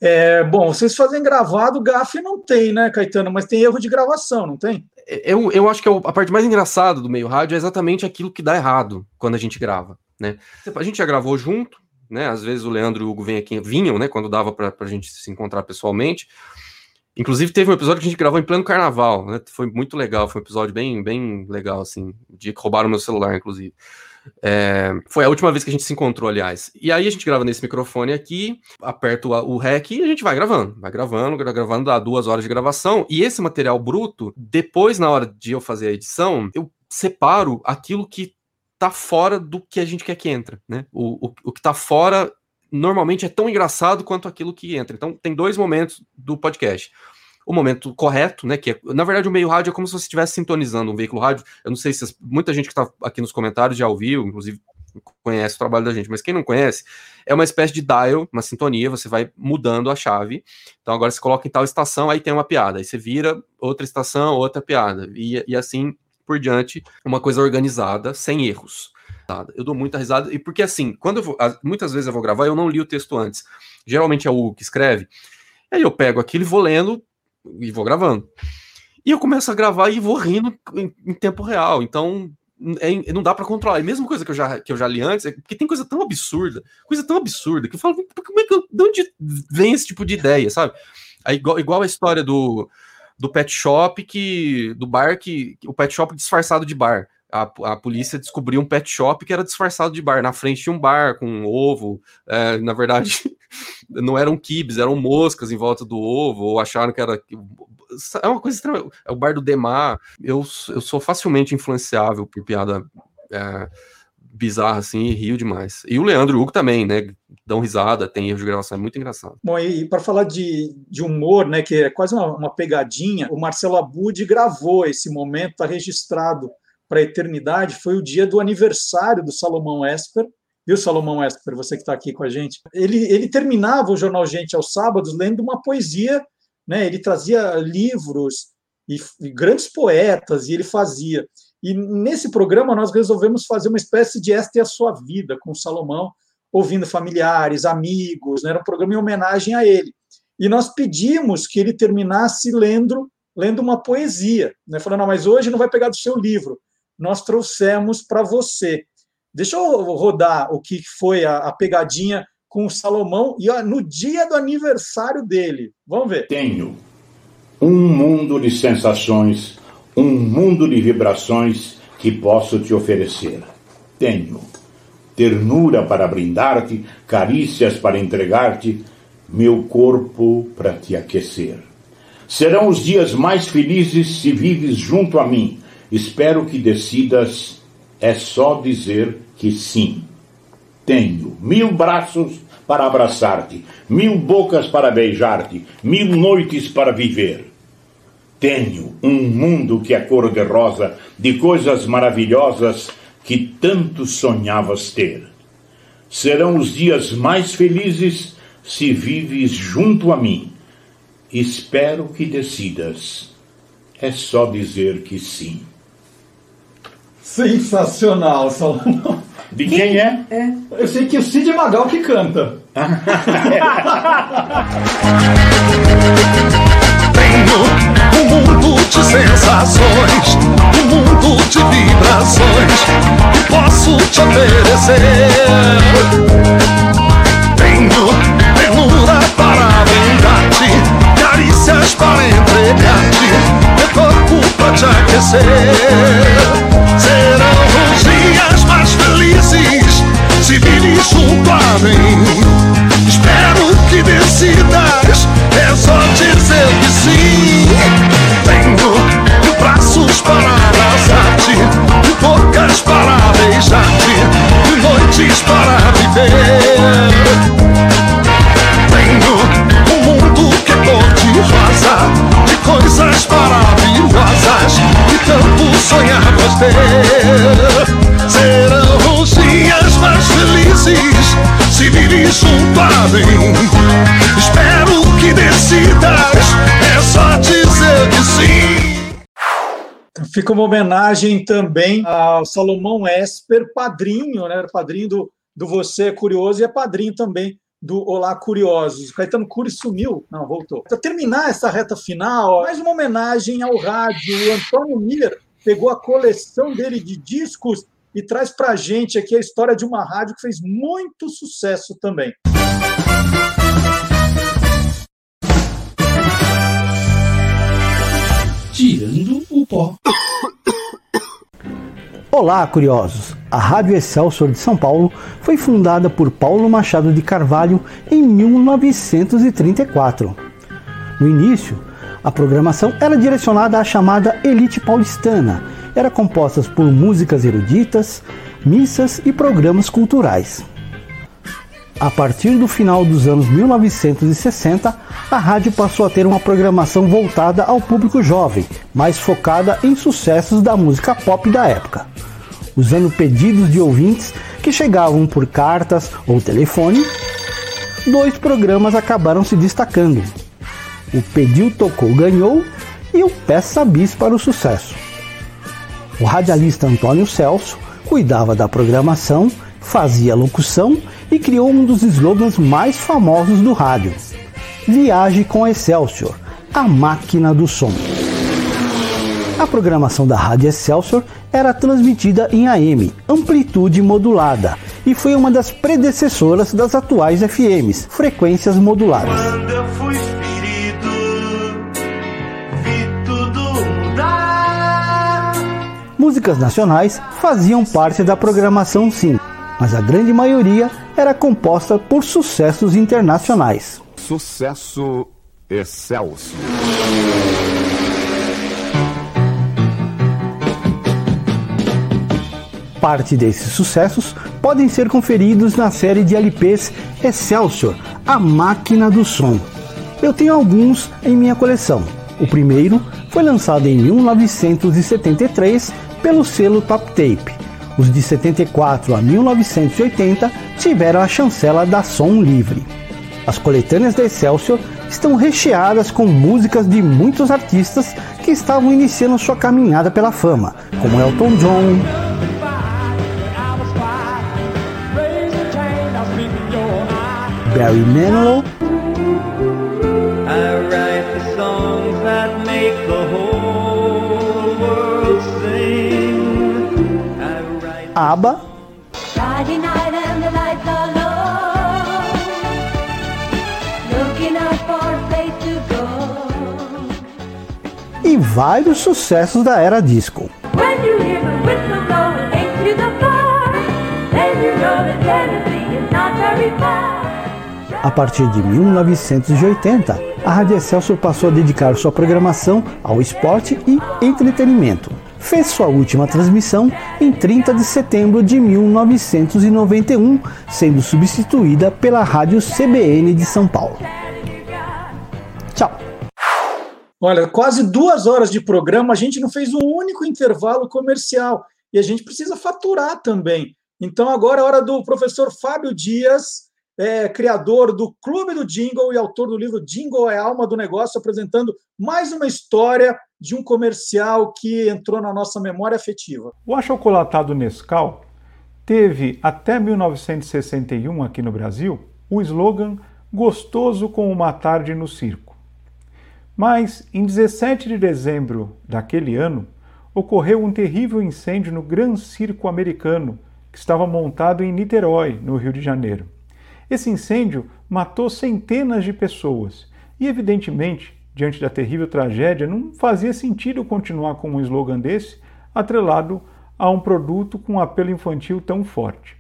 É, bom, vocês fazem gravado, GAF não tem, né, Caetano? Mas tem erro de gravação, não tem? Eu, eu acho que é a parte mais engraçada do meio rádio é exatamente aquilo que dá errado quando a gente grava, né? A gente já gravou junto, né? Às vezes o Leandro e o Hugo vêm aqui, vinham, né? Quando dava para a gente se encontrar pessoalmente. Inclusive teve um episódio que a gente gravou em pleno carnaval, né? Foi muito legal, foi um episódio bem, bem legal, assim. O dia que roubaram meu celular, inclusive. É, foi a última vez que a gente se encontrou, aliás. E aí a gente grava nesse microfone aqui, aperta o, REC e a gente vai gravando. Vai gravando, gravando, dá duas horas de gravação. E esse material bruto, depois, na hora de eu fazer a edição, eu separo aquilo que tá fora do que a gente quer que entra, né? O, o, o que tá fora normalmente é tão engraçado quanto aquilo que entra. Então, tem dois momentos do podcast o momento correto, né? Que é, na verdade o meio rádio é como se você estivesse sintonizando um veículo rádio. Eu não sei se muita gente que está aqui nos comentários já ouviu, inclusive conhece o trabalho da gente, mas quem não conhece, é uma espécie de dial, uma sintonia, você vai mudando a chave. Então agora você coloca em tal estação, aí tem uma piada, aí você vira outra estação, outra piada, e, e assim por diante, uma coisa organizada, sem erros. Eu dou muita risada, e porque assim, quando vou, muitas vezes eu vou gravar, eu não li o texto antes. Geralmente é o Hugo que escreve, aí eu pego aquilo e vou lendo, e vou gravando. E eu começo a gravar e vou rindo em, em tempo real. Então, é, não dá para controlar. E mesma coisa que eu já, que eu já li antes, é porque tem coisa tão absurda, coisa tão absurda, que eu falo, como é que eu, de onde vem esse tipo de ideia, sabe? Igual, igual a história do, do pet shop, que do bar, que o pet shop disfarçado de bar. A, a polícia descobriu um pet shop que era disfarçado de bar. Na frente tinha um bar com um ovo. É, na verdade, não eram kibs, eram moscas em volta do ovo, ou acharam que era. É uma coisa estranha. É o bar do Demar. Eu, eu sou facilmente influenciável por piada é, bizarra assim e rio demais. E o Leandro e Hugo também, né? Dão risada, tem erro de gravação, é muito engraçado. Bom, e, e para falar de, de humor, né, que é quase uma, uma pegadinha, o Marcelo Abud gravou esse momento, está registrado para a eternidade, foi o dia do aniversário do Salomão Esper, viu, Salomão Esper, você que está aqui com a gente? Ele, ele terminava o Jornal Gente aos sábados lendo uma poesia, né? ele trazia livros e, e grandes poetas, e ele fazia. E nesse programa nós resolvemos fazer uma espécie de Esta é a Sua Vida com o Salomão, ouvindo familiares, amigos, né? era um programa em homenagem a ele. E nós pedimos que ele terminasse lendo, lendo uma poesia, né? falando, mas hoje não vai pegar do seu livro, nós trouxemos para você. Deixa eu rodar o que foi a, pegadinha com o Salomão e ó, no dia do aniversário dele. Vamos ver. Tenho um mundo de sensações, um mundo de vibrações que posso te oferecer. Tenho ternura para brindar-te, carícias para entregar-te, meu corpo para te aquecer. Serão os dias mais felizes se vives junto a mim. Espero que decidas, é só dizer que sim. Tenho mil braços para abraçar-te, mil bocas para beijar-te, mil noites para viver. Tenho um mundo que é cor-de-rosa, de coisas maravilhosas que tanto sonhavas ter. Serão os dias mais felizes se vives junto a mim. Espero que decidas. É só dizer que sim. Sensacional, Salomão. De quem é? é? Eu sei que o Cid Magal que canta. Tenho um mundo de sensações, um mundo de vibrações que posso te oferecer. Tenho para entregar-te, meu corpo para te aquecer. Serão os dias mais felizes se vires junto a mim. Espero que decidas, é só dizer que sim. Sonhavas ter. Serão os dias mais felizes se vires junto a mim. Espero que decidas, é só dizer que sim. Fica uma homenagem também ao Salomão Esper, padrinho, né? Padrinho do, do Você é Curioso e é padrinho também do Olá Curiosos. Caetano Cury sumiu. Não, voltou. Para terminar essa reta final, mais uma homenagem ao rádio. O Antônio Miller pegou a coleção dele de discos e traz para a gente aqui a história de uma rádio que fez muito sucesso também. Tirando o pó. Olá, curiosos! A Rádio Excelsior de São Paulo foi fundada por Paulo Machado de Carvalho em 1934. No início, a programação era direcionada à chamada elite paulistana. Era composta por músicas eruditas, missas e programas culturais. A partir do final dos anos 1960, a rádio passou a ter uma programação voltada ao público jovem, mais focada em sucessos da música pop da época. Usando pedidos de ouvintes que chegavam por cartas ou telefone, dois programas acabaram se destacando: o Pediu Tocou Ganhou e o Peça Bis para o Sucesso. O radialista Antônio Celso cuidava da programação, fazia locução e criou um dos slogans mais famosos do rádio: Viaje com Excelsior, a máquina do som. A programação da Rádio Excelsior era transmitida em AM, amplitude modulada, e foi uma das predecessoras das atuais FMs, frequências moduladas. Músicas nacionais faziam parte da programação sim, mas a grande maioria era composta por sucessos internacionais. Sucesso excelso. Parte desses sucessos podem ser conferidos na série de LPs Excelsior, a máquina do som. Eu tenho alguns em minha coleção. O primeiro foi lançado em 1973 pelo selo Top Tape. Os de 74 a 1980 tiveram a chancela da Som Livre. As coletâneas da Excelsior estão recheadas com músicas de muitos artistas que estavam iniciando sua caminhada pela fama, como Elton John, Barry Manilow. Know that Tennessee is not very far. A partir de 1980, a Rádio Excelsior passou a dedicar sua programação ao esporte e entretenimento. Fez sua última transmissão em 30 de setembro de 1991, sendo substituída pela Rádio CBN de São Paulo. Tchau. Olha, quase duas horas de programa, a gente não fez um único intervalo comercial. E a gente precisa faturar também. Então, agora é hora do professor Fábio Dias, é, criador do Clube do Jingle e autor do livro Jingle é Alma do Negócio, apresentando mais uma história de um comercial que entrou na nossa memória afetiva. O achocolatado Nescau teve até 1961 aqui no Brasil o slogan Gostoso com uma tarde no circo. Mas em 17 de dezembro daquele ano ocorreu um terrível incêndio no Gran Circo Americano, que estava montado em Niterói, no Rio de Janeiro. Esse incêndio matou centenas de pessoas e, evidentemente, diante da terrível tragédia, não fazia sentido continuar com um slogan desse atrelado a um produto com um apelo infantil tão forte.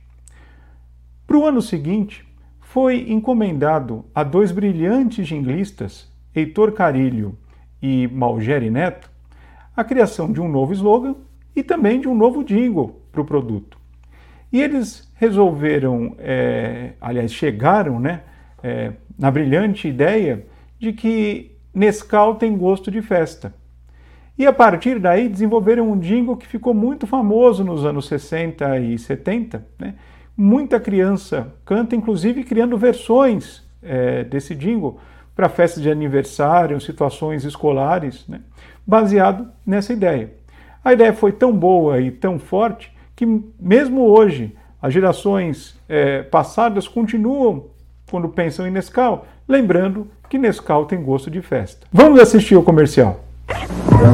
Para o ano seguinte, foi encomendado a dois brilhantes jinglistas, Heitor Carilho e Malgeri Neto, a criação de um novo slogan e também de um novo jingle para o produto. E eles resolveram, é, aliás, chegaram né, é, na brilhante ideia de que Nescau tem gosto de festa. E a partir daí desenvolveram um jingle que ficou muito famoso nos anos 60 e 70. Né? Muita criança canta, inclusive criando versões é, desse jingle para festas de aniversário, situações escolares, né? baseado nessa ideia. A ideia foi tão boa e tão forte que, mesmo hoje, as gerações é, passadas continuam, quando pensam em Nescau, lembrando que Nescau tem gosto de festa. Vamos assistir o comercial.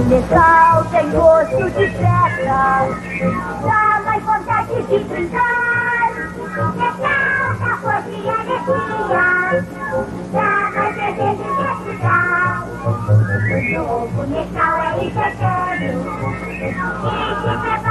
Nescau tem gosto de festa, dá mais vontade de brincar. Nescau força e alegria, dá mais desejo de estudar. O novo Nescau é instantâneo, quem se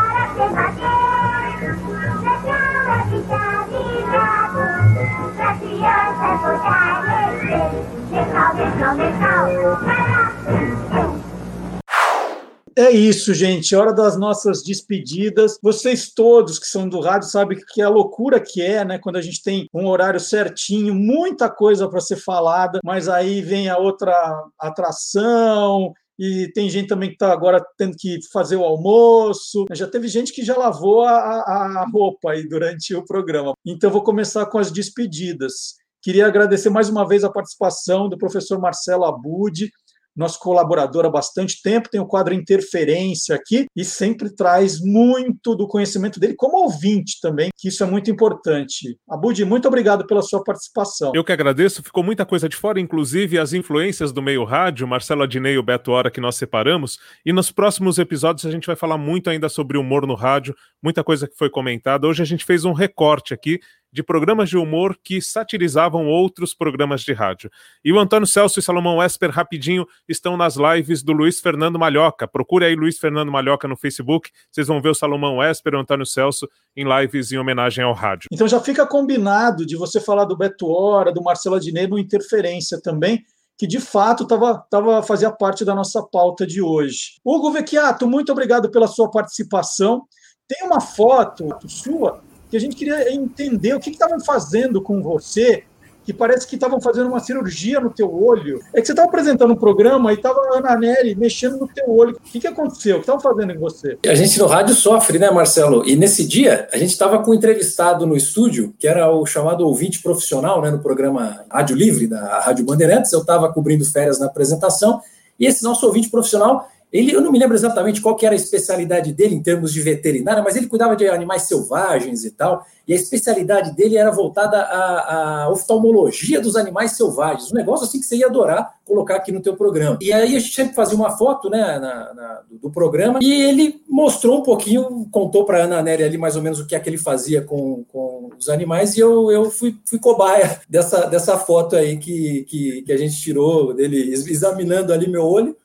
É isso, gente. Hora das nossas despedidas. Vocês todos que são do rádio sabem que a loucura que é, né? Quando a gente tem um horário certinho, muita coisa para ser falada, mas aí vem a outra atração. E tem gente também que está agora tendo que fazer o almoço. Já teve gente que já lavou a, a a roupa aí durante o programa. Então, vou começar com as despedidas. Queria agradecer mais uma vez a participação do professor Marcelo Abud, nosso colaborador há bastante tempo, tem o quadro Interferência aqui e sempre traz muito do conhecimento dele como ouvinte também, que isso é muito importante. Abud, muito obrigado pela sua participação. Eu que agradeço, ficou muita coisa de fora, inclusive as influências do meio rádio, Marcelo Adnei e o Beto Hora que nós separamos, e nos próximos episódios a gente vai falar muito ainda sobre humor no rádio, muita coisa que foi comentada. Hoje a gente fez um recorte aqui de programas de humor que satirizavam outros programas de rádio. E o Antônio Celso e Salomão Esper, rapidinho, estão nas lives do Luiz Fernando Malhoca. Procure aí Luiz Fernando Malhoca no Facebook, vocês vão ver o Salomão Esper e o Antônio Celso em lives em homenagem ao rádio. Então já fica combinado de você falar do Beto Hora, do Marcelo Adnet no Interferência também, que de fato tava, tava, fazia parte da nossa pauta de hoje. Hugo Vecchiato, muito obrigado pela sua participação. Tem uma foto sua que a gente queria entender o que estavam fazendo com você, que parece que estavam fazendo uma cirurgia no teu olho. É que você estava apresentando um programa e estava a Ana Nery mexendo no teu olho. O que, que aconteceu? O que estavam fazendo em você? A gente no rádio sofre, né, Marcelo? E nesse dia, a gente estava com um entrevistado no estúdio, que era o chamado ouvinte profissional, né, no programa Rádio Livre, da Rádio Bandeirantes. Eu estava cobrindo férias na apresentação, e esse nosso ouvinte profissional, Ele, eu não me lembro exatamente qual que era a especialidade dele em termos de veterinária, mas ele cuidava de animais selvagens e tal. E a especialidade dele era voltada à, à oftalmologia dos animais selvagens. Um negócio assim que você ia adorar colocar aqui no teu programa. E aí a gente sempre fazia uma foto né, na, na, do programa e ele mostrou um pouquinho, contou para Ana Nery ali mais ou menos o que é que ele fazia com, com os animais e eu, eu fui, fui cobaia dessa, dessa foto aí que, que, que a gente tirou dele examinando ali meu olho.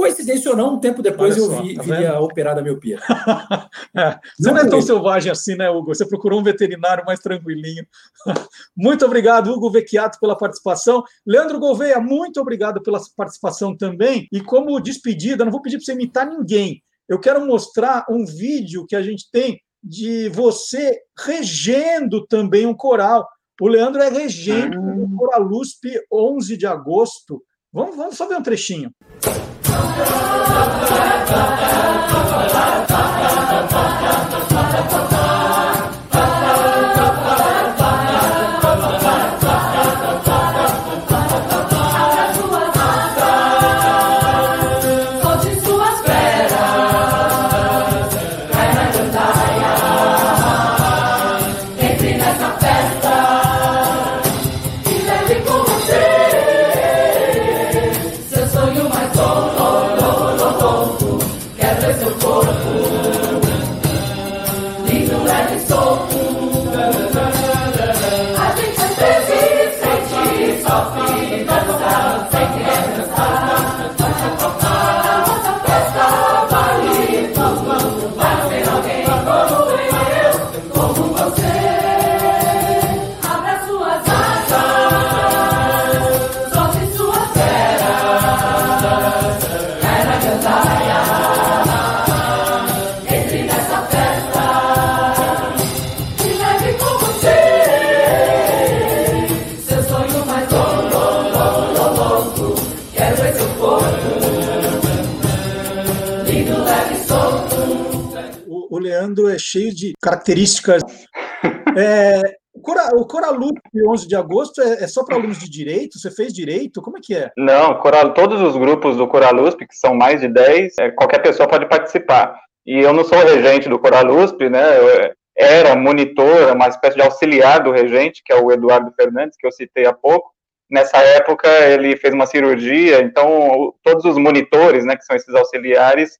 Coincidência ou não, um tempo depois só, eu vi, tá vi a operada miopia. é, você não, não é tão selvagem assim, né, Hugo? Você procurou um veterinário mais tranquilinho. muito obrigado, Hugo Vecchiato, pela participação. Leandro Gouveia, muito obrigado pela participação também. E como despedida, não vou pedir para você imitar ninguém. Eu quero mostrar um vídeo que a gente tem de você regendo também um coral. O Leandro é regente ah. do Coral USP 11 de agosto. Vamos, vamos só ver um trechinho. Pata, pata, pata, pata, pata, pata, Leandro é cheio de características. É, o, Cora, o Coralup 11 de agosto é, é só para alunos de direito? Você fez direito? Como é que é? Não, Coral, todos os grupos do Coralusp, que são mais de 10, é, qualquer pessoa pode participar. E eu não sou regente do Coralusp, né? Eu era monitor, uma espécie de auxiliar do regente, que é o Eduardo Fernandes, que eu citei há pouco. Nessa época, ele fez uma cirurgia, então todos os monitores, né, que são esses auxiliares,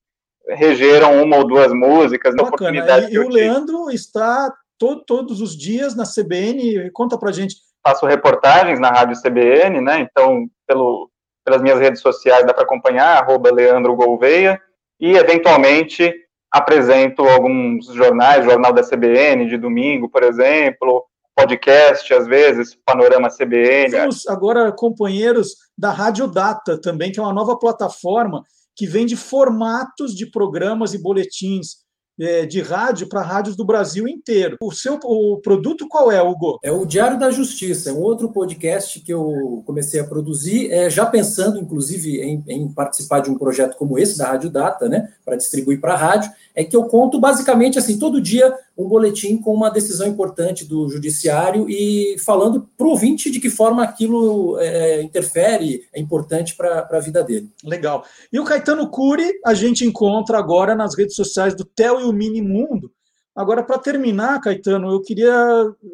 regeram uma ou duas músicas na oportunidade. E, e o Leandro está to, todos os dias na CBN, conta pra gente. Faço reportagens na rádio CBN, né? Então, pelo, pelas minhas redes sociais dá para acompanhar, arroba Leandro Gouveia, e eventualmente apresento alguns jornais, Jornal da CBN de domingo, por exemplo, podcast, às vezes, Panorama CBN. Temos agora companheiros da Rádio Data também, que é uma nova plataforma que vende formatos de programas e boletins é, de rádio para rádios do Brasil inteiro. O seu o produto qual é, Hugo? É o Diário da Justiça, é um outro podcast que eu comecei a produzir, é, já pensando, inclusive, em, em, participar de um projeto como esse, da Rádio Data, né, para distribuir para rádio, é que eu conto basicamente assim, todo dia um boletim com uma decisão importante do judiciário e falando para o ouvinte de que forma aquilo é, interfere, é importante para a vida dele. Legal. E o Caetano Cury a gente encontra agora nas redes sociais do Tel e o Mini Mundo. Agora, para terminar, Caetano, eu queria.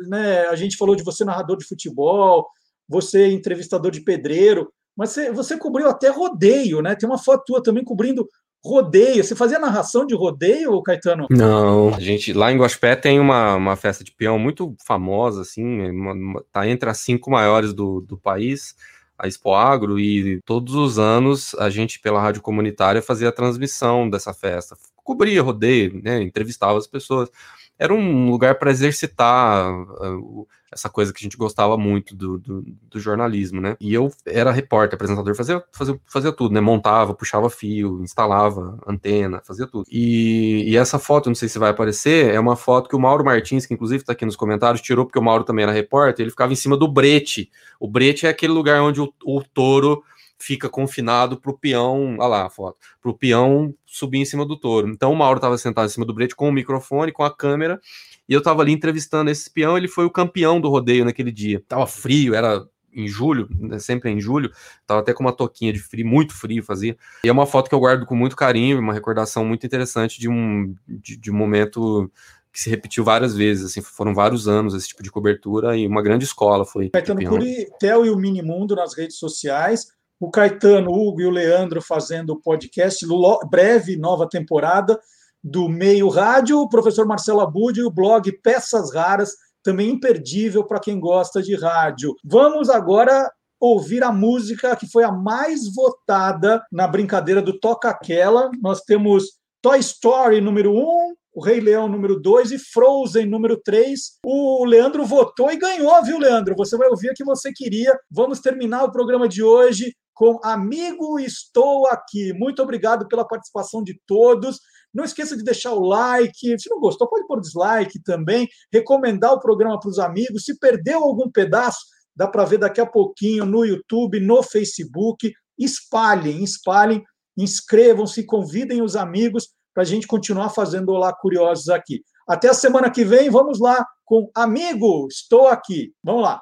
Né, a gente falou de você narrador de futebol, você entrevistador de pedreiro, mas você, você cobriu até rodeio, né? Tem uma foto tua também cobrindo rodeio. Você fazia narração de rodeio, Caetano? Não. A gente, lá em Guaxpé tem uma, uma festa de peão muito famosa, assim, uma, uma, tá entre as cinco maiores do, do país, a Expo Agro, e todos os anos a gente, pela rádio comunitária, fazia a transmissão dessa festa. Cobria rodeio, né, entrevistava as pessoas era um lugar para exercitar uh, essa coisa que a gente gostava muito do, do, do, jornalismo, né? E eu era repórter, apresentador, fazia, fazia, fazia tudo, né? Montava, puxava fio, instalava antena, fazia tudo. E, e, essa foto, não sei se vai aparecer, é uma foto que o Mauro Martins, que inclusive está aqui nos comentários, tirou porque o Mauro também era repórter, ele ficava em cima do brete. O brete é aquele lugar onde o, o touro fica confinado para o peão, olha lá a foto, para o peão subir em cima do touro. Então o Mauro estava sentado em cima do brete com o microfone, com a câmera, e eu estava ali entrevistando esse peão, ele foi o campeão do rodeio naquele dia. Tava frio, era em julho, né, sempre em julho, tava até com uma toquinha de frio, muito frio fazia. E é uma foto que eu guardo com muito carinho, uma recordação muito interessante de um, de, de um momento que se repetiu várias vezes, assim, foram vários anos esse tipo de cobertura e uma grande escola foi. Caetano Curi, Theo e o Minimundo nas redes sociais, o Caetano, o Hugo e o Leandro fazendo o podcast, breve nova temporada do Meio Rádio, o professor Marcelo Abud e o blog Peças Raras, também imperdível para quem gosta de rádio. Vamos agora ouvir a música que foi a mais votada na brincadeira do Toca Aquela. Nós temos Toy Story número 1, um, o Rei Leão número 2 e Frozen número 3. O Leandro votou e ganhou, viu, Leandro? Você vai ouvir o que você queria. Vamos terminar o programa de hoje com Amigo Estou Aqui. Muito obrigado pela participação de todos. Não esqueça de deixar o like. Se não gostou, pode pôr dislike também. Recomendar o programa para os amigos. Se perdeu algum pedaço, dá para ver daqui a pouquinho no YouTube, no Facebook. Espalhem, espalhem, inscrevam-se, convidem os amigos para a gente continuar fazendo Olá Curiosos aqui. Até a semana que vem, vamos lá com Amigo, estou aqui. Vamos lá.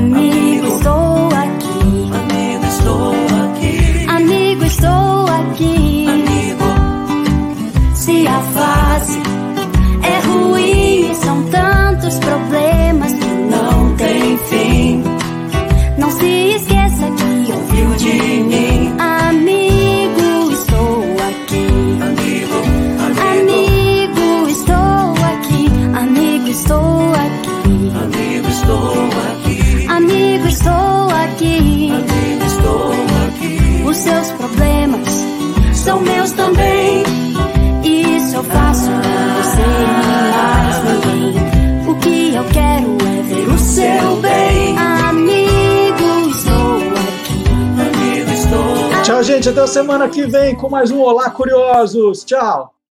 Amigo, estou aqui. São meus também. Isso eu faço por você e mais ninguém. O que eu quero é ver o seu bem. Amigo, estou aqui. Amigo, estou Tchau, gente. Até a semana que vem com mais um Olá Curiosos. Tchau.